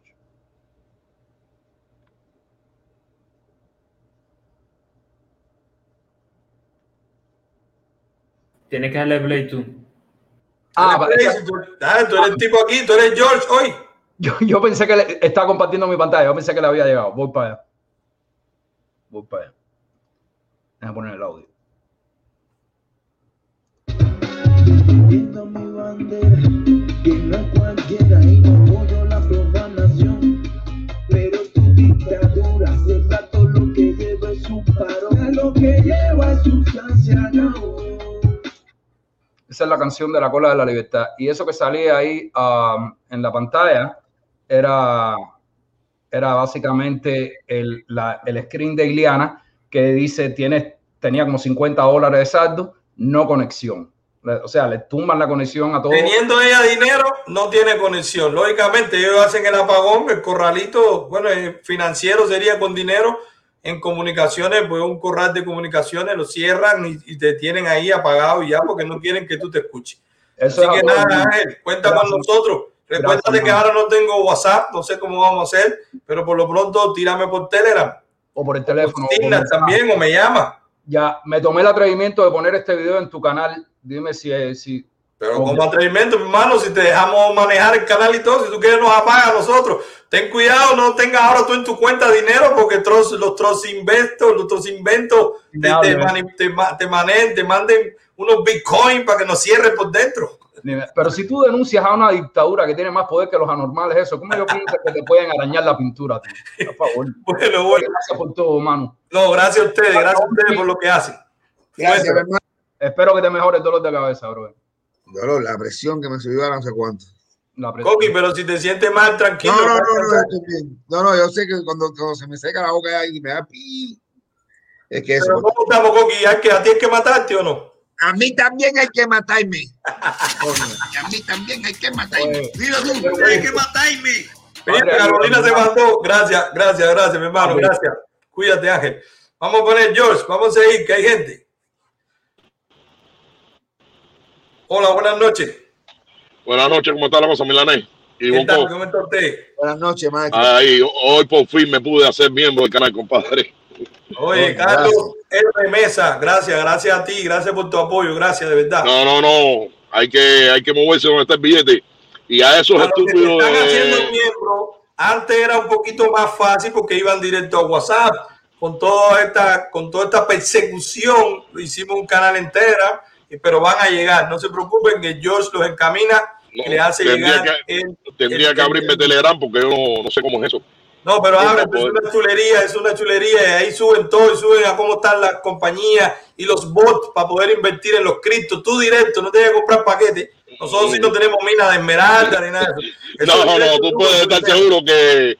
Tienes que darle play tú. Ah, play, tú, tú eres el tipo aquí, tú eres George hoy. Yo, yo pensé que le, estaba compartiendo mi pantalla, yo pensé que le había llegado. Voy para allá. Voy para allá. Déjame poner el audio. Viendo mi bandera, que no es cualquiera y no apoyo la profanación. Pero tu dictadura lo que lleva es su paro, lo que lleva es sustancia no. Esa es la canción de la cola de la libertad. Y eso que salía ahí um, en la pantalla era, era básicamente el, el screen de Iliana que dice tienes, tenía como 50 dólares de saldo, no conexión. O sea, le tumban la conexión a todos. Teniendo ella dinero, no tiene conexión. Lógicamente, ellos hacen el apagón, el corralito, bueno, el financiero sería con dinero. En comunicaciones, pues un corral de comunicaciones lo cierran y, y te tienen ahí apagado ya porque no quieren que tú te escuches. Eso Así es que nada, Ángel, cuenta con nosotros. Recuerda Gracias, que ahora no tengo WhatsApp, no sé cómo vamos a hacer, pero por lo pronto tírame por Telegram. O por el teléfono. o por también, o me llama. Ya, me tomé el atrevimiento de poner este video en tu canal. Dime si... si Pero como atrevimiento, mi hermano, si te dejamos manejar el canal y todo, si tú quieres nos apaga a nosotros. Ten cuidado, no tengas ahora tú en tu cuenta dinero porque tros- los trolls inventos, los trolls inventos te, te, mani- te, te manen- te manden unos bitcoins para que nos cierren por dentro. Pero si tú denuncias a una dictadura que tiene más poder que los anormales, eso, ¿cómo yo pienso que te pueden arañar la pintura? tío? Por favor. Bueno, bueno. Gracias por todo, mano. No, gracias a ustedes, gracias a ustedes por lo que hacen. Gracias, Fuerte. hermano. Espero que te mejore el dolor de cabeza, bro. Dolor, la presión que me subió a no sé cuánto. Coqui, pero si te sientes mal, tranquilo. No, no, no, no, descansar. estoy bien. No, no, yo sé que cuando, cuando se me seca la boca y me da pi. Es que eso. Pero ¿cómo estamos, Coqui? ¿Hay que, ¿A ti hay que matarte o no? A mí también hay que matarme. A mí también hay que matarme. Dilo tú, hay que matarme. Mira, Carolina se mandó. Gracias, gracias, gracias, mi hermano. Gracias. Cuídate, Ángel. Vamos a poner George, vamos a seguir, que hay gente. Hola, buenas noches. Buenas noches, ¿cómo está la cosa, Milanés? Y ¿Qué tal? ¿Cómo está usted? Buenas noches, maestro. Ahí, hoy por fin me pude hacer miembro del canal, compadre. Oye, Carlos R. Mesa, gracias, gracias a ti, gracias por tu apoyo, gracias, de verdad. No, no, no. Hay que, hay que moverse donde está el billete. Y a esos te estúpidos están haciendo de... miembro, antes era un poquito más fácil porque iban directo a WhatsApp. Con toda esta, con toda esta persecución, hicimos un canal entera, pero van a llegar. No se preocupen que George los encamina y le hace llegar. que, el- tendría el- que abrirme Telegram porque yo no, no sé cómo es eso. No, pero abre, es una chulería, es una chulería. Y ahí suben todo y suben a cómo están las compañías y los bots para poder invertir en los criptos. Tú directo, no tienes que comprar paquetes. Nosotros sí no tenemos mina de esmeralda ni nada de eso. Eso No, no, no, tú puedes estar que seguro que,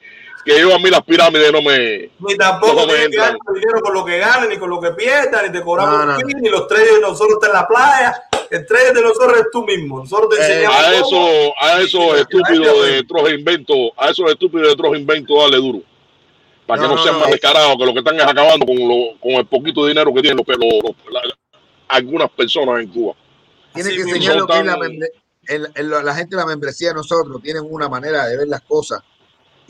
que yo a mí las pirámides no me... Ni tampoco no me tienes que entran. ganar dinero con lo que ganen, ni con lo que pierdan, ni te cobramos No, ni los traders de nosotros están en la playa. El trader de nosotros es tú mismo. Nosotros te enseñamos. Eh, a cómo. eso, a esos estúpidos de otros inventos, a esos estúpidos de otros inventos, dale duro. Para que No, sean no, más eh. descarados, que lo que están es acabando con, lo, con el poquito dinero que tienen los, los- los- la- algunas personas en Cuba. Tiene Así que enseñar lo Son que es la, la gente de la membresía de nosotros. Tienen una manera de ver las cosas.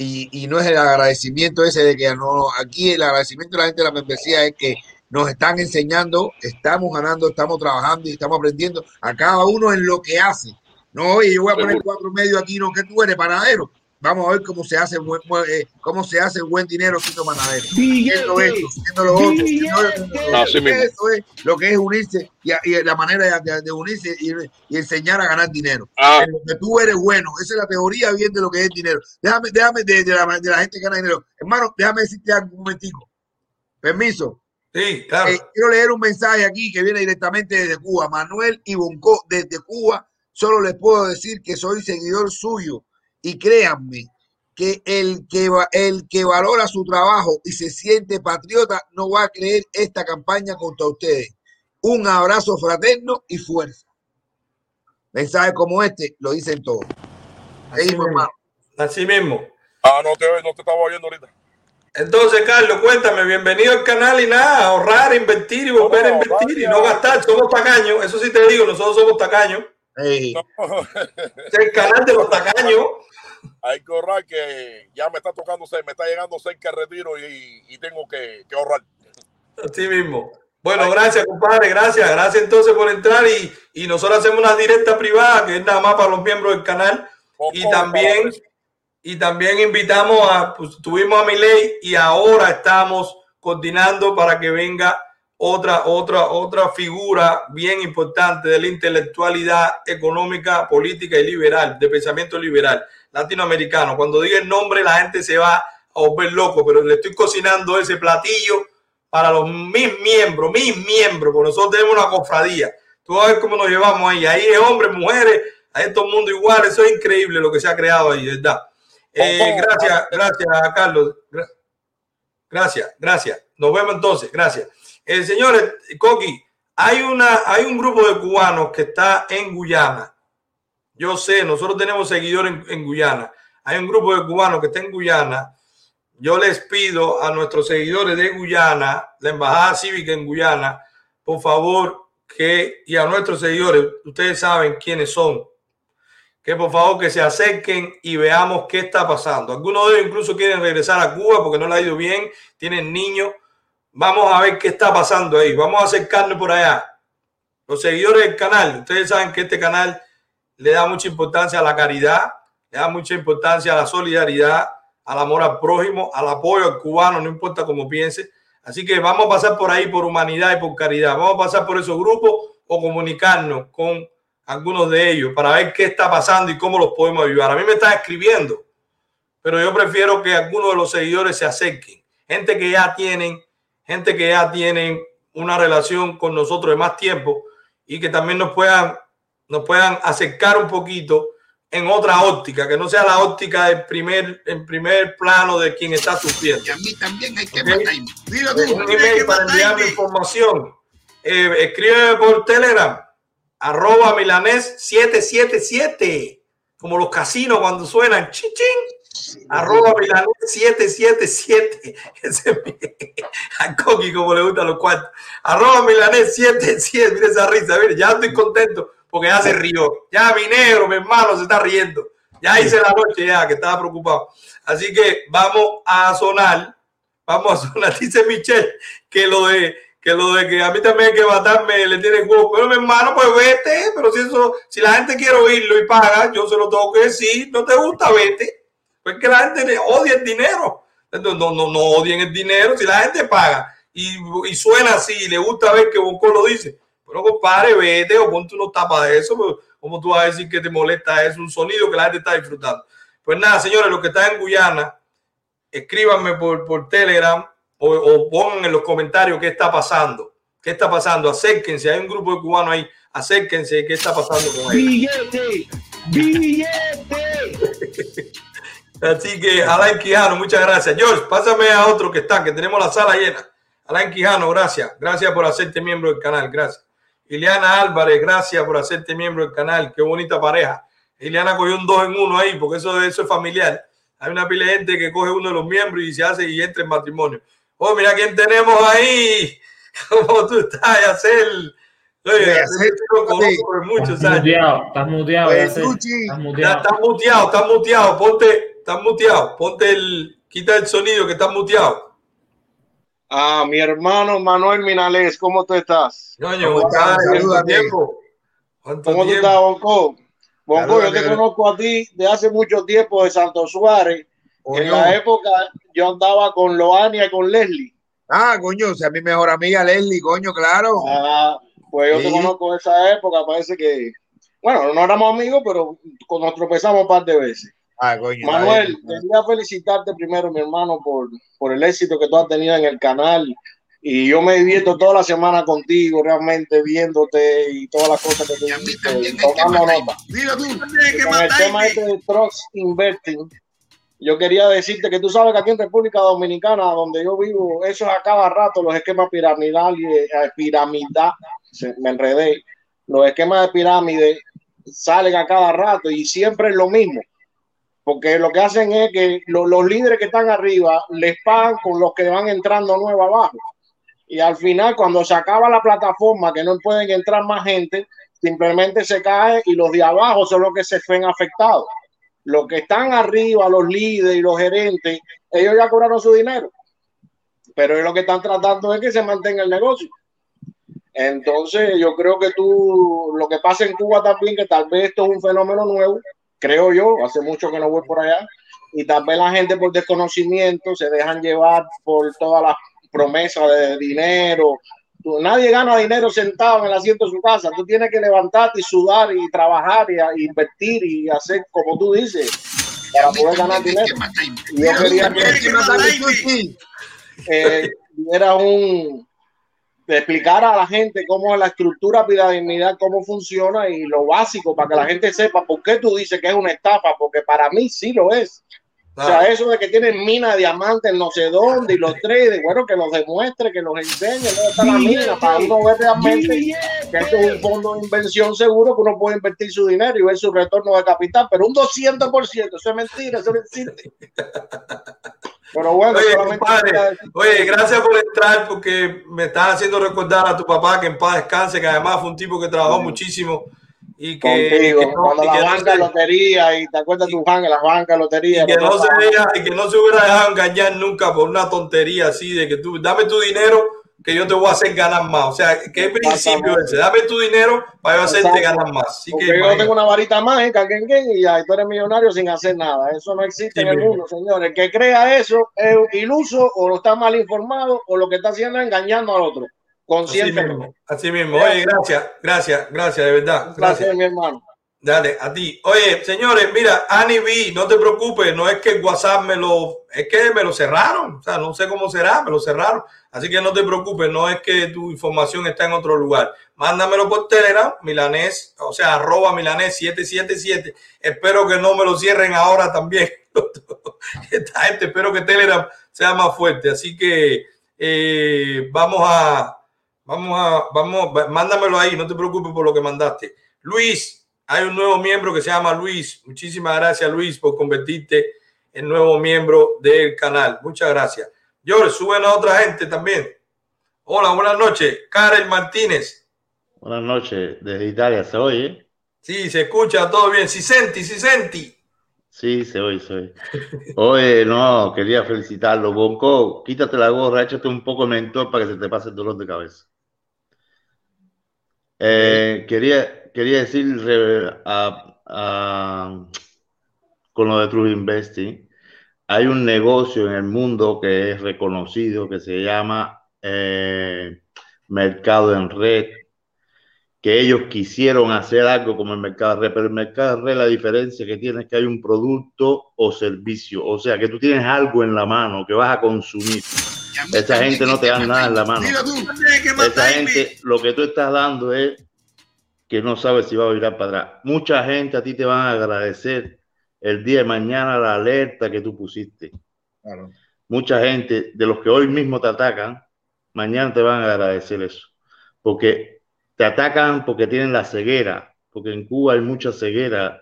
Y, y no es el agradecimiento ese de que no. Aquí el agradecimiento de la gente de la membresía es que nos están enseñando, estamos ganando, estamos trabajando y estamos aprendiendo a cada uno en lo que hace. No, oye, yo voy a poner cuatro medios aquí, no, que tú eres panadero. Vamos a ver cómo se hace buen, buen- eh, cómo se hace buen dinero siendo panadero. Haciendo esto, haciendo lo otro. Eso es lo que es unirse y, la manera de, unirse y, y enseñar a ganar dinero. Ah. En lo que tú eres bueno. Esa es la teoría bien de lo que es el dinero. Déjame, déjame de, de la, de la gente que gana dinero. Hermano, déjame decirte algo un momentico. Permiso. Sí, claro. Eh, quiero leer un mensaje aquí que viene directamente desde Cuba. Manuel Ibonco, desde Cuba. Solo les puedo decir que soy seguidor suyo. Y créanme que el que, va- el que valora su trabajo y se siente patriota no va a creer esta campaña contra ustedes. Un abrazo fraterno y fuerza. Mensajes como este lo dicen todos. Hermano. Así mismo. Ah, no te, no te estaba oyendo ahorita. Entonces, Carlos, cuéntame, bienvenido al canal y nada, ahorrar, invertir y volver a invertir y no gastar. Somos tacaños, eso sí te digo, nosotros somos tacaños. Es el canal de los tacaños. Hay que ahorrar que ya me está tocando, me está llegando cerca el retiro y, y tengo que, que ahorrar. Así mismo. Bueno, gracias, compadre, gracias. Gracias entonces por entrar y, y nosotros hacemos una directa privada que es nada más para los miembros del canal. Y también, y también invitamos a, pues, tuvimos a Milei y ahora estamos coordinando para que venga otra, otra, otra figura bien importante de la intelectualidad económica, política y liberal, de pensamiento liberal latinoamericano. Cuando diga el nombre, la gente se va a volver loco, pero le estoy cocinando ese platillo para los mis miembros, mis miembros, porque nosotros tenemos una cofradía. Tú vas a ver cómo nos llevamos ahí. Ahí es hombres, mujeres, ahí todo el mundo igual. Eso es increíble lo que se ha creado ahí, ¿verdad? Eh, gracias, gracias, Carlos. Gracias, gracias. Nos vemos entonces. Gracias. Eh, señores, Coqui, hay, una, hay un grupo de cubanos que está en Guyana. Yo sé, nosotros tenemos seguidores en, Guyana. Hay un grupo de cubanos que está en Guyana. Yo les pido a nuestros seguidores de Guyana, la Embajada Cívica en Guyana, por favor, que, y a nuestros seguidores, ustedes saben quiénes son, que por favor que se acerquen y veamos qué está pasando. Algunos de ellos incluso quieren regresar a Cuba porque no le ha ido bien, tienen niños. Vamos a ver qué está pasando ahí. Vamos a acercarnos por allá. Los seguidores del canal, ustedes saben que este canal le da mucha importancia a la caridad, le da mucha importancia a la solidaridad, al amor al prójimo, al apoyo al cubano, no importa cómo piense. Así que vamos a pasar por ahí por humanidad y por caridad. Vamos a pasar por esos grupos o comunicarnos con algunos de ellos para ver qué está pasando y cómo los podemos ayudar. A mí me están escribiendo, pero yo prefiero que algunos de los seguidores se acerquen. Gente que ya tienen, gente que ya tienen una relación con nosotros de más tiempo y que también nos puedan, nos puedan acercar un poquito en otra óptica, que no sea la óptica del primer, en primer plano de quien está sufriendo. Y a mí también hay que ¿Ok? matarme. Dilo tú, un que email para enviarme información. Eh, escríbeme por Telegram, arroba milanés 777, como los casinos cuando suenan, chichín, arroba milanés 777. Ese es mi- a Coqui como le gustan los cuartos. Arroba milanés 77, mire esa risa, mire, ya estoy contento porque ya se rió. Ya mi negro, mi hermano, se está riendo. Ya hice la noche ya, que estaba preocupado. Así que vamos a sonar vamos a sonar, dice Michelle, que lo de que lo de que a mí también hay que matarme le tiene huevo. Pero mi hermano, pues vete, pero si eso, si la gente quiere oírlo y paga, yo se lo tengo que decir, no te gusta, vete. Pues que la gente odia el dinero. Entonces, no, no, no odien el dinero. Si la gente paga y, y suena así y le gusta ver que Bonco lo dice, pero compadre, vete o ponte unos tapas de eso. Pues, ¿Cómo tú vas a decir que te molesta? Es un sonido que la gente está disfrutando. Pues nada, señores, los que están en Guyana, escríbanme por, por Telegram o, o pongan en los comentarios qué está pasando. ¿Qué está pasando? Acérquense, hay un grupo de cubanos ahí. Acérquense, ¿qué está pasando con ellos? Billete, billete. Así que Alain Quijano, muchas gracias. George, pásame a otro que está, que tenemos la sala llena. Alain Quijano, gracias. Gracias por hacerte miembro del canal, gracias. Ileana Álvarez, gracias por hacerte miembro del canal. Qué bonita pareja. Ileana cogió un dos en uno ahí, porque eso, eso es familiar. Hay una pila de gente que coge uno de los miembros y se hace y entra en matrimonio. Oh, mira quién tenemos ahí. ¿Cómo tú estás, Yacel? Oye, Yacel, lo conozco por muchos Estás años. muteado, estás muteado. Yacel, Estás Ya muteado. estás muteado, estás muteado. Ponte, estás muteado. Ponte el, quita el sonido que estás muteado. Ah, mi hermano Manuel Minales, ¿cómo tú estás? Ñoño, ¿cómo estás? ¿Cuánto tiempo? ¿Cuánto ¿Cómo tú estás, Bonco? Bonco, yo te conozco a ti de hace mucho tiempo de Santo Suárez. En la época yo andaba con Loania y con Leslie. Ah, coño, o sea, mi mejor amiga Leslie, coño, claro. Ah, pues yo te conozco de esa época, parece que, bueno, no éramos amigos, pero con- nos tropezamos un par de veces. Ah, coño. Manuel, quería felicitarte primero, mi hermano, por, por el éxito que tú has tenido en el canal. Y yo me divierto toda la semana contigo, realmente viéndote y todas las cosas que tú dices, tomando nota. Dilo tú, con el tema este de Trucks Investing, yo quería decirte que tú sabes que aquí en República Dominicana, donde yo vivo, eso es a cada rato, los esquemas piramidales, eh, piramidal, me enredé, los esquemas de pirámide salen a cada rato y siempre es lo mismo. Porque lo que hacen es que lo- los líderes que están arriba les pagan con los que van entrando nuevos abajo. Y al final, cuando se acaba la plataforma, que no pueden entrar más gente, simplemente se cae y los de abajo son los que se ven afectados. Los que están arriba, los líderes y los gerentes, ellos ya cobraron su dinero. Pero ellos lo que están tratando es que se mantenga el negocio. Entonces, yo creo que tú, lo que pasa en Cuba también, que tal vez esto es un fenómeno nuevo, creo yo, hace mucho que no voy por allá, y tal vez la gente por desconocimiento se dejan llevar por todas las promesas de dinero. Nadie gana dinero sentado en el asiento de su casa. Tú tienes que levantarte y sudar y trabajar y, invertir y hacer como tú dices para poder ganar dinero. Y yo quería que eh, diera un explicar a la gente cómo es la estructura piramidal, cómo funciona y lo básico para que la gente sepa por qué tú dices que es una estafa, porque para mí sí lo es. O sea, eso de que tienen mina de diamantes no sé dónde y los traders, bueno, que los demuestre, que los enseñe dónde está la mina para uno ver realmente que esto es un fondo de inversión seguro que uno puede invertir su dinero y ver su retorno de capital, pero un 200%, eso es mentira, eso no existe. Pero bueno, Oye, compadre, oye, gracias por entrar porque me estás haciendo recordar a tu papá que en paz descanse, que además fue un tipo que trabajó muchísimo y que, contigo, que no- cuando y la que no banca se- lotería y te acuerdas tu banca, las bancas lotería. y que no se y que no se hubiera dejado engañar nunca por una tontería así de que tú dame tu dinero que yo te voy a hacer ganar más. O sea, ¿qué principio ese? Dame tu dinero para yo hacerte ganar más. Así Porque que yo imagínate. tengo una varita mágica, quen, y y tú eres millonario sin hacer nada. Eso no existe Sí, en el mundo, señores. El que crea eso es iluso o está mal informado o lo que está haciendo es engañando al otro. Así Conscientemente. mismo, así mismo. Oye, gracias, gracias, gracias, de verdad. Gracias. mi hermano. Dale, a ti. Oye, señores, mira, Annie B, no te preocupes, no es que WhatsApp me lo, es que me lo cerraron, o sea, no sé cómo será, me lo cerraron. Así que no te preocupes, no es que tu información está en otro lugar. Mándamelo por Telegram, milanés, o sea, arroba milanés 777. Espero que no me lo cierren ahora también. Esta gente, espero que Telegram sea más fuerte. Así que eh, vamos a, vamos a, vamos, mándamelo ahí, no te preocupes por lo que mandaste. Luis, hay un nuevo miembro que se llama Luis. Muchísimas gracias, Luis, por convertirte en nuevo miembro del canal. Muchas gracias. George, suben a otra gente también. Hola, buenas noches. Karel Martínez. Buenas noches, desde Italia, ¿se oye? Sí, se escucha todo bien. Si senti, si senti. Sí, se oye, se oye. Oye, no, quería felicitarlo. Bonco, quítate la gorra, échate un poco de mentor para que se te pase el dolor de cabeza. Eh, quería, quería decir a- a- con lo de True Investing, hay un negocio en el mundo que es reconocido que se llama eh, Mercado en Red, que ellos quisieron hacer algo como el mercado de red, pero el mercado de red la diferencia que tiene es que hay un producto o servicio, o sea, que tú tienes algo en la mano que vas a consumir. Esa gente no te da nada en la mano. Esa gente, lo que tú estás dando es que no sabes si va a virar para atrás. Mucha gente a ti te van a agradecer el día de mañana la alerta que tú pusiste. Mucha gente de los que hoy mismo te atacan, mañana te van a agradecer eso. Porque te atacan porque tienen la ceguera, porque en Cuba hay mucha ceguera.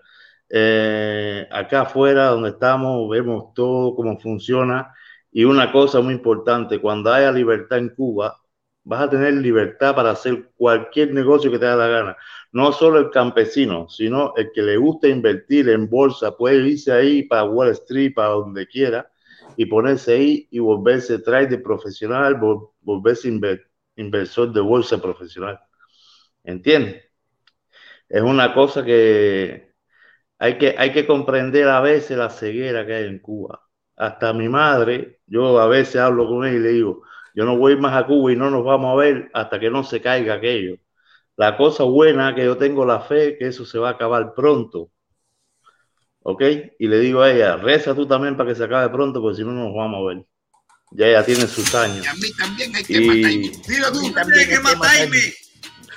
Eh, acá afuera donde estamos vemos todo cómo funciona y una cosa muy importante, cuando haya libertad en Cuba, vas a tener libertad para hacer cualquier negocio que te dé la gana. No solo el campesino, sino el que le gusta invertir en bolsa, puede irse ahí para Wall Street, para donde quiera, y ponerse ahí y volverse trader profesional, vol- volverse inver- inversor de bolsa profesional. ¿Entiendes? Es una cosa que hay que, hay que comprender a veces la ceguera que hay en Cuba. Hasta mi madre, yo a veces hablo con ella y le digo, yo no voy más a Cuba y no nos vamos a ver hasta que no se caiga aquello. La cosa buena que yo tengo la fe que eso se va a acabar pronto. ¿Ok? Y le digo a ella, reza tú también para que se acabe pronto, porque si no nos vamos a ver. Ya ella tiene sus años. A mí también hay que Y- matarme. Dilo tú, tienes que matarme.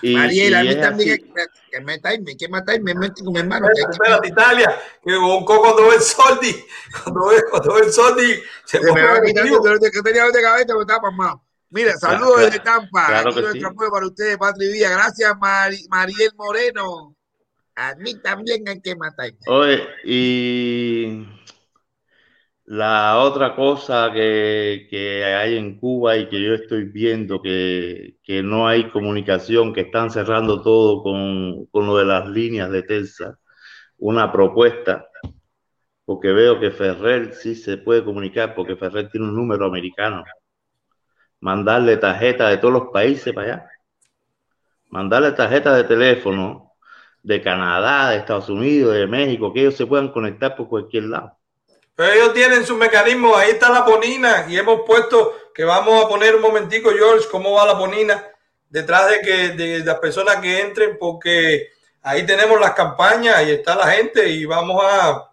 Y, Mariela, a y mí también hay así. que, que matarme, que matarme, mete con mi hermano. Espérate, Italia, que Bonco cuando ve el Soldi, cuando ve, cuando ve el Soldi, se Se me pone va a quitar el dolor de que tenía dolor de cabeza, pero estaba pasmado. Mira, saludos Claro, desde Tampa. claro Aquí nuestro sí. apoyo para ustedes, Patri Díaz. Gracias, Mari- Mariel Moreno. A mí también hay que matarme. Oye, y la otra cosa que, que hay en Cuba y que yo estoy viendo que, que no hay comunicación, que están cerrando todo con, con lo de las líneas de Telsa, una propuesta, porque veo que Ferrer sí se puede comunicar, porque Ferrer tiene un número americano. Mandarle tarjeta de todos los países para allá. Mandarle tarjeta de teléfono de Canadá, de Estados Unidos, de México, que ellos se puedan conectar por cualquier lado. Pero ellos tienen sus mecanismos, ahí está la ponina y hemos puesto que vamos a poner un momentico, George, cómo va la ponina detrás de que de las personas que entren, porque ahí tenemos las campañas y está la gente y vamos a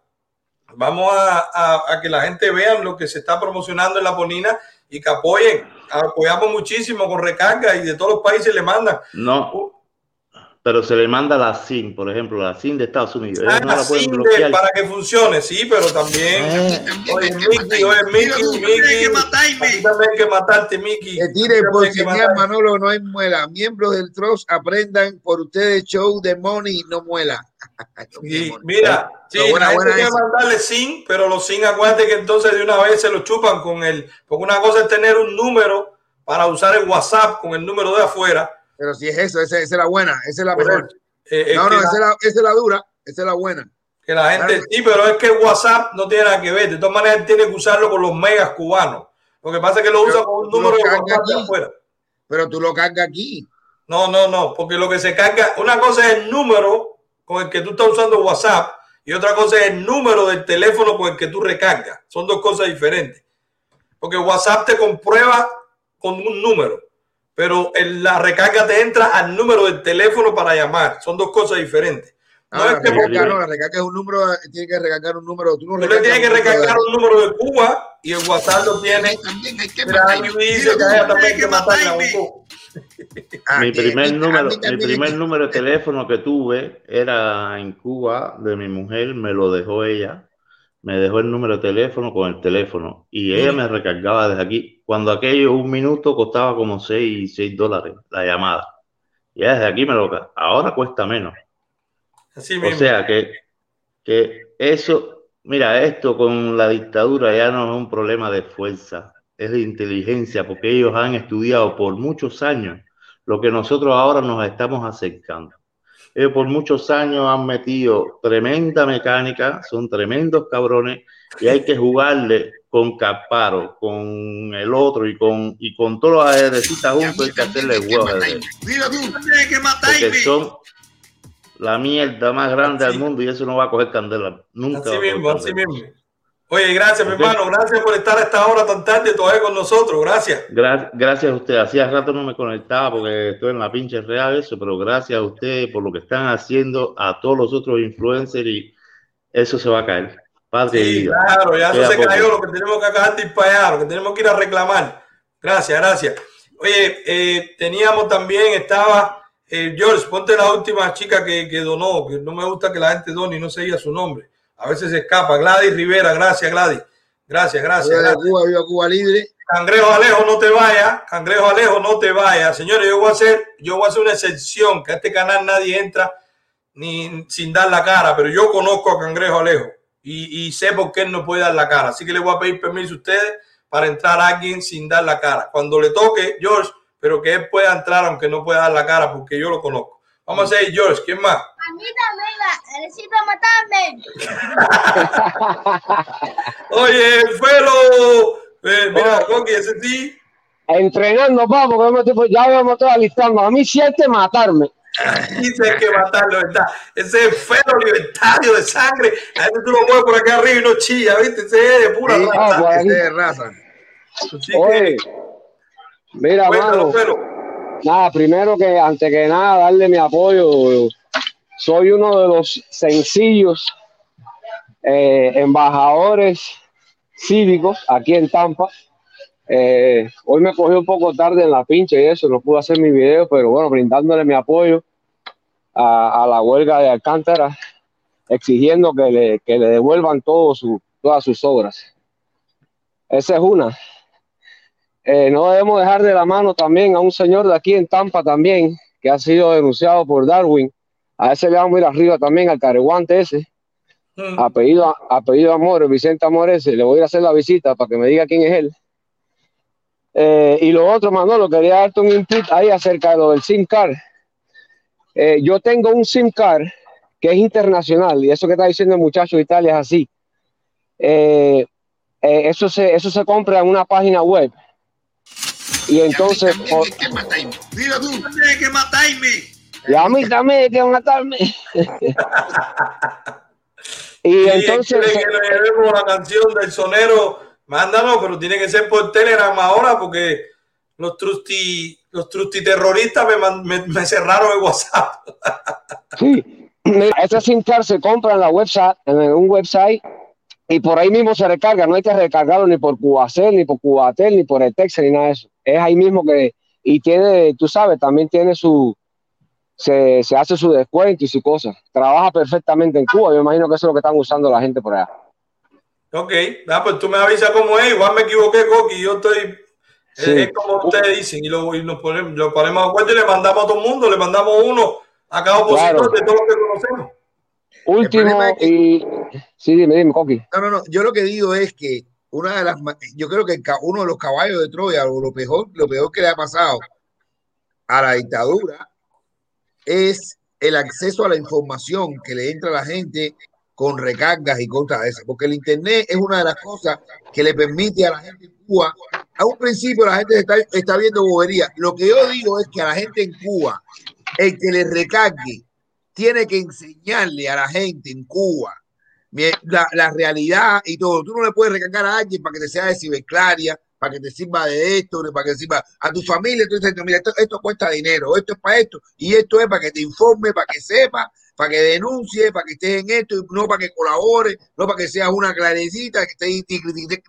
vamos a, a- a que la gente vea lo que se está promocionando en la ponina y que apoyen. Apoyamos muchísimo con recarga y de todos los países le mandan. No. Pero se le manda la SIM, por ejemplo, la SIM de Estados Unidos. Ah, no la sí, de- bloquear. para que funcione, sí, pero también. Oye, Mickey, oye, Mickey, Mickey. ti también hay que matarte, Mickey. Que A ti tiren también por hay que señal. Manolo, no hay muela. Miembros del Trust aprendan por ustedes show de money, no muela. Y mira, sí, buena, gente buena quiere esa. mandarle sin, pero los sin, acuérdate que entonces de una vez se lo chupan con el. Porque una cosa es tener un número para usar el WhatsApp con el número de afuera. Pero si es eso, esa, esa es la buena, esa es la mejor. eh, no, no, la- esa es, la, esa es la dura, esa es la buena. Que la gente, Claro. sí, pero es que WhatsApp no tiene nada que ver. De todas maneras, tiene que usarlo con los megas cubanos. Lo que pasa es que lo usa con un número de WhatsApp de aquí. afuera. Pero tú lo cargas aquí. No, no, no, porque lo que se carga, una cosa es el número con el que tú estás usando WhatsApp y otra cosa es el número del teléfono con el que tú recargas. Son dos cosas diferentes. Porque WhatsApp te comprueba con un número, pero en la recarga te entra al número del teléfono para llamar. Son dos cosas diferentes. No No, es la que recarga, no, la recarga es un número, tiene que recargar un número. Tú, no Tú le recargas tienes que un número recargar de- un número de Cuba y el WhatsApp lo tiene. También hay que poco. Mi primer número, mi primer número de teléfono que tuve era en Cuba de mi mujer, me lo dejó ella. Me dejó el número de teléfono con el teléfono y ella me recargaba desde aquí. Cuando aquello un minuto costaba como 6, 6 dólares la llamada. Y desde aquí me lo ahora cuesta menos. Así O mismo. sea que, que eso, mira, esto con la dictadura ya no es un problema de fuerza, es de inteligencia, porque ellos han estudiado por muchos años lo que nosotros ahora nos estamos acercando. Por muchos años han metido tremenda mecánica, son tremendos cabrones, y hay que jugarle con Caparo, con el otro y con, y con todos los ajedrecistas juntos, hay que hacerle huevos. Porque son la mierda más grande del mundo y eso no va a coger candela. Nunca. Así va a coger mismo, así mismo. Oye, gracias, mi hermano. Gracias por estar a esta hora tan tarde todavía con nosotros. Gracias. Gra- gracias a usted. Hacía rato no me conectaba porque estoy en la pinche real eso, pero gracias a usted por lo que están haciendo a todos los otros influencers y eso se va a caer. Padre Sí, vida. claro, ya eso se poco. cayó. Lo que tenemos que acabar de ir para allá, lo que tenemos que ir a reclamar. Gracias, gracias. Oye, eh, teníamos también, estaba eh, George, ponte la última chica que, que donó, que no me gusta que la gente done y no se diga su nombre. A veces se escapa. Gladys Rivera, gracias, Gladys. Gracias, gracias. Viva. Cuba, viva Cuba libre. Cangrejo Alejo, no te vayas. Cangrejo Alejo, no te vayas. Señores, yo voy a hacer, yo voy a hacer una excepción, que a este canal nadie entra ni sin dar la cara, pero yo conozco a Cangrejo Alejo y, y sé por qué él no puede dar la cara. Así que le voy a pedir permiso a ustedes para entrar a alguien sin dar la cara. Cuando le toque, George, pero que él pueda entrar aunque no pueda dar la cara, porque yo lo conozco. Vamos a hacer George, ¿quién más? A mí también, necesito matarme. Oye, Felo. Eh, mira, Coqui, ese sí. Entrenando, papá, porque me estoy- ya me estoy alistando. A mí siente matarme. Dice que matarlo, ¿verdad? Ese feo libertario de sangre. A este tú lo mueves por acá arriba y no chilla, ¿viste? Ese es de pura Sí, raza. ah, ese es raza. Así que, Oye, mira, cuéntalo, mano. Felo. Nada, primero que antes que nada, darle mi apoyo. Soy uno de los sencillos eh, embajadores cívicos aquí en Tampa. Eh, hoy me cogí un poco tarde en la pinche y eso, no pude hacer mi video, pero bueno, brindándole mi apoyo a, la huelga de Alcántara, exigiendo que le, que le devuelvan todas sus obras. Esa es una. Eh, no debemos dejar de la mano también a un señor de aquí en Tampa también, que ha sido denunciado por Darwin. A ese le vamos a ir arriba también al careguante ese, Mm. apellido, apellido Amores, Vicente Amores, le voy a ir a hacer la visita para que me diga quién es él. Eh, y lo otro, Manolo, quería darte un input ahí acerca de lo del SIM card. Eh, yo tengo un SIM card que es internacional, y eso que está diciendo el muchacho de Italia es así. Eh, eh, eso, se, eso se compra en una página web. Y entonces, por- Mira tú. Tienes que matarme. Y a mí también hay que matarme. Y Y entonces, que le la canción del sonero, mándanos, pero tiene que ser por Telegram ahora porque los trusty, los trusty terroristas me, me, me cerraron el WhatsApp. sí, esa SIM card se compra en la website, en un website, y por ahí mismo se recarga. No hay que recargarlo ni por Cubacel, ni por Cubatel, ni por el Texas, ni nada de eso. Es ahí mismo que, y tiene, tú sabes, también tiene su, se, se hace su descuento y su cosa. Trabaja perfectamente en Cuba. Yo imagino que eso es lo que están usando la gente por allá. Ok, ah, pues tú me avisas cómo es. Igual me equivoqué, Coqui. Yo estoy. es- Sí. Es, como ustedes dicen. Y, lo, y nos ponemos, lo ponemos de acuerdo y le mandamos a todo el mundo. Le mandamos uno a cada opositor Claro. de todos los que conocemos. Último, y. Sí, dime, dime, Coqui. No, no, no. Yo lo que digo es que una de las, yo creo que uno de los caballos de Troya, o lo peor, lo peor que le ha pasado a la dictadura es el acceso a la información que le entra a la gente con recargas y cosas de esas, porque el internet es una de las cosas que le permite a la gente en Cuba. A un principio la gente está, está viendo bobería. Lo que yo digo es que a la gente en Cuba, el que le recargue, tiene que enseñarle a la gente en Cuba la, la realidad y todo. Tú no le puedes recargar a alguien para que te sea de para que te sirva de esto, para que te sirva a tu familia. Dices, mira, esto, esto cuesta dinero, esto es para esto, y esto es para que te informe, para que sepa, para que denuncie, para que estés en esto, no para que colabore, no para que seas una clarecita, que estés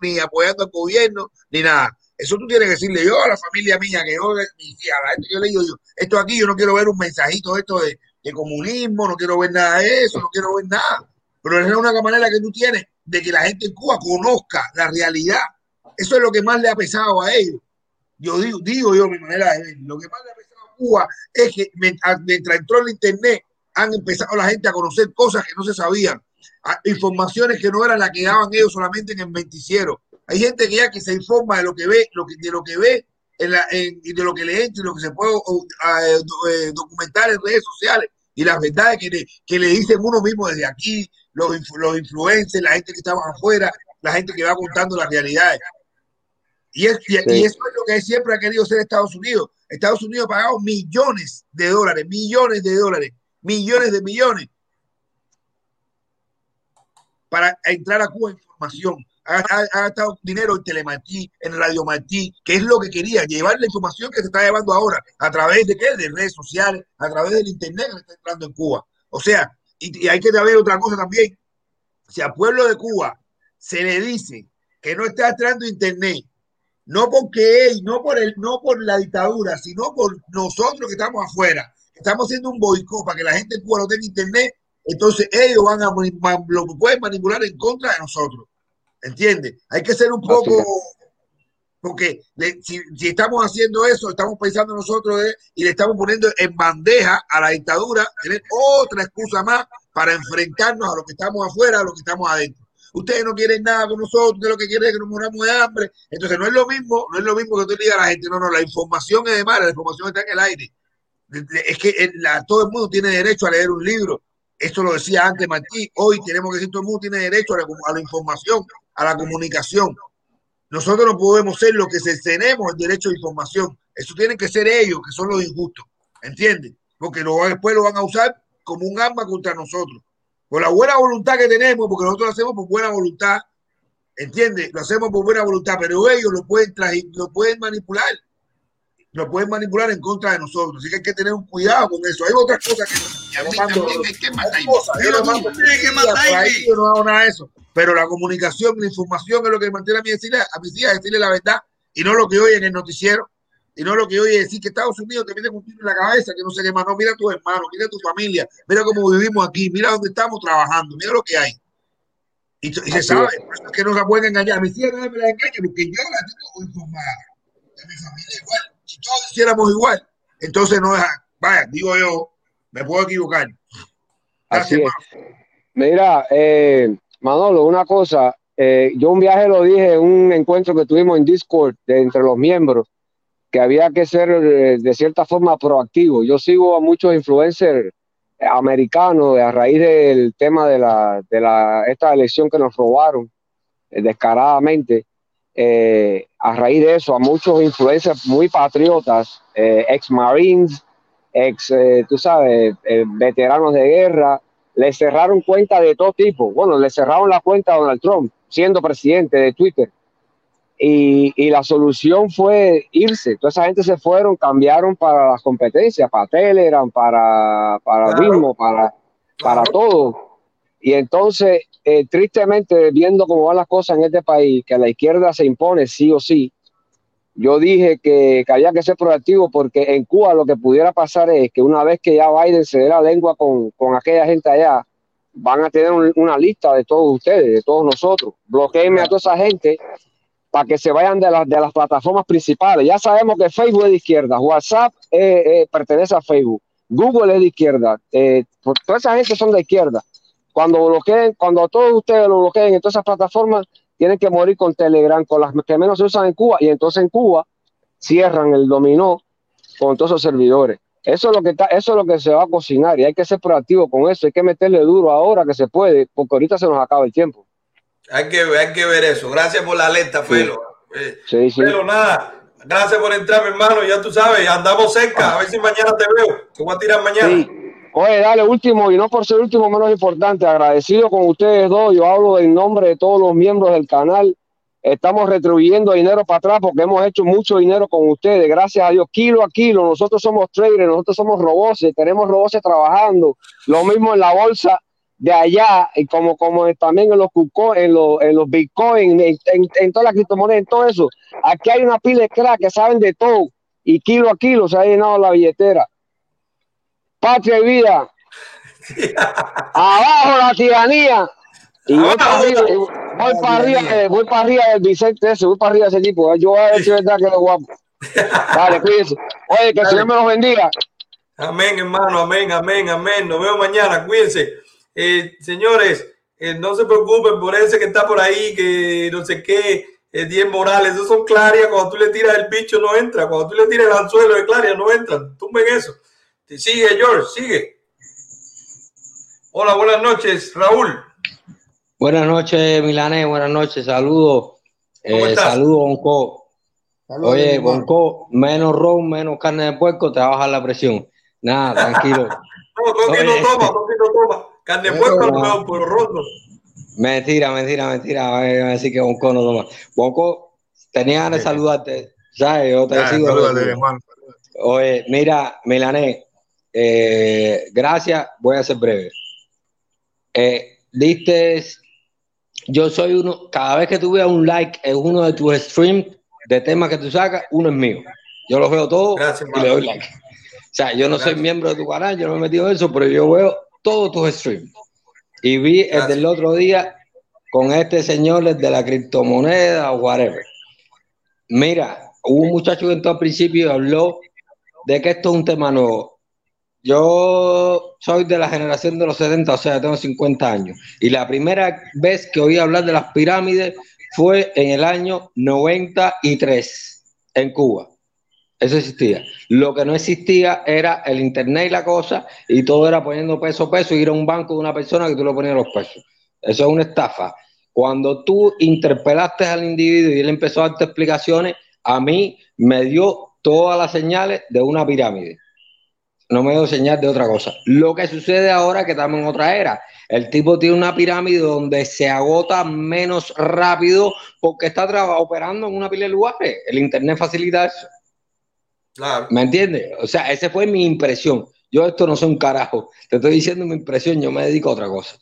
ni, apoyando al gobierno, ni nada. Eso tú tienes que decirle yo a la familia mía, que yo, yo le digo, yo, esto aquí yo no quiero ver un mensajito esto de, de comunismo, no quiero ver nada de eso, no quiero ver nada. Pero es la única manera que tú tienes de que la gente en Cuba conozca la realidad. Eso es lo que más le ha pesado a ellos. Yo digo, digo yo mi manera de ver. Lo que más le ha pesado a Cuba es que mientras, entró el internet han empezado la gente a conocer cosas que no se sabían, informaciones que no eran las que daban ellos solamente en el noticiero. Hay gente que ya que se informa de lo que ve, lo que, de lo que ve en la, en- de lo que le entra y lo que se puede eh, eh, documentar en redes sociales y las verdades que le, que le dicen uno mismo desde aquí, los, los influencers, la gente que estaba afuera, la gente que va contando las realidades. Y, es, y, y Sí. eso es lo que siempre ha querido ser Estados Unidos. Estados Unidos ha pagado millones de dólares, millones de dólares, millones de millones para entrar a Cuba información. Ha, ha- ha gastado dinero en Telemartí, en Radio Martí, que es lo que quería, llevar la información que se está llevando ahora a través de qué, de redes sociales, a través del internet que está entrando en Cuba. O sea, y, y hay que saber otra cosa también. Si al pueblo de Cuba se le dice que no está entrando internet, no porque él, no por el, no por la dictadura, sino por nosotros que estamos afuera, estamos haciendo un boicot para que la gente en Cuba no tenga internet, entonces ellos van a lo pueden manipular en contra de nosotros. ¿Entiendes? Hay que ser un poco, porque le- si, si estamos haciendo eso, estamos pensando nosotros eh, y le estamos poniendo en bandeja a la dictadura, tener otra excusa más para enfrentarnos a lo que estamos afuera, a lo que estamos adentro. Ustedes no quieren nada con nosotros, ustedes lo que quieren es que nos moramos de hambre. Entonces no es lo mismo, no es lo mismo que tú le digas a la gente, no, no, la información es de mala, la información está en el aire. Es que la- todo el mundo tiene derecho a leer un libro. Esto lo decía antes Martí. Hoy tenemos que decir todo el mundo tiene derecho a la, información, a la comunicación. Nosotros no podemos ser los que cercenemos el derecho a información. Eso tienen que ser ellos, que son los injustos. ¿Entiendes? Porque luego después lo van a usar como un arma contra nosotros. Por la buena voluntad que tenemos, porque nosotros lo hacemos por buena voluntad. ¿Entiendes? Lo hacemos por buena voluntad, pero ellos lo pueden, lo pueden manipular. Lo pueden manipular en contra de nosotros. Así que hay que tener un cuidado con eso. Hay otras cosas que yo lo mando. hay cosas, yo lo mando yo no hago nada de eso. Pero la comunicación, la información es lo que me mantiene a mí decirle a mis hijas, decirle la verdad y no lo que oye en el noticiero. Y no lo que oye decir que Estados Unidos te mete un tiro en la cabeza, que no sé qué más. No, mira a tus hermanos, mira a tu familia, mira cómo vivimos aquí, mira dónde estamos trabajando, mira lo que hay. Y, y se sabe, es. por eso es que no se pueden engañar. A mis hijas no me la engañan porque yo la tengo informada. De mi familia igual. Si todos hiciéramos igual, entonces no es. Vaya, digo yo, me puedo equivocar. Así es. Mira, eh, Manolo, una cosa. eh, yo un viaje lo dije en un encuentro que tuvimos en Discord de entre los miembros, que había que ser eh, de cierta forma proactivo. Yo sigo a muchos influencers americanos a raíz del tema de la, de la esta elección que nos robaron eh, descaradamente. eh, a raíz de eso, a muchos influencers muy patriotas, ex Marines, ex, tú sabes, veteranos de guerra, le cerraron cuenta de todo tipo. Bueno, le cerraron la cuenta a Donald Trump, siendo presidente de Twitter. Y, y la solución fue irse. Toda esa gente se fueron, cambiaron para las competencias, para Telegram, para, para Claro. Vimeo, para, para todo. Y entonces, eh, tristemente, viendo cómo van las cosas en este país, que la izquierda se impone sí o sí, yo dije que, que había que ser proactivo porque en Cuba lo que pudiera pasar es que una vez que ya Biden se dé la lengua con, con aquella gente allá, van a tener un- una lista de todos ustedes, de todos nosotros. Bloqueenme a toda esa gente para que se vayan de las, de las plataformas principales. Ya sabemos que Facebook es de izquierda, WhatsApp eh, eh, pertenece a Facebook, Google es de izquierda, eh, por- toda esa gente son de izquierda. Cuando bloqueen, cuando todos ustedes lo bloqueen en todas esas plataformas, tienen que morir con Telegram, con las que menos se usan en Cuba, y entonces en Cuba cierran el dominó con todos esos servidores. Eso es lo que está, eso es lo que se va a cocinar y hay que ser proactivo con eso, hay que meterle duro ahora que se puede, porque ahorita se nos acaba el tiempo. Hay que, hay que ver eso. Gracias por la alerta, Felo. Eh, Sí, sí. Felo, nada. Gracias por entrar, mi hermano. Ya tú sabes, andamos cerca. A ver si mañana te veo. Te voy a tirar mañana. Sí. Oye, dale, último, y no por ser último menos importante, agradecido con ustedes dos, yo hablo en nombre de todos los miembros del canal, estamos retribuyendo dinero para atrás porque hemos hecho mucho dinero con ustedes, gracias a Dios, kilo a kilo, nosotros somos traders, nosotros somos robots, tenemos robots trabajando, lo mismo en la bolsa de allá, y como, como también en los Kuco- en los, en los Bitcoin, en, en, en todas las criptomonedas, en todo eso, aquí hay una pila de crack que saben de todo, y kilo a kilo se ha llenado la billetera. Patria y vida. Abajo la tiranía. Y voy para arriba, voy para arriba, eh, voy para arriba del Vicente ese, voy para arriba de ese tipo. Yo voy a ver si es verdad que es guapo. Dale, cuídense. Oye, que el Señor me los bendiga. Amén, hermano. Amén, amén, amén. Nos vemos mañana. Cuídense. Eh, señores, eh, no se preocupen por ese que está por ahí, que no sé qué, eh, Diez Morales. Esos son clarias. Cuando tú le tiras el bicho, no entra. Cuando tú le tiras el anzuelo de claria, no entran. Tumben eso. Sigue, George, sigue. Hola, buenas noches, Raúl. Buenas noches, Milané. Buenas noches. Saludos. ¿Cómo Eh, estás? saludos, Bonco. Saludos, Oye. Bonco, menos ron, menos carne de puerco, te va a bajar la presión. Nada, tranquilo. No, Coqui no toma, Coqui no toma. Carne puerco, no, pero rondo. Mentira, mentira, mentira. Va a decir que Bonco no toma. Bonco, tenía ganas de saludarte. ¿Sabes? Yo te Ya, sigo. salúdate, hermano. Oye, mira, Milané, eh, gracias, voy a ser breve. Eh, diste, yo soy uno, cada vez que tú veas un like en uno de tus streams de temas que tú sacas, uno es mío. Yo los veo todos y le doy like. O sea, yo no soy miembro de tu canal, yo no me he metido en eso, pero yo veo todos tus streams. Y vi el del otro día con este señor de la criptomoneda o whatever. Mira, hubo un muchacho que entró al principio y habló de que esto es un tema nuevo. Yo soy de la generación de los 70, o sea, tengo 50 años. Y la primera vez que oí hablar de las pirámides fue en el año 93 en Cuba. Eso existía. Lo que no existía era el internet y la cosa, y todo era poniendo peso a peso, ir a un banco de una persona que tú le ponías los pesos. Eso es una estafa. Cuando tú interpelaste al individuo y él empezó a darte explicaciones, a mí me dio todas las señales de una pirámide. No me dio señal de otra cosa. Lo que sucede ahora es que estamos en otra era. El tipo tiene una pirámide donde se agota menos rápido porque está operando en una pila de lugares. El internet facilita eso. Claro. ¿Me entiendes? O sea, esa fue mi impresión. Yo esto no soy un carajo. Te estoy diciendo mi impresión, yo me dedico a otra cosa.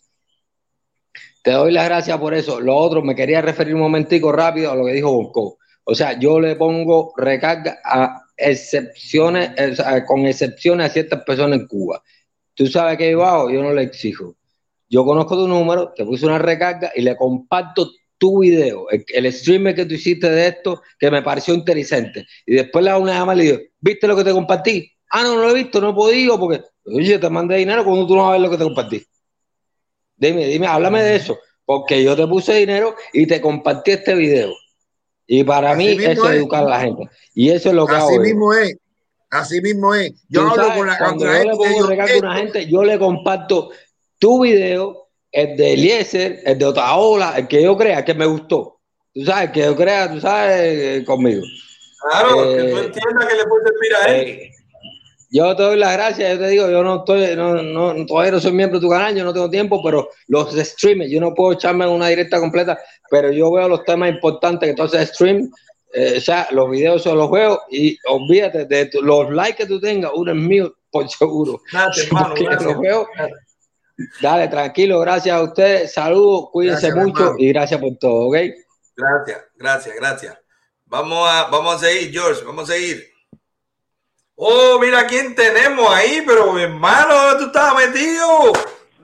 Te doy las gracias por eso. Lo otro, me quería referir un momentico rápido a lo que dijo Bonco. O sea, yo le pongo recarga a excepciones, sea, con excepciones a ciertas personas en Cuba. Tú sabes que yo yo no le exijo. Yo conozco tu número, te puse una recarga y le comparto tu video, el, el streamer que tú hiciste de esto, que me pareció interesante. Y después le hago una llamada y le digo, ¿viste lo que te compartí? Ah, no, no lo he visto, no he podido, porque, oye, te mandé dinero cuando tú no vas a ver lo que te compartí. Dime, dime, háblame de eso, porque yo te puse dinero y te compartí este video. Y para Así mí eso es educar a la gente. Y eso es lo que hago. Así yo. mismo es. Así mismo es. Yo hablo sabes, con la, cuando con la yo le pongo a una gente, yo le comparto tu video, el de Eliezer, el de Otaola, el que yo crea, que me gustó. Tú sabes, que yo crea, tú sabes, eh, conmigo. Claro, que tú Eh, entiendas que le puede servir a él. eh, yo te doy las gracias, yo te digo, yo no estoy, no, no, todavía no soy miembro de tu canal, yo no tengo tiempo, pero los streamers, yo no puedo echarme en una directa completa, pero yo veo los temas importantes que entonces stream, eh, o sea, los videos son los juegos y olvídate de tu- los likes que tú tengas, uno es mío por seguro. Hermano, gracias. los veo. Dale, tranquilo, gracias a ustedes, saludos, cuídense Gracias, mucho hermano. y gracias por todo, ¿ok? Gracias, gracias, gracias. Vamos a, vamos a seguir, George, vamos a seguir. Oh, mira quién tenemos ahí, pero hermano, ¿dónde tú estabas metido?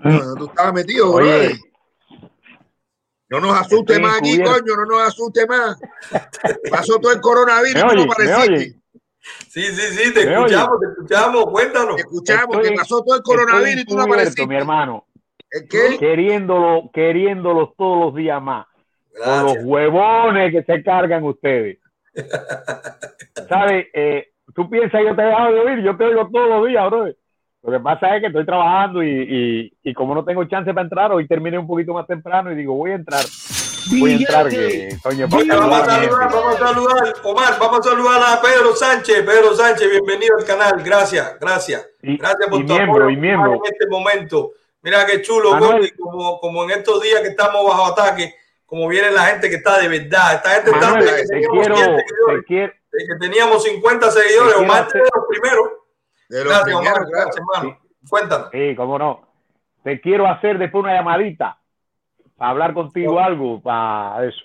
No, tú estabas metido, Oye. brother. No nos asuste Estoy más aquí, coño, no nos asuste más. Pasó todo el coronavirus, no oye. Sí, sí, sí, te escuchamos, te escuchamos, cuéntanos. Te escuchamos, Estoy- que pasó todo el coronavirus y tú no apareciste. mi hermano. qué? Queriéndolo, queriéndolo todos los días más. Con los huevones que se cargan ustedes. ¿Sabes? Eh, tú piensas que yo te he dejado de oír, yo te oigo todos los días, bro. Lo que pasa es que estoy trabajando y, y, y como no tengo chance para entrar, hoy terminé un poquito más temprano y digo, voy a entrar. Voy a entrar, que, para Oye, vamos a saludar vamos a saludar, Omar, vamos a saludar a Pedro Sánchez. Pedro Sánchez, bienvenido al canal. Gracias, gracias. Gracias por y tu miembro, apoyo y miembro. en este momento. Mira qué chulo, Manuel. Gordy, como, como en estos días que estamos bajo ataque, como viene la gente que está de verdad. Esta gente está desde que te teníamos quiero, 100 te seguidores, quiero, desde que teníamos 50 seguidores, Te quiero Omar hacer- de los primeros. De Gracias, Omar, gracias, hermano. Cuéntanos. Sí, cómo no. Te quiero hacer después una llamadita para hablar contigo algo, para eso.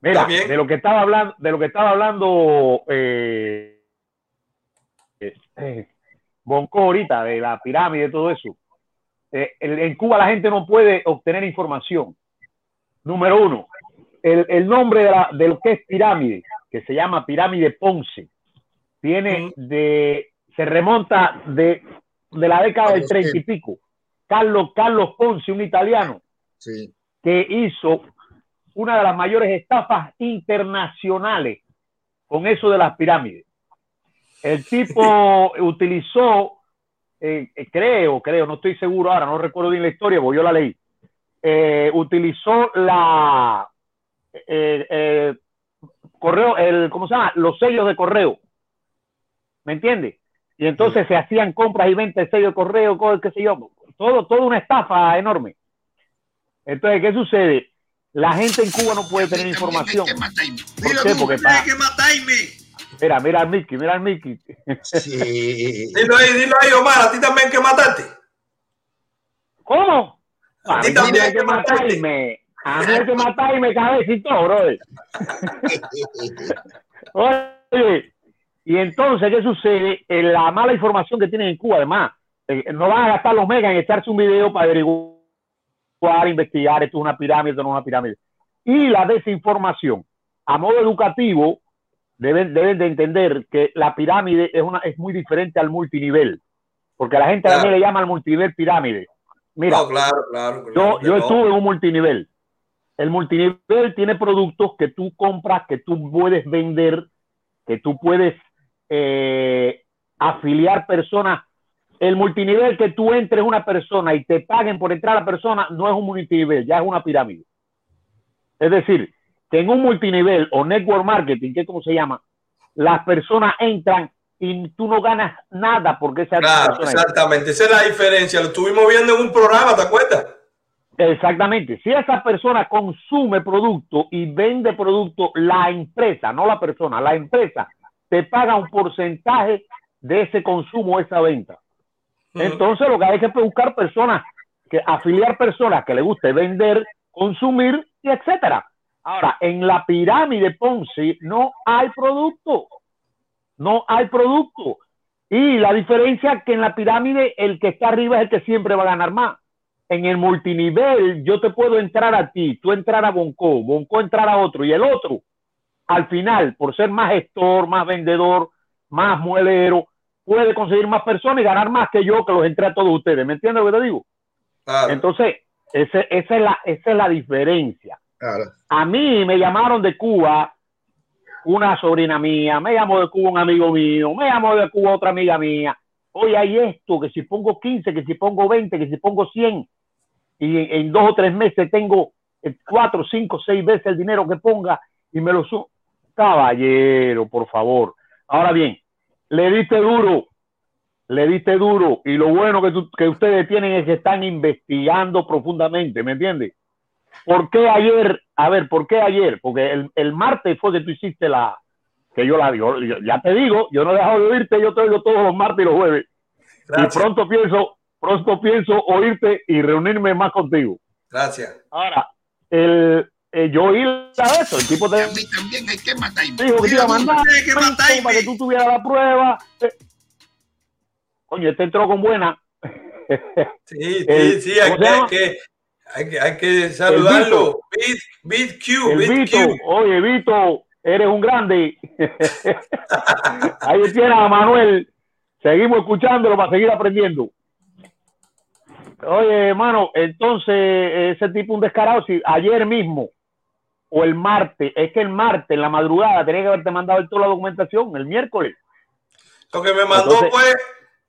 Mira, de lo que estaba hablando, de lo que estaba hablando eh, eh, Bonco ahorita, de la pirámide y todo eso. Eh, en en Cuba la gente no puede obtener información. Número uno, el, el nombre de, la- de lo que es pirámide, que se llama pirámide Ponce, tiene de, se remonta de, de la década del treinta y pico. Carlos, Carlos Ponce, un italiano, Sí. Que hizo una de las mayores estafas internacionales con eso de las pirámides. El tipo utilizó, eh, eh, creo, creo, no estoy seguro ahora, no recuerdo bien la historia, porque yo la leí. Eh, utilizó la eh, correo, el, ¿cómo se llama? Los sellos de correo. ¿Me entiendes? Y entonces se hacían compras y ventas de sellos de correo, co- qué sé yo, todo, toda una estafa enorme. Entonces, ¿qué sucede? La gente en Cuba no puede tener información. ¿Por qué? Porque para... Mira, mira al Mickey, mira al Mickey. Dilo ahí, dilo ahí, Omar, a ti también que mataste. ¿Cómo? A ti también hay que matarme. A mí hay que matarme cabecito, brother. Oye, y entonces, ¿qué sucede? Eh, la mala información que tienen en Cuba, además, eh, no van a gastar los megas en echarse un video para averiguar, investigar, esto es una pirámide, esto no es una pirámide. Y la desinformación. A modo educativo, deben, deben de entender que la pirámide es, una, es muy diferente al multinivel, porque la gente también le llama al multinivel pirámide. Mira, No, claro, claro. yo, yo estuve en un multinivel. El multinivel tiene productos que tú compras, que tú puedes vender, que tú puedes eh, afiliar personas. El multinivel que tú entres una persona y te paguen por entrar a la persona no es un multinivel, ya es una pirámide. Es decir, que en un multinivel o network marketing, que es como se llama, las personas entran y tú no ganas nada porque esa Claro, entra. exactamente. Esa es la diferencia. Lo estuvimos viendo en un programa, ¿te acuerdas? Exactamente. Si esa persona consume producto y vende producto, la empresa, no la persona, la empresa te paga un porcentaje de ese consumo, esa venta. Entonces lo que hay que buscar personas, que afiliar personas que le guste vender, consumir y etcétera. Ahora, en la pirámide Ponzi no hay producto. No hay producto. Y la diferencia es que en la pirámide el que está arriba es el que siempre va a ganar más. En el multinivel yo te puedo entrar a ti, tú entrar a Bonco, Bonco entrar a otro y el otro, al final, por ser más gestor, más vendedor, más muelero, puede conseguir más personas y ganar más que yo que los entré a todos ustedes. ¿Me entiendes lo que te digo? Entonces, ese- esa, es la, esa es la diferencia. A mí me llamaron de Cuba una sobrina mía, me llamó de Cuba un amigo mío, me llamó de Cuba otra amiga mía. Oye, hay esto, que si pongo 15, que si pongo 20, que si pongo 100, y en, en dos o tres meses tengo eh, cuatro, cinco, seis veces el dinero que ponga y me lo subo. Caballero, por favor. Ahora bien, le diste duro, le diste duro y lo bueno que, que ustedes tienen es que están investigando profundamente, ¿me entiendes? ¿Por qué ayer? A ver, ¿por qué ayer? Porque el, el martes fue que tú hiciste la, que yo la digo, yo- ya te digo, yo no he dejado de oírte, yo te oigo todos los martes y los jueves. Gracias. Y pronto pienso, pronto pienso oírte y reunirme más contigo. Gracias. Ahora, el, eh, yo oí eso, el tipo te También hay que matar. dijo que te iba a mandar para que tú tuvieras la prueba. Eh, Coño, este entró con buena. Sí, El- sí, sí, hay que, que- hay que, hay que saludarlo. Beat, Beat Q, El Beat Vito, Q. oye, Vito, eres un grande. Ahí tienes a Manuel. Seguimos escuchándolo para seguir aprendiendo. Oye, hermano, entonces ese tipo un descarado, si ayer mismo o el martes, es que el martes en la madrugada tenía que haberte mandado toda la documentación, el miércoles. Lo que me mandó Entonces- fue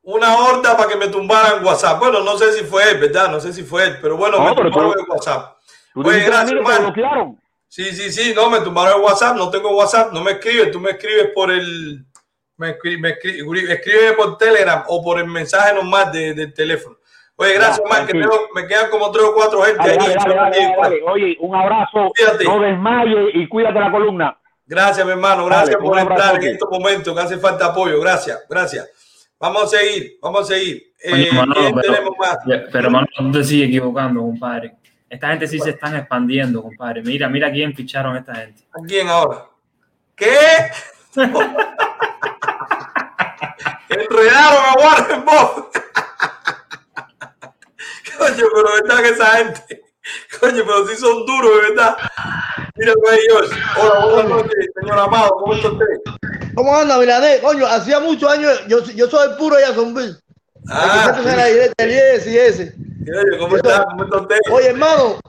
una horda para que me tumbaran WhatsApp. Bueno, no sé si fue él, ¿verdad? No sé si fue él, pero bueno, No, me pero tumbaron tú- el WhatsApp. Tú Oye, mí gracias, hermano. Sí, sí, sí, no, me tumbaron el WhatsApp, no tengo WhatsApp, no me escribes, tú me escribes por el, me, escri- me escri- escríbeme por Telegram o por el mensaje normal de- del teléfono. Oye, gracias, Ya, Omar, que tengo- me quedan como tres o cuatro gente Dale, ahí. dale, dale. Oye, un abrazo, Cuídate. no desmayes y cuídate la columna. Gracias, mi hermano. Gracias Dale, por entrar en estos momentos que hace falta apoyo. Gracias, gracias. Vamos a seguir, vamos a seguir. Oye, Eh, Manolo, ¿quién pero, tenemos más? pero Manolo, tú te sigues equivocando, compadre. Esta gente sí se están expandiendo, compadre. Mira, mira quién ficharon esta gente. ¿A quién ahora? ¿Qué? Enredaron a Warren Buffett. Coño, pero verdad que esa gente. Coño, pero sí son duros, de verdad. Mira, pues, George. Hola, buenas noches, señor Amado. ¿Cómo está usted? ¿Cómo anda, Milanés? Coño, hacía muchos años, yo, yo soy el puro Jacksonville. Ah, el y ese. ¿cómo está? ¿Cómo está usted? Oye, hermano,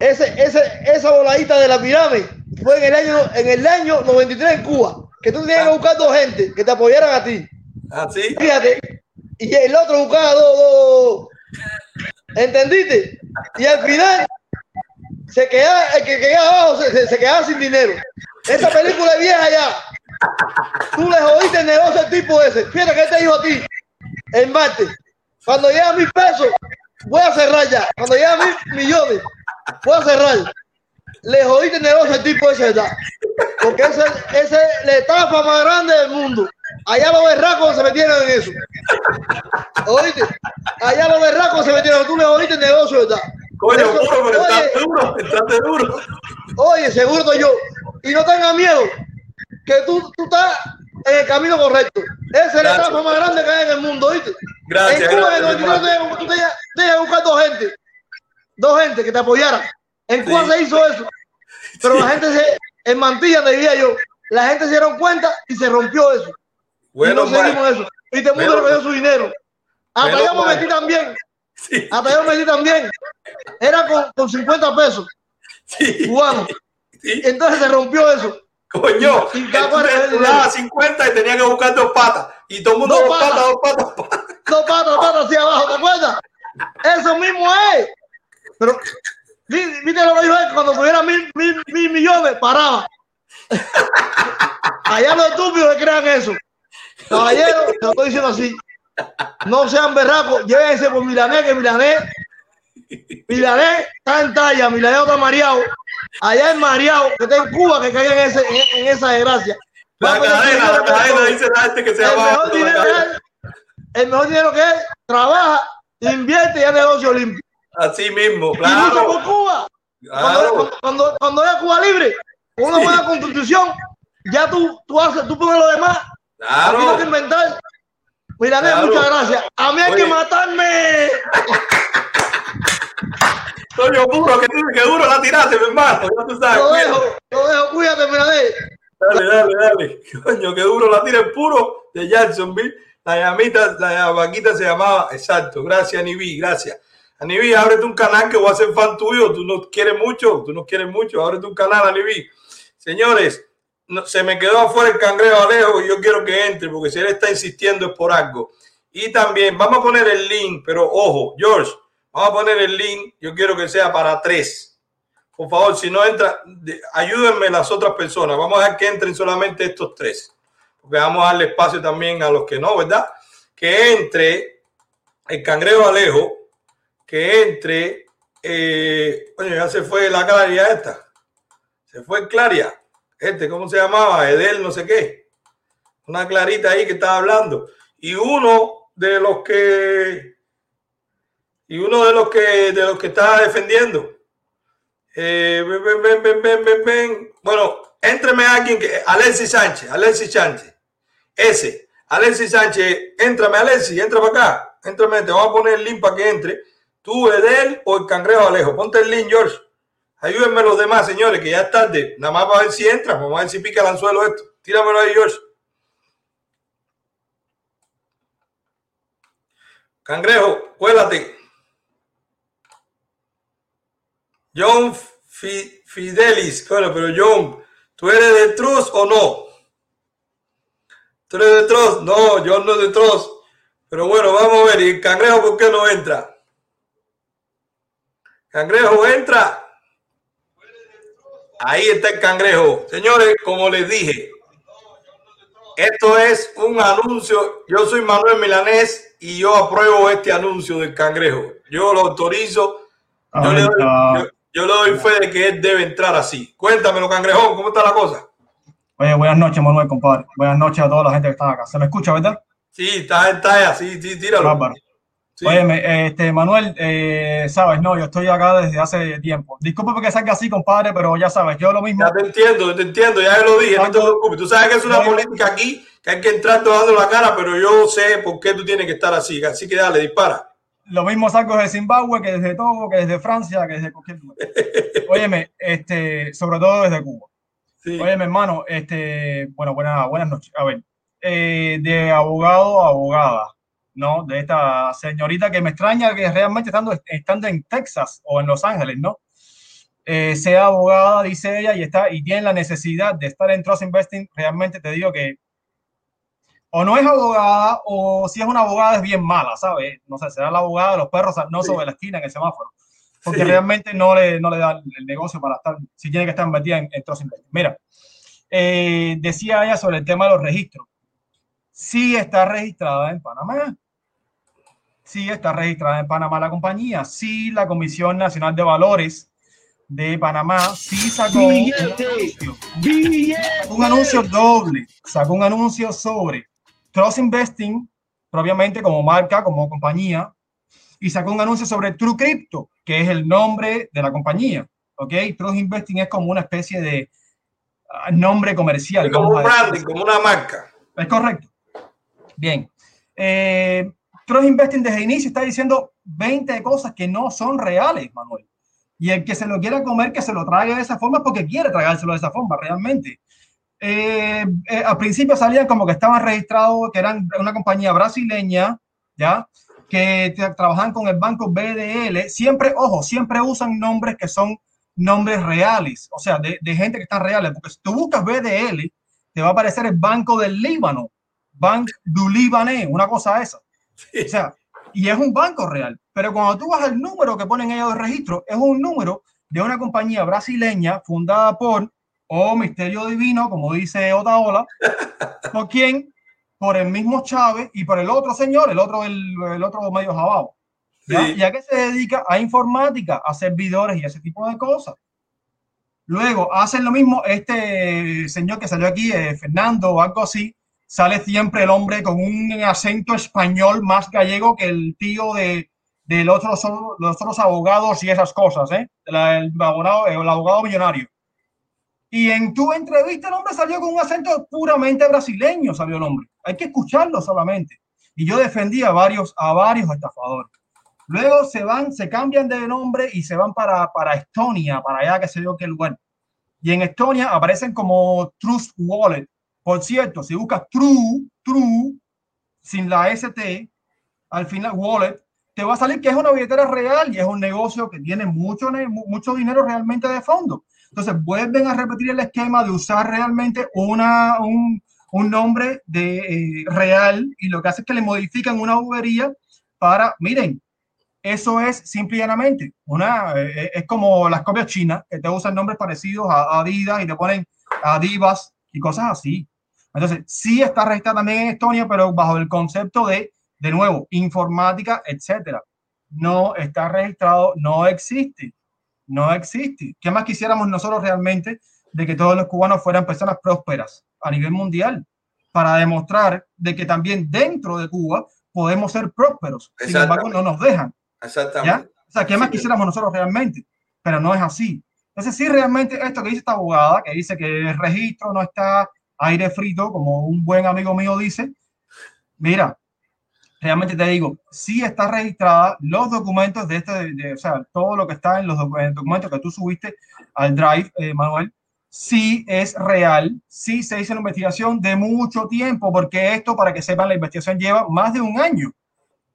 ese, ese, esa voladita de la pirámide fue en el año, en el año 93 en Cuba, que tú tenías que buscar dos gente que te apoyaran a ti. Ah, sí. Fíjate, y el otro buscaba dos, dos. ¿Entendiste? Y al final se quedaba, el que quedaba abajo se, se- quedaba sin dinero. Esa película es vieja ya. Tú le jodiste el negocio al tipo ese. Fíjate que te dijo a ti el martes. Cuando llega a mil pesos, voy a cerrar ya. Cuando llega a mil millones, voy a cerrar. Le jodiste el negocio al tipo ese, ¿verdad? Porque ese ese es la estafa más grande del mundo. Allá los berracos se metieron en eso. ¿Oíste? Allá los berracos se metieron. Tú le jodiste el negocio, ¿verdad? Coño, Eso- duro, pero oye, está duro, está duro. Oye, seguro estoy yo. Y no tengas miedo, que tú, tú estás en el camino correcto. Esa es la etapa más grande que hay en el mundo, ¿oíste? Gracias, En Cuba, en el gracias, 93, hermano. tú tenías, tenías que buscar dos gente. Dos gente que te apoyaran. En Cuba se hizo eso. Pero la gente se, en mantilla, te diría yo, la gente se dieron cuenta y se rompió eso. Bueno, y no seguimos eso. Y todo el mundo recogió mal. su dinero. Hasta yo me mal. metí también. Hasta yo me metí también. Era con, con 50 pesos. Cubano. Entonces se rompió eso. Coño, Y- y tú cada cual recogió el te dinero. dabas 50 y tenía que buscar dos patas. Y todo el mundo Dos dos patas, patas. dos patas, dos patas. dos patas, patas hacia abajo, ¿te acuerdas? Eso mismo es. Pero, viste lo que dijo él, cuando tuviera mil, mil, mil millones, paraba. Allá los estúpidos que crean eso. Caballero, te lo estoy diciendo así. No sean berracos, llévense por Milanés, que Milanés, Milanés está en talla, Milanés está mareado. Allá en mareado, que está en Cuba, que caiga en, ese, en, en esa desgracia. La cadena, la cadena, dice la gente que se el mejor dinero es, el mejor dinero que es, trabaja, invierte y hace negocio limpio. Así mismo, Y lucha por claro. Cuba. Cuando, Claro. cuando, cuando, cuando haya Cuba libre, una Sí. buena constitución, ya tú, tú haces, tú pones lo demás. Claro. Aquí no hay que inventar. Mira, Claro. muchas gracias. A mí hay Oye. que matarme. Coño, puro, que, que duro la tiraste, mi hermano. Ya tú sabes. Lo cuídate. dejo, lo dejo, cuídate, Miradé. Dale, dale, dale. Coño, qué duro la tira el puro de Jacksonville. La llamita, la vaquita se llamaba, exacto. Gracias, Anibi, gracias. Anibi, ábrete un canal que voy a ser fan tuyo. Tú nos quieres mucho, tú nos quieres mucho. Ábrete un canal, Anibi. Señores, se me quedó afuera el cangrejo Alejo y yo quiero que entre porque si él está insistiendo es por algo. Y también vamos a poner el link, pero ojo, George, vamos a poner el link. Yo quiero que sea para tres. Por favor, si no entra, de- ayúdenme las otras personas. Vamos a dejar que entren solamente estos tres. Porque vamos a darle espacio también a los que no, ¿verdad? que entre el cangrejo Alejo, que entre, eh, oye, ya se fue la claridad esta, se fue Claria, este, ¿cómo se llamaba? Edel, no sé qué, una clarita ahí que estaba hablando, y uno de los que, y uno de los que, de los que estaba defendiendo, eh, ven, ven, ven, ven. Bueno, entreme alguien que. Alexis Sánchez, Alexis Sánchez. Ese. Alexis Sánchez, entrame, Alexis, entra para acá. Entrame, te voy a poner el link para que entre. Tú, Edel o el cangrejo Alejo. Ponte el link, George. Ayúdenme los demás, señores, que ya es tarde. Nada más para ver si entra. Vamos a ver si pica el anzuelo esto. Tíramelo ahí, George. Cangrejo, cuélate. John Fi- Fidelis, bueno, pero John, ¿tú eres de Trust o no? ¿Tú eres de Trust? No, John no es de Trust. Pero bueno, vamos a ver. ¿Y el cangrejo por qué no entra? Cangrejo, entra. Ahí está el cangrejo. Señores, como les dije, esto es un anuncio. Yo soy Manuel Milanés y yo apruebo este anuncio del cangrejo. Yo lo autorizo. Yo le, doy, yo- yo le doy fe de que él debe entrar así. Cuéntamelo, cangrejón, ¿cómo está la cosa? Oye, buenas noches, Manuel, compadre. Buenas noches a toda la gente que está acá. ¿Se me escucha, verdad? Sí, está en talla, sí, sí, tíralo. Bárbaro. Oye, me- este, Manuel, eh, sabes, no, yo estoy acá desde hace tiempo. Disculpa porque salga así, compadre, pero ya sabes, yo lo mismo. Ya te entiendo, te entiendo, ya lo dije, no te preocupes. Tú sabes que es una política aquí, que hay que entrar dando la cara, pero yo sé por qué tú tienes que estar así. Así que dale, dispara. Lo mismo salgo desde Zimbabue, que desde Togo, que desde Francia, que desde cualquier lugar. Óyeme, este, sobre todo desde Cuba. Óyeme, hermano, este, bueno, buenas, buenas noches. A ver, eh, de abogado a abogada, ¿no? De esta señorita que me extraña que realmente estando, estando en Texas o en Los Ángeles, ¿no? Eh, sea abogada, dice ella, y está y tiene la necesidad de estar en Trust Investing, realmente te digo que o no es abogada o si es una abogada es bien mala, ¿sabes? No sé, será la abogada de los perros no sobre la esquina en el semáforo, porque Sí. realmente no le, no le da el negocio para estar, si tiene que estar metida en, en Trust Investing. Mira, eh, decía ella sobre el tema de los registros. Sí está registrada en Panamá. Sí está registrada en Panamá la compañía. Sí la Comisión Nacional de Valores de Panamá sí sacó un anuncio, un anuncio doble, sacó un anuncio sobre Trust Investing, propiamente como marca, como compañía, y sacó un anuncio sobre True Crypto, que es el nombre de la compañía. ¿Ok? Trust Investing es como una especie de ah, nombre comercial. Como un branding, como una marca. Es correcto. Bien. Eh, Trust Investing desde el inicio está diciendo 20 cosas que no son reales, Manuel. Y el que se lo quiera comer, que se lo traiga de esa forma porque quiere tragárselo de esa forma, realmente. Eh, eh, al principio salían como que estaban registrados, que eran una compañía brasileña, ¿ya? Que tra- trabajan con el banco BDL. Siempre, ojo, siempre usan nombres que son nombres reales, o sea, de, de gente que están reales. Porque si tú buscas BDL, te va a aparecer el Banco del Líbano, Bank du Libanais, una cosa esa. O sea, y es un banco real. Pero cuando tú vas al número que ponen ellos de registro, es un número de una compañía brasileña fundada por O Misterio Divino, como dice Otaola, por quién, por el mismo Chávez y por el otro señor, el otro, el, el otro medio jabao. ¿ya? ¿Y a qué se dedica? A informática, a servidores y ese tipo de cosas. Luego hacen lo mismo este señor que salió aquí, eh, Fernando o algo así, sale siempre el hombre con un acento español más gallego que el tío de, otro, los otros abogados y esas cosas, ¿eh? El, abogado, el abogado millonario. Y en tu entrevista el hombre salió con un acento puramente brasileño, salió el hombre. Hay que escucharlo solamente. Y yo defendí a varios, a varios estafadores. Luego se van, se cambian de nombre y se van para, para Estonia, para allá, que sé yo qué lugar. Y en Estonia aparecen como Trust Wallet. Por cierto, si buscas True, True, sin la ST, al final Wallet, te va a salir que es una billetera real y es un negocio que tiene mucho, mucho dinero realmente de fondo. Entonces vuelven a repetir el esquema de usar realmente una, un, un nombre de, eh, real y lo que hace es que le modifican una bobería para, miren, eso es simple y llanamente una, eh, es como las copias chinas que te usan nombres parecidos a Adidas y te ponen Adivas y cosas así. Entonces, sí está registrada también en Estonia, pero bajo el concepto de De nuevo, informática, etcétera. No está registrado, no existe. No existe. ¿Qué más quisiéramos nosotros realmente de que todos los cubanos fueran personas prósperas a nivel mundial? Para demostrar de que también dentro de Cuba podemos ser prósperos. Sin embargo, no nos dejan. Exactamente. ¿ya? O sea, ¿qué más quisiéramos nosotros realmente? Pero no es así. Entonces, sí, realmente esto que dice esta abogada, que dice que el registro no está aire frito, como un buen amigo mío dice, mira, realmente te digo, sí está registrada los documentos de este, de- de- o sea, todo lo que está en los documentos que tú subiste al Drive, eh, Manuel, sí es real, sí se hizo una investigación de mucho tiempo, porque esto, para que sepan, la investigación lleva más de un año.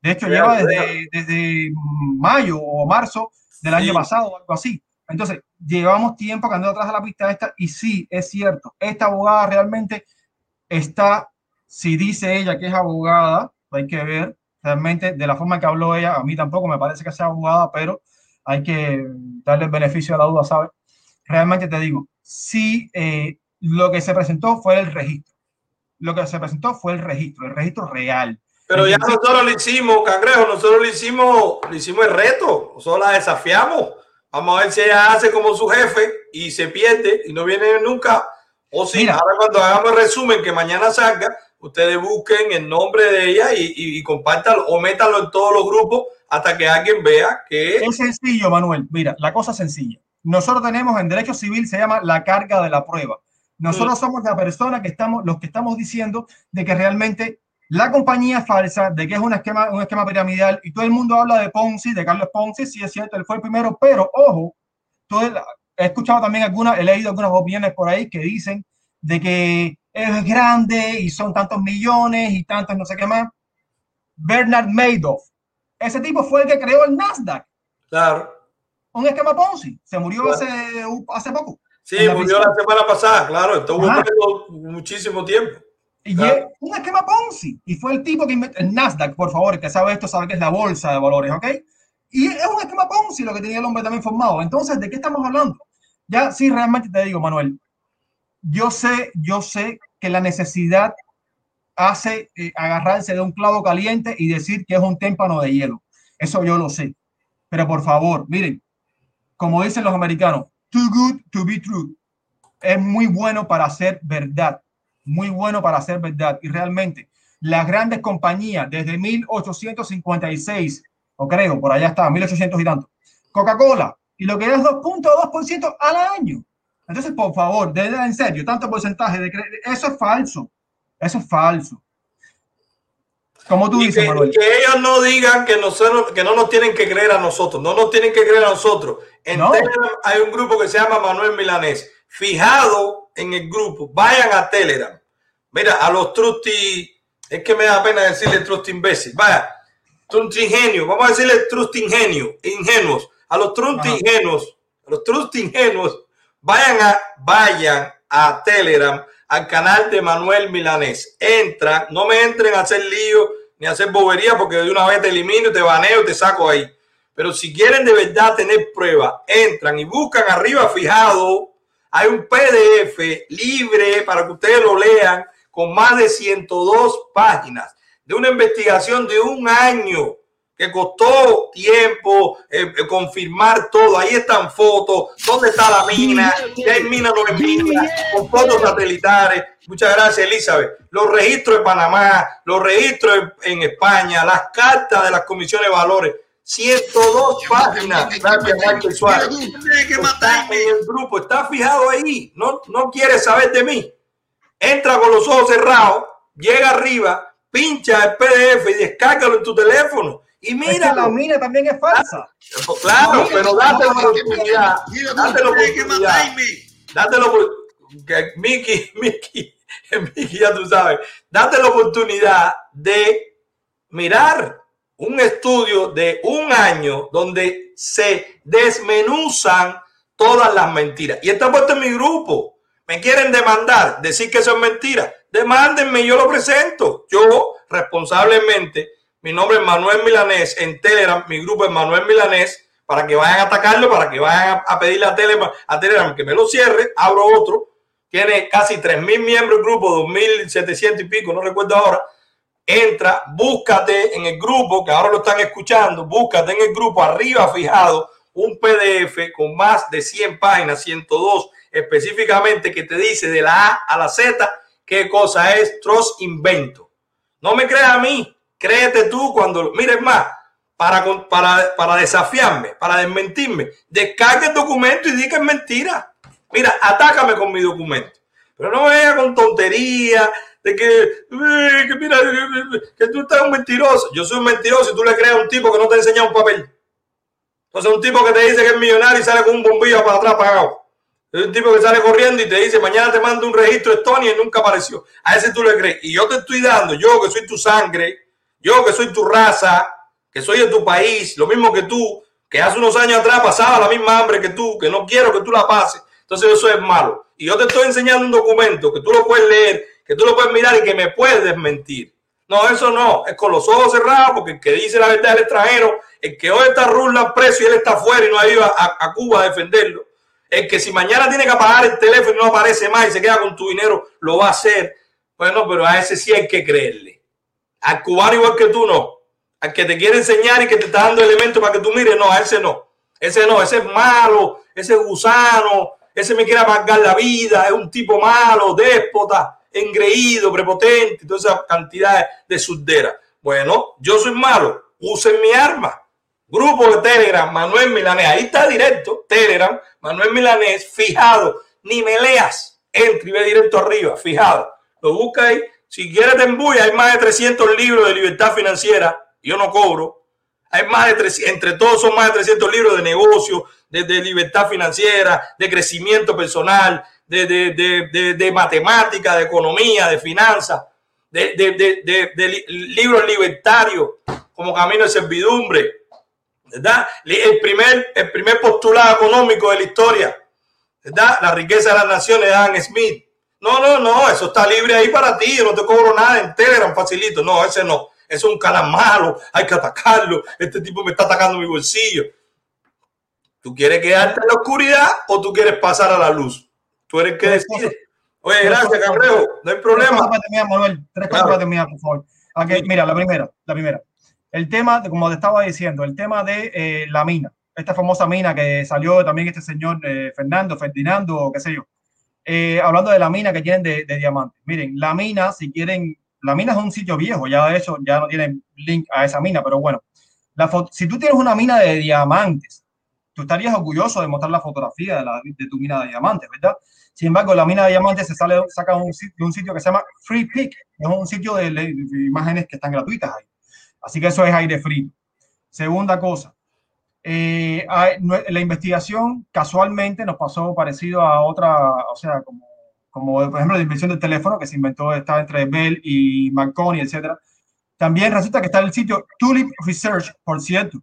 De hecho, Real, lleva desde, desde mayo o marzo del año pasado, algo así. Entonces, llevamos tiempo que andando atrás de la pista esta y sí, es cierto, esta abogada realmente está, si dice ella que es abogada, hay que ver realmente de la forma que habló ella, a mí tampoco me parece que sea abogada, pero hay que darle el beneficio de la duda, ¿sabes? Realmente te digo, sí, eh, lo que se presentó fue el registro. Lo que se presentó fue el registro, el registro real. Pero ya nosotros lo hicimos, Cangrejo, nosotros le hicimos, le hicimos el reto, nosotros la desafiamos. Vamos a ver si ella hace como su jefe y se pierde y no viene nunca. O si ahora cuando hagamos el resumen que mañana salga, ustedes busquen el nombre de ella y, y, y compártanlo o métanlo en todos los grupos hasta que alguien vea que Es sencillo, Manuel. Mira, la cosa es sencilla. Nosotros tenemos en derecho civil, se llama la carga de la prueba. Nosotros somos la persona que estamos, los que estamos diciendo de que realmente la compañía es falsa, de que es un esquema, un esquema piramidal y todo el mundo habla de Ponzi, de Carlos Ponzi, sí es cierto, él fue el primero, pero ojo, todo el- he escuchado también algunas, he leído algunas opiniones por ahí que dicen de que es grande y son tantos millones y tantos no sé qué más. Bernard Madoff, ese tipo fue el que creó el Nasdaq Claro. un esquema Ponzi. Se murió Claro. hace, hace poco. Sí, murió la semana pasada, claro, estuvo muchísimo tiempo. Y Claro. es un esquema Ponzi. Y fue el tipo que inventó el Nasdaq, por favor, el que sabe esto sabe que es la bolsa de valores, ¿ok? Y es un esquema Ponzi lo que tenía el hombre también formado. Entonces, ¿de qué estamos hablando? Ya, sí, realmente te digo, Manuel, yo sé, yo sé que la necesidad hace eh, agarrarse de un clavo caliente y decir que es un témpano de hielo. Eso yo lo sé. Pero por favor, miren, como dicen los americanos, too good to be true. Es muy bueno para ser verdad. Muy bueno para ser verdad. Y realmente, las grandes compañías desde 1856, o creo, por allá está, 1800 y tanto, Coca-Cola, y lo que es 2.2% al año. Entonces, por favor, de en serio, tanto porcentaje de eso es falso. Eso es falso. Como tú Y dices, que, Manuel. y que ellos no digan que nosotros que no nos tienen que creer a nosotros, no nos tienen que creer a nosotros. En No. Telegram hay un grupo que se llama Manuel Milanés. Fijado en el grupo, vayan a Telegram. Mira, a los trusty, es que me da pena decirle trusty imbécil. Vaya, trusty ingenio, vamos a decirle trusty ingenio, ingenuos. A los trusty ingenuos, a los trusty ingenuos, vayan a, vayan a Telegram, al canal de Manuel Milanés. Entra, no me entren a hacer lío ni a hacer bobería porque de una vez te elimino, te baneo, te saco ahí. Pero si quieren de verdad tener prueba, entran y buscan arriba fijado. Hay un PDF libre para que ustedes lo lean con más de 102 páginas de una investigación de un año que costó tiempo eh, eh, confirmar todo. Ahí están fotos, dónde está la mina, si hay mina no hay mina, con fotos satelitares. Muchas gracias, Elizabeth. Los registros de Panamá, los registros en, en España, las cartas de las comisiones de valores. 102 páginas. Gracias, Michael Suárez. Está en el grupo, está fijado ahí. No, no quiere saber de mí. Entra con los ojos cerrados, llega arriba, pincha el PDF y descárgalo en tu teléfono. Y Es que mira, la mina también es falsa. Claro, pero date la oportunidad. mira, Date la oportunidad. Date la oportunidad. Mickey, Mickey, Mickey, ya tú sabes. Date la oportunidad de mirar un estudio de un año donde se desmenuzan todas las mentiras. Y está puesto en mi grupo. Me quieren demandar, decir que eso es mentira. Demándenme, yo lo presento. Yo, responsablemente, mi nombre es Manuel Milanés en Telegram, mi grupo es Manuel Milanés, para que vayan a atacarlo, para que vayan a, a pedirle a Telegram, a Telegram que me lo cierre, abro otro. Tiene casi 3.000 miembros el grupo, 2.700 y pico, no recuerdo ahora. entra, búscate en el grupo, que ahora lo están escuchando, búscate en el grupo arriba fijado un PDF con más de 100 páginas, 102 específicamente, que te dice de la A a la Z qué cosa es Trust Invento. No me creas a mí, créete tú cuando, mires más, para, para, para desafiarme, para desmentirme, descarga el documento y di que es mentira. Mira, atácame con mi documento. Pero no venga con tontería de que, eh, que mira, que tú estás un mentiroso. Yo soy un mentiroso y tú le creas a un tipo que no te ha enseñado un papel. Entonces, un tipo que te dice que es millonario y sale con un bombillo para atrás pagado. Es un tipo que sale corriendo y te dice, mañana te mando un registro de Estonia y nunca apareció. A ese tú le crees. Y yo te estoy dando, yo que soy tu sangre, yo que soy tu raza, que soy de tu país, lo mismo que tú, que hace unos años atrás pasaba la misma hambre que tú, que no quiero que tú la pases. Entonces eso es malo. Y yo te estoy enseñando un documento que tú lo puedes leer, que tú lo puedes mirar y que me puedes desmentir. No, eso no, es con los ojos cerrados, porque el que dice la verdad es el extranjero, el que hoy está Rula preso y él está afuera y no ha ido a, a Cuba a defenderlo. El que si mañana tiene que apagar el teléfono y no aparece más y se queda con tu dinero, lo va a hacer. Bueno, pero a ese sí hay que creerle. Al cubano igual que tú no. Al que te quiere enseñar y que te está dando elementos para que tú mires, no, a ese no. Ese no, ese es malo, ese es gusano, ese me quiere apagar la vida, es un tipo malo, déspota, engreído, prepotente, toda esa cantidad de surdera. Bueno, yo soy malo, usen mi arma. Grupo de Telegram, Manuel Milanés, ahí está directo, Telegram, Manuel Milanés, fijado, ni me leas, entra y ve directo arriba, fijado. Lo busca ahí, si quieres te embulla, hay más de 300 libros de libertad financiera, yo no cobro, hay más de 300, entre todos son más de 300 libros de negocio, de, libertad financiera, de crecimiento personal, de, de, matemática, de economía, de finanzas, de, de, de, de- de li- libros libertarios como Camino de Servidumbre, ¿verdad? El primer, el primer postulado económico de la historia, ¿verdad? La riqueza de las naciones Adam Smith. No, no, no, eso está libre ahí para ti, yo no te cobro nada en Telegram, facilito. No, ese no, es un canal malo, hay que atacarlo, este tipo me está atacando mi bolsillo. ¿Tú quieres quedarte en la oscuridad o tú quieres pasar a la luz? Tú eres el que decide. Oye, gracias, Cabrejo, no hay Tres problema. Tres para terminar, por favor. Mira, la primera, la primera. El tema, como te estaba diciendo, el tema de eh, la mina, esta famosa mina que salió también este señor eh, Fernando, Ferdinando, o qué sé yo. Eh, hablando de la mina que tienen de, diamantes. Miren, la mina, si quieren, la mina es un sitio viejo, ya de hecho ya no tienen link a esa mina, pero bueno, la si tú tienes una mina de diamantes, tú estarías orgulloso de mostrar la fotografía de, la- tu mina de diamantes, ¿verdad? Sin embargo, la mina de diamantes se sale, saca un, de un sitio que se llama Free Pick, es un sitio de- de imágenes que están gratuitas ahí. Así que eso es aire frío. Segunda cosa, eh, la investigación casualmente nos pasó parecido a otra, o sea, como, por ejemplo la invención del teléfono que se inventó, está entre Bell y Marconi, etcétera. También resulta que está el sitio Tulip Research, por cierto.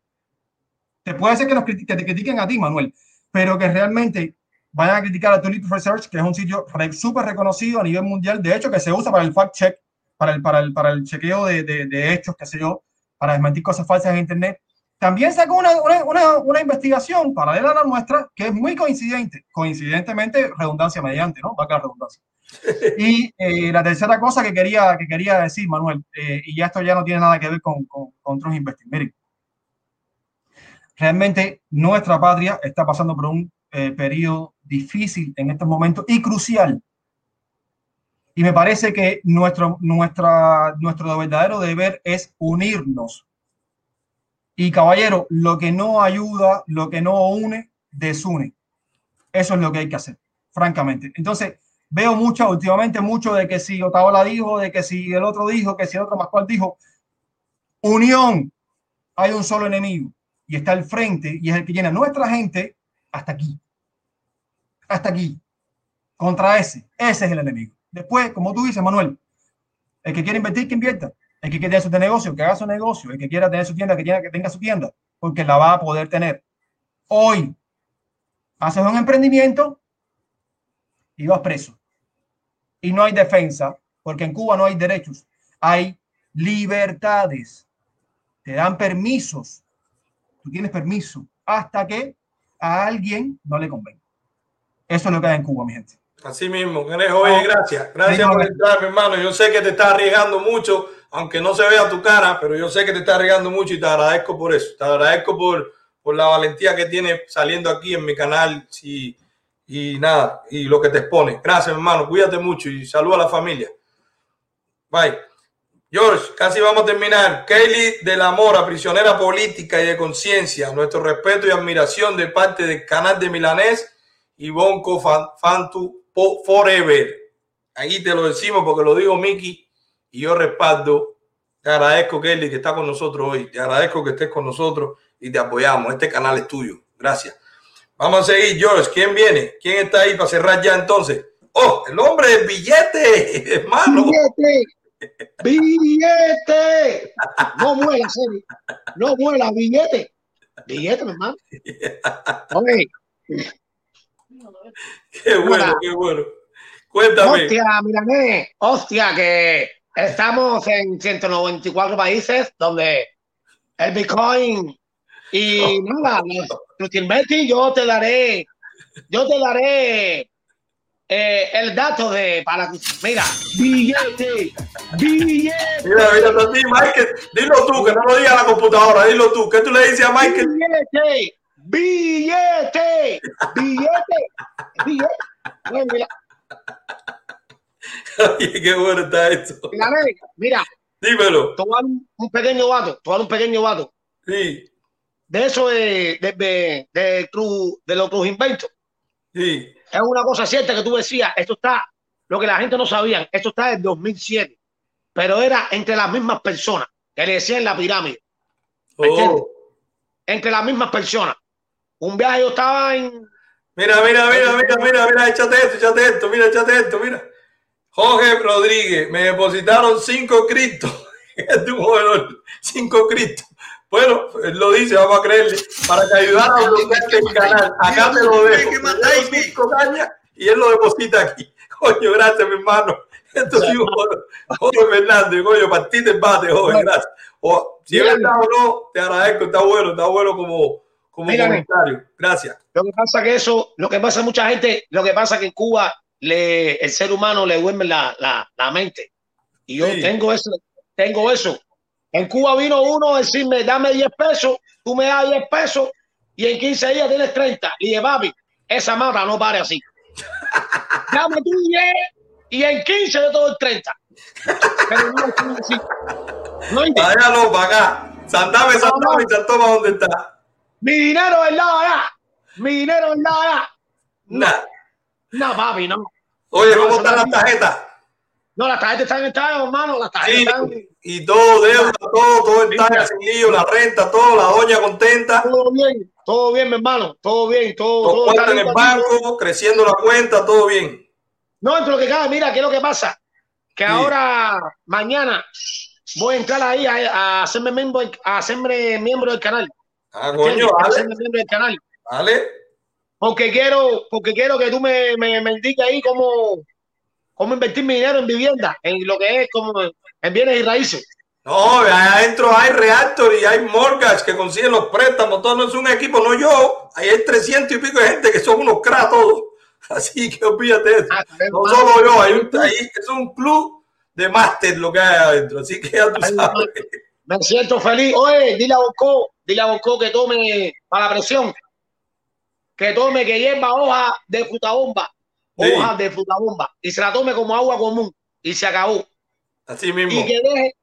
Te puede ser que, nos critiquen a ti, Manuel, pero que realmente vayan a criticar a Tulip Research, que es un sitio súper reconocido a nivel mundial, de hecho, que se usa para el fact check, para el, chequeo de hechos, qué sé yo, para desmentir cosas falsas en Internet. También sacó una, una, una, una investigación paralela a la nuestra que es muy coincidente, coincidentemente, redundancia mediante, ¿no? Va a redundancia. Y eh, la tercera cosa que quería, que quería decir, Manuel, eh, y ya esto ya no tiene nada que ver con, con, con Trust Investing. Miren, realmente nuestra patria está pasando por un eh, periodo difícil en estos momentos y crucial. Y me parece que nuestro, nuestro verdadero deber es unirnos. Y caballero, lo que no ayuda, lo que no une, desune. Eso es lo que hay que hacer, francamente. Entonces, veo mucho, últimamente mucho de que si Otaola dijo, de que si el otro dijo, que si el otro más cual dijo. Unión. Hay un solo enemigo y está al frente y es el que llena nuestra gente hasta aquí. Hasta aquí. Contra ese. Ese es el enemigo. Después, como tú dices, Manuel, el que quiere invertir, que invierta. El que quiere tener su negocio, que haga su negocio. El que quiera tener su tienda, que, que tenga su tienda, porque la va a poder tener. Hoy, haces un emprendimiento y vas preso. Y no hay defensa, porque en Cuba no hay derechos, hay libertades. Te dan permisos. Tú tienes permiso hasta que a alguien no le convenga. Eso es lo que hay en Cuba, mi gente. Así mismo, Ganejo, oye, gracias. Gracias por entrar, mi hermano. Yo sé que te estás arriesgando mucho aunque no se vea tu cara, pero yo sé que te está arriesgando mucho y te agradezco por eso. Te agradezco por, por la valentía que tienes saliendo aquí en mi canal y, y nada, y lo que te expone. Gracias, hermano. Cuídate mucho y saluda a la familia. Bye. George, casi vamos a terminar. Kaylee de la Mora, prisionera política y de conciencia. Nuestro respeto y admiración de parte del canal de Milanés y Bonco Fan- Fantu Forever. Aquí te lo decimos porque lo digo Miki y yo respaldo. Te agradezco, Kelly, que está con nosotros hoy. Te agradezco que estés con nosotros y te apoyamos. Este canal es tuyo. Gracias. Vamos a seguir, George. ¿Quién viene? ¿Quién está ahí para cerrar ya entonces? Oh, el hombre del billete, hermano. ¡Billete! ¡Billete! No muela. No muela, billete. Billete, mi hermano. Qué bueno, qué bueno. Cuéntame. hostia, Milanés, hostia, que estamos en 194 países donde el Bitcoin y nada, Nutilmeti, yo te daré, yo te daré eh, el dato de para mira, billete, billete. Mira, mira, a ti, Michael. Dilo tú, que no lo diga la computadora. Dilo tú. ¿Qué tú le dices a Michael? Billete, billete, billete, billete. Bueno, mira, Oye, qué bueno está esto. Milanés, mira, Dímelo. dar un, pequeño vato, dar un pequeño vato. Sí. De eso de, de, de, de, Cruz- de los Cruz Inventos. Sí. Es una cosa cierta que tú decías, esto está, lo que la gente no sabía, esto está en 2007, pero era entre las mismas personas que le decían la pirámide. ¿Me entiendes? Entre las mismas personas. Un viaje yo estaba en... Mira, mira, mira, mira, mira, mira, échate esto, échate esto, mira, échate esto, mira. Jorge Rodríguez, me depositaron cinco cristos. Es de un joven, cinco cristos. Bueno, él lo dice, vamos a creerle, para que ayudara a bloquear el canal. Acá te lo dejo. Cinco cañas y él lo deposita aquí. Coño, gracias, mi hermano. Esto sí, Jorge, Jorge Fernández, coño, partiste el bate, Jorge, gracias. O, si es verdad o no, te agradezco, está bueno, está bueno como, como Mírame. comentario. Gracias. Lo que pasa que eso, lo que pasa mucha gente, lo que pasa que en Cuba le, el ser humano le duerme la, la, la mente. Y yo Sí. tengo eso, tengo eso. En Cuba vino uno a decirme, dame 10 pesos, tú me das 10 pesos y en 15 días tienes 30. Y dije, papi, esa mata no pare así. Dame tú 10 y en 15 yo te doy 30. Pero no es así. No hay para acá. Santame, Santame y Santoma, ¿dónde está? Mi dinero es nada. Mi dinero es nada. Nah. No, papi, no. Oye, No, ¿cómo eso están no las tarjetas? No, las tarjetas están en estado, hermano. Las tarjetas Sí, están. y todo, deuda, todo, todo en talla, sin lío, la renta, todo, la doña contenta. Todo bien, todo bien, mi hermano. Todo bien, todo. Todo está en el banco, creciendo la cuenta, todo bien. No, entre lo que cabe, mira, ¿qué es lo que pasa? Que ahora, mañana, voy a entrar ahí a, a hacerme miembro, a hacerme miembro del canal. Ah, coño, canal. Porque quiero, porque quiero que tú me, me, me indiques ahí cómo, cómo invertir mi dinero en vivienda, en lo que es como en bienes y raíces. No, allá adentro hay Reactor y hay Mortgage que consiguen los préstamos. Todo no es un equipo, no yo. Ahí hay 300 y pico de gente que son unos cracks todos. Así que olvídate de eso. No solo yo, hay un, ahí, es un club de máster lo que hay adentro. Así que ya tú sabes. Me siento feliz. Oye, dile a Bocó, dile a Bocó que tome para la presión. Que tome, que lleva hoja de frutabomba. Sí. Hoja de frutabomba. Y se la tome como agua común. Y se acabó. Así mismo. Y que deje,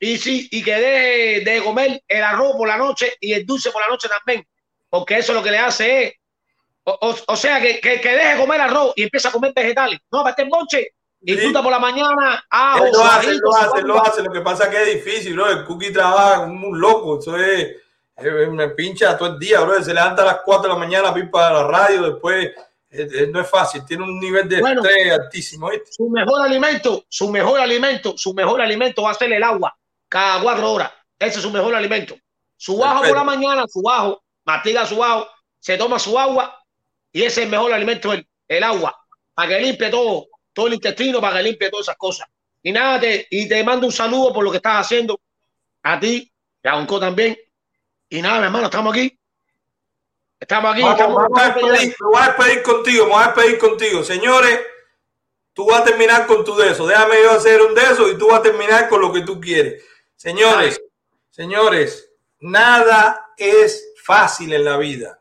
y sí, y que deje de comer el arroz por la noche y el dulce por la noche también. Porque eso lo que le hace es. O, o- o sea, que, que, que deje de comer arroz y empieza a comer vegetales. No, para este noche. Y fruta por la mañana. Ajo, lo hace, lo hace, lo hace. Lo que pasa es que es difícil, bro. El cookie trabaja como un loco. Eso es, es- me pincha todo el día, bro. Se levanta a las 4 de la mañana ir para la radio. Después, no es fácil. Tiene un nivel de Bueno. estrés altísimo. ¿viste? su mejor alimento, su mejor alimento, su mejor alimento va a ser el agua cada cuatro horas. Ese es su mejor alimento. Su ajo por la mañana, su ajo, mastiga su ajo, se toma su agua y ese es el mejor alimento, el, el agua, para que limpie todo, todo el intestino, para que limpie todas esas cosas. Y nada, te, y te mando un saludo por lo que estás haciendo a ti y a Unco también. Y nada, mi hermano, estamos aquí. Estamos aquí. Vamos, estamos vamos a despedir, me voy a despedir contigo, me voy a despedir contigo. Señores, tú vas a terminar con tu de eso. Déjame yo hacer un de eso y tú vas a terminar con lo que tú quieres. Señores, señores, nada es fácil en la vida.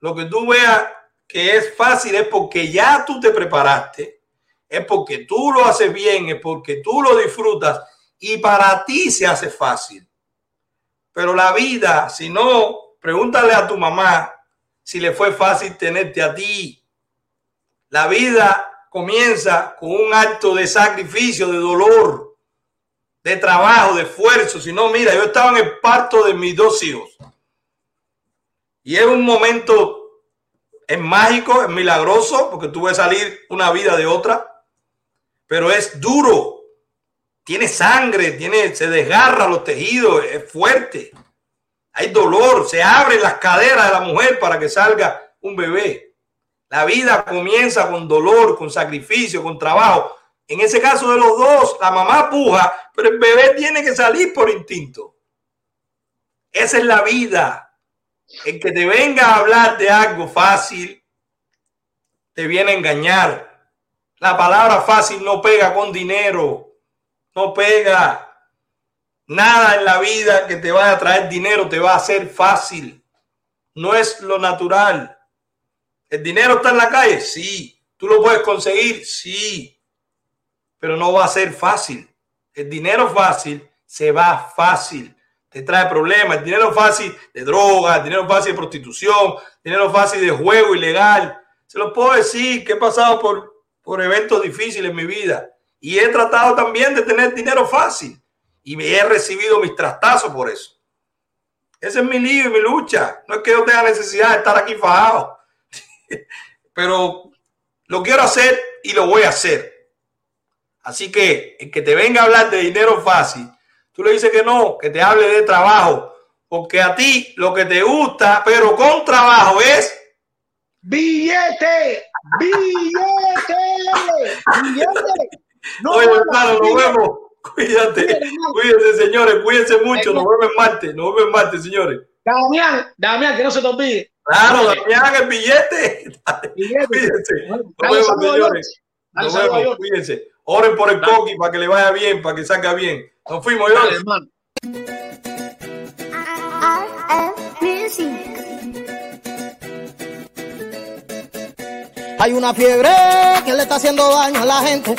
Lo que tú veas que es fácil es porque ya tú te preparaste, es porque tú lo haces bien, es porque tú lo disfrutas y para ti se hace fácil. Pero la vida, si no, pregúntale a tu mamá si le fue fácil tenerte a ti. La vida comienza con un acto de sacrificio, de dolor, de trabajo, de esfuerzo. Si no, mira, yo estaba en el parto de mis dos hijos. Y es un momento, es mágico, es milagroso, porque tuve que salir una vida de otra, pero es duro. Tiene sangre, tiene, se desgarra los tejidos, es fuerte. Hay dolor, se abren las caderas de la mujer para que salga un bebé. La vida comienza con dolor, con sacrificio, con trabajo. En ese caso de los dos, la mamá puja, pero el bebé tiene que salir por instinto. Esa es la vida. El que te venga a hablar de algo fácil, te viene a engañar. La palabra fácil no pega con dinero, no pega. Nada en la vida que te vaya a traer dinero te va a hacer fácil. No es lo natural. ¿El dinero está en la calle? Sí. ¿Tú lo puedes conseguir? Sí. Pero no va a ser fácil. El dinero fácil se va fácil. Te trae problemas. El dinero fácil de drogas, el dinero fácil de prostitución, el dinero fácil de juego ilegal. Se lo puedo decir que he pasado por, por eventos difíciles en mi vida. Y he tratado también de tener dinero fácil y me he recibido mis trastazos por eso. Ese es mi lío y mi lucha. No es que yo tenga necesidad de estar aquí fajado, pero lo quiero hacer y lo voy a hacer. Así que el que te venga a hablar de dinero fácil, tú le dices que no, que te hable de trabajo, porque a ti lo que te gusta, pero con trabajo es billete, billete, billete. No, Oye, hermano, nos vemos. Cuídate, cuídense, señores, cuídense mucho. Nos vemos en martes, nos vemos en martes, señores. Damián, Damián, que no se te olvide. Claro, Damián, el billete. Cuídense. Nos vemos, señores. Nos vemos, cuídense. Oren por el coqui para que le vaya bien, para que salga bien. Nos fuimos, yo. hermano. Hay una fiebre que le está haciendo daño a la gente.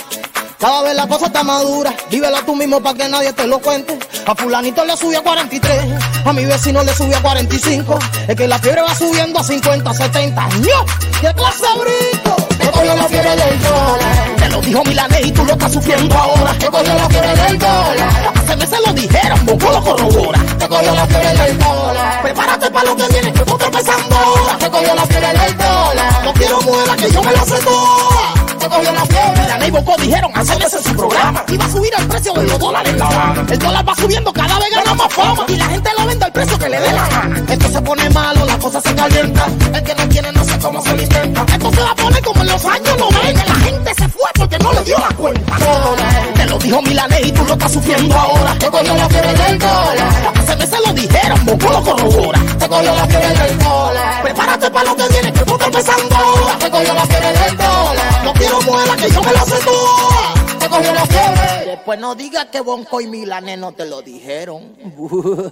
Cada vez la cosa está madura, vívela tú mismo para que nadie te lo cuente. A fulanito le subió a 43, a mi vecino le subió a 45. Es que la fiebre va subiendo a 50, 70. ¡No! ¡Qué clase brinco! Te cogió la fiebre del dólar. Te lo dijo Milanés y tú lo estás sufriendo ahora. Te cogió la fiebre del dólar. Hace meses lo dijeron, Boco lo corrobora. Te cogió la fiebre del dólar. Prepárate para lo que viene, que tú estás empezando ahora. Te cogió la fiebre del dólar. No quiero muela que yo me la sé toda te cogió la fiebre. La Bocó dijeron hace meses su programa. Iba a subir el precio de los dólares. El dólar va subiendo, cada vez gana más fama. Y la gente lo vende al precio que le dé la gana. Esto se pone malo, la cosa se calienta. El que no tiene no sé cómo se lo intenta. Esto se va a poner como en los años 90. La gente se fue porque no le dio la cuenta. Te lo dijo Milanés y tú lo estás sufriendo ahora. Te cogió la fiebre del dólar. Meses lo dijeron, Bocó lo corrobora. Te cogió la fiebre del dólar. Prepárate para lo que viene, que tú estás empezando. Te cogió la fiebre del dólar. No quiero muela que yo me la sé toda. Te cogió la fiebre. Después no digas que Bonco y Milanés no te lo dijeron.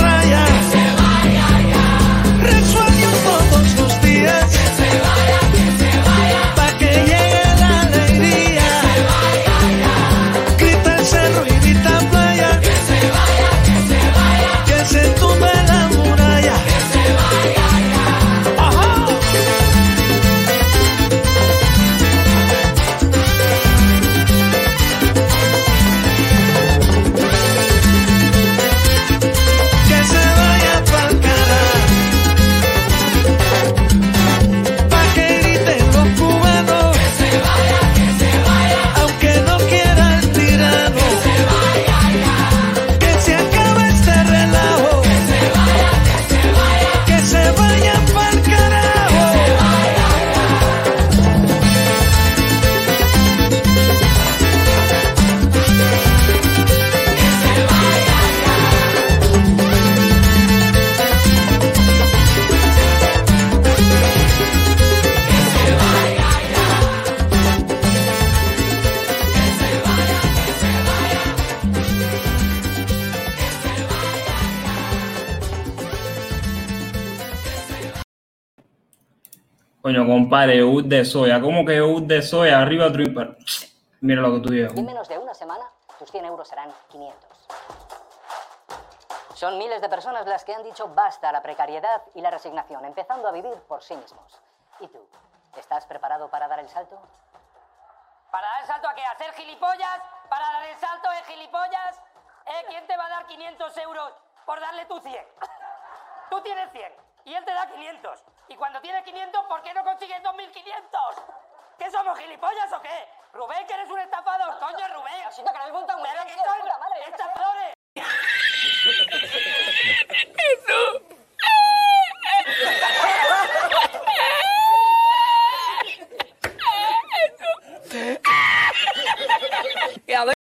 Coño, compadre, yogur de soya. ¿Cómo que yogur de soya? Arriba Tripper. Mira lo que tú llevas. En menos de una semana, tus 100 euros serán 500. Son miles de personas las que han dicho basta a la precariedad y la resignación, empezando a vivir por sí mismos. ¿Y tú? ¿Estás preparado para dar el salto? ¿Para dar el salto a qué? ¿A hacer gilipollas? ¿Para dar el salto de gilipollas? ¿Eh? ¿Quién te va a dar 500 euros por darle tú 100? Tú tienes 100 y él te da 500. Y cuando tiene 500, ¿por qué no consigues 2.500? ¿Qué somos gilipollas o qué? Rubén, que eres un estafador, coño, Rubén. Siento que no monta un merda, de puta madre. ¿eh? Estafadores. Eso. Eso.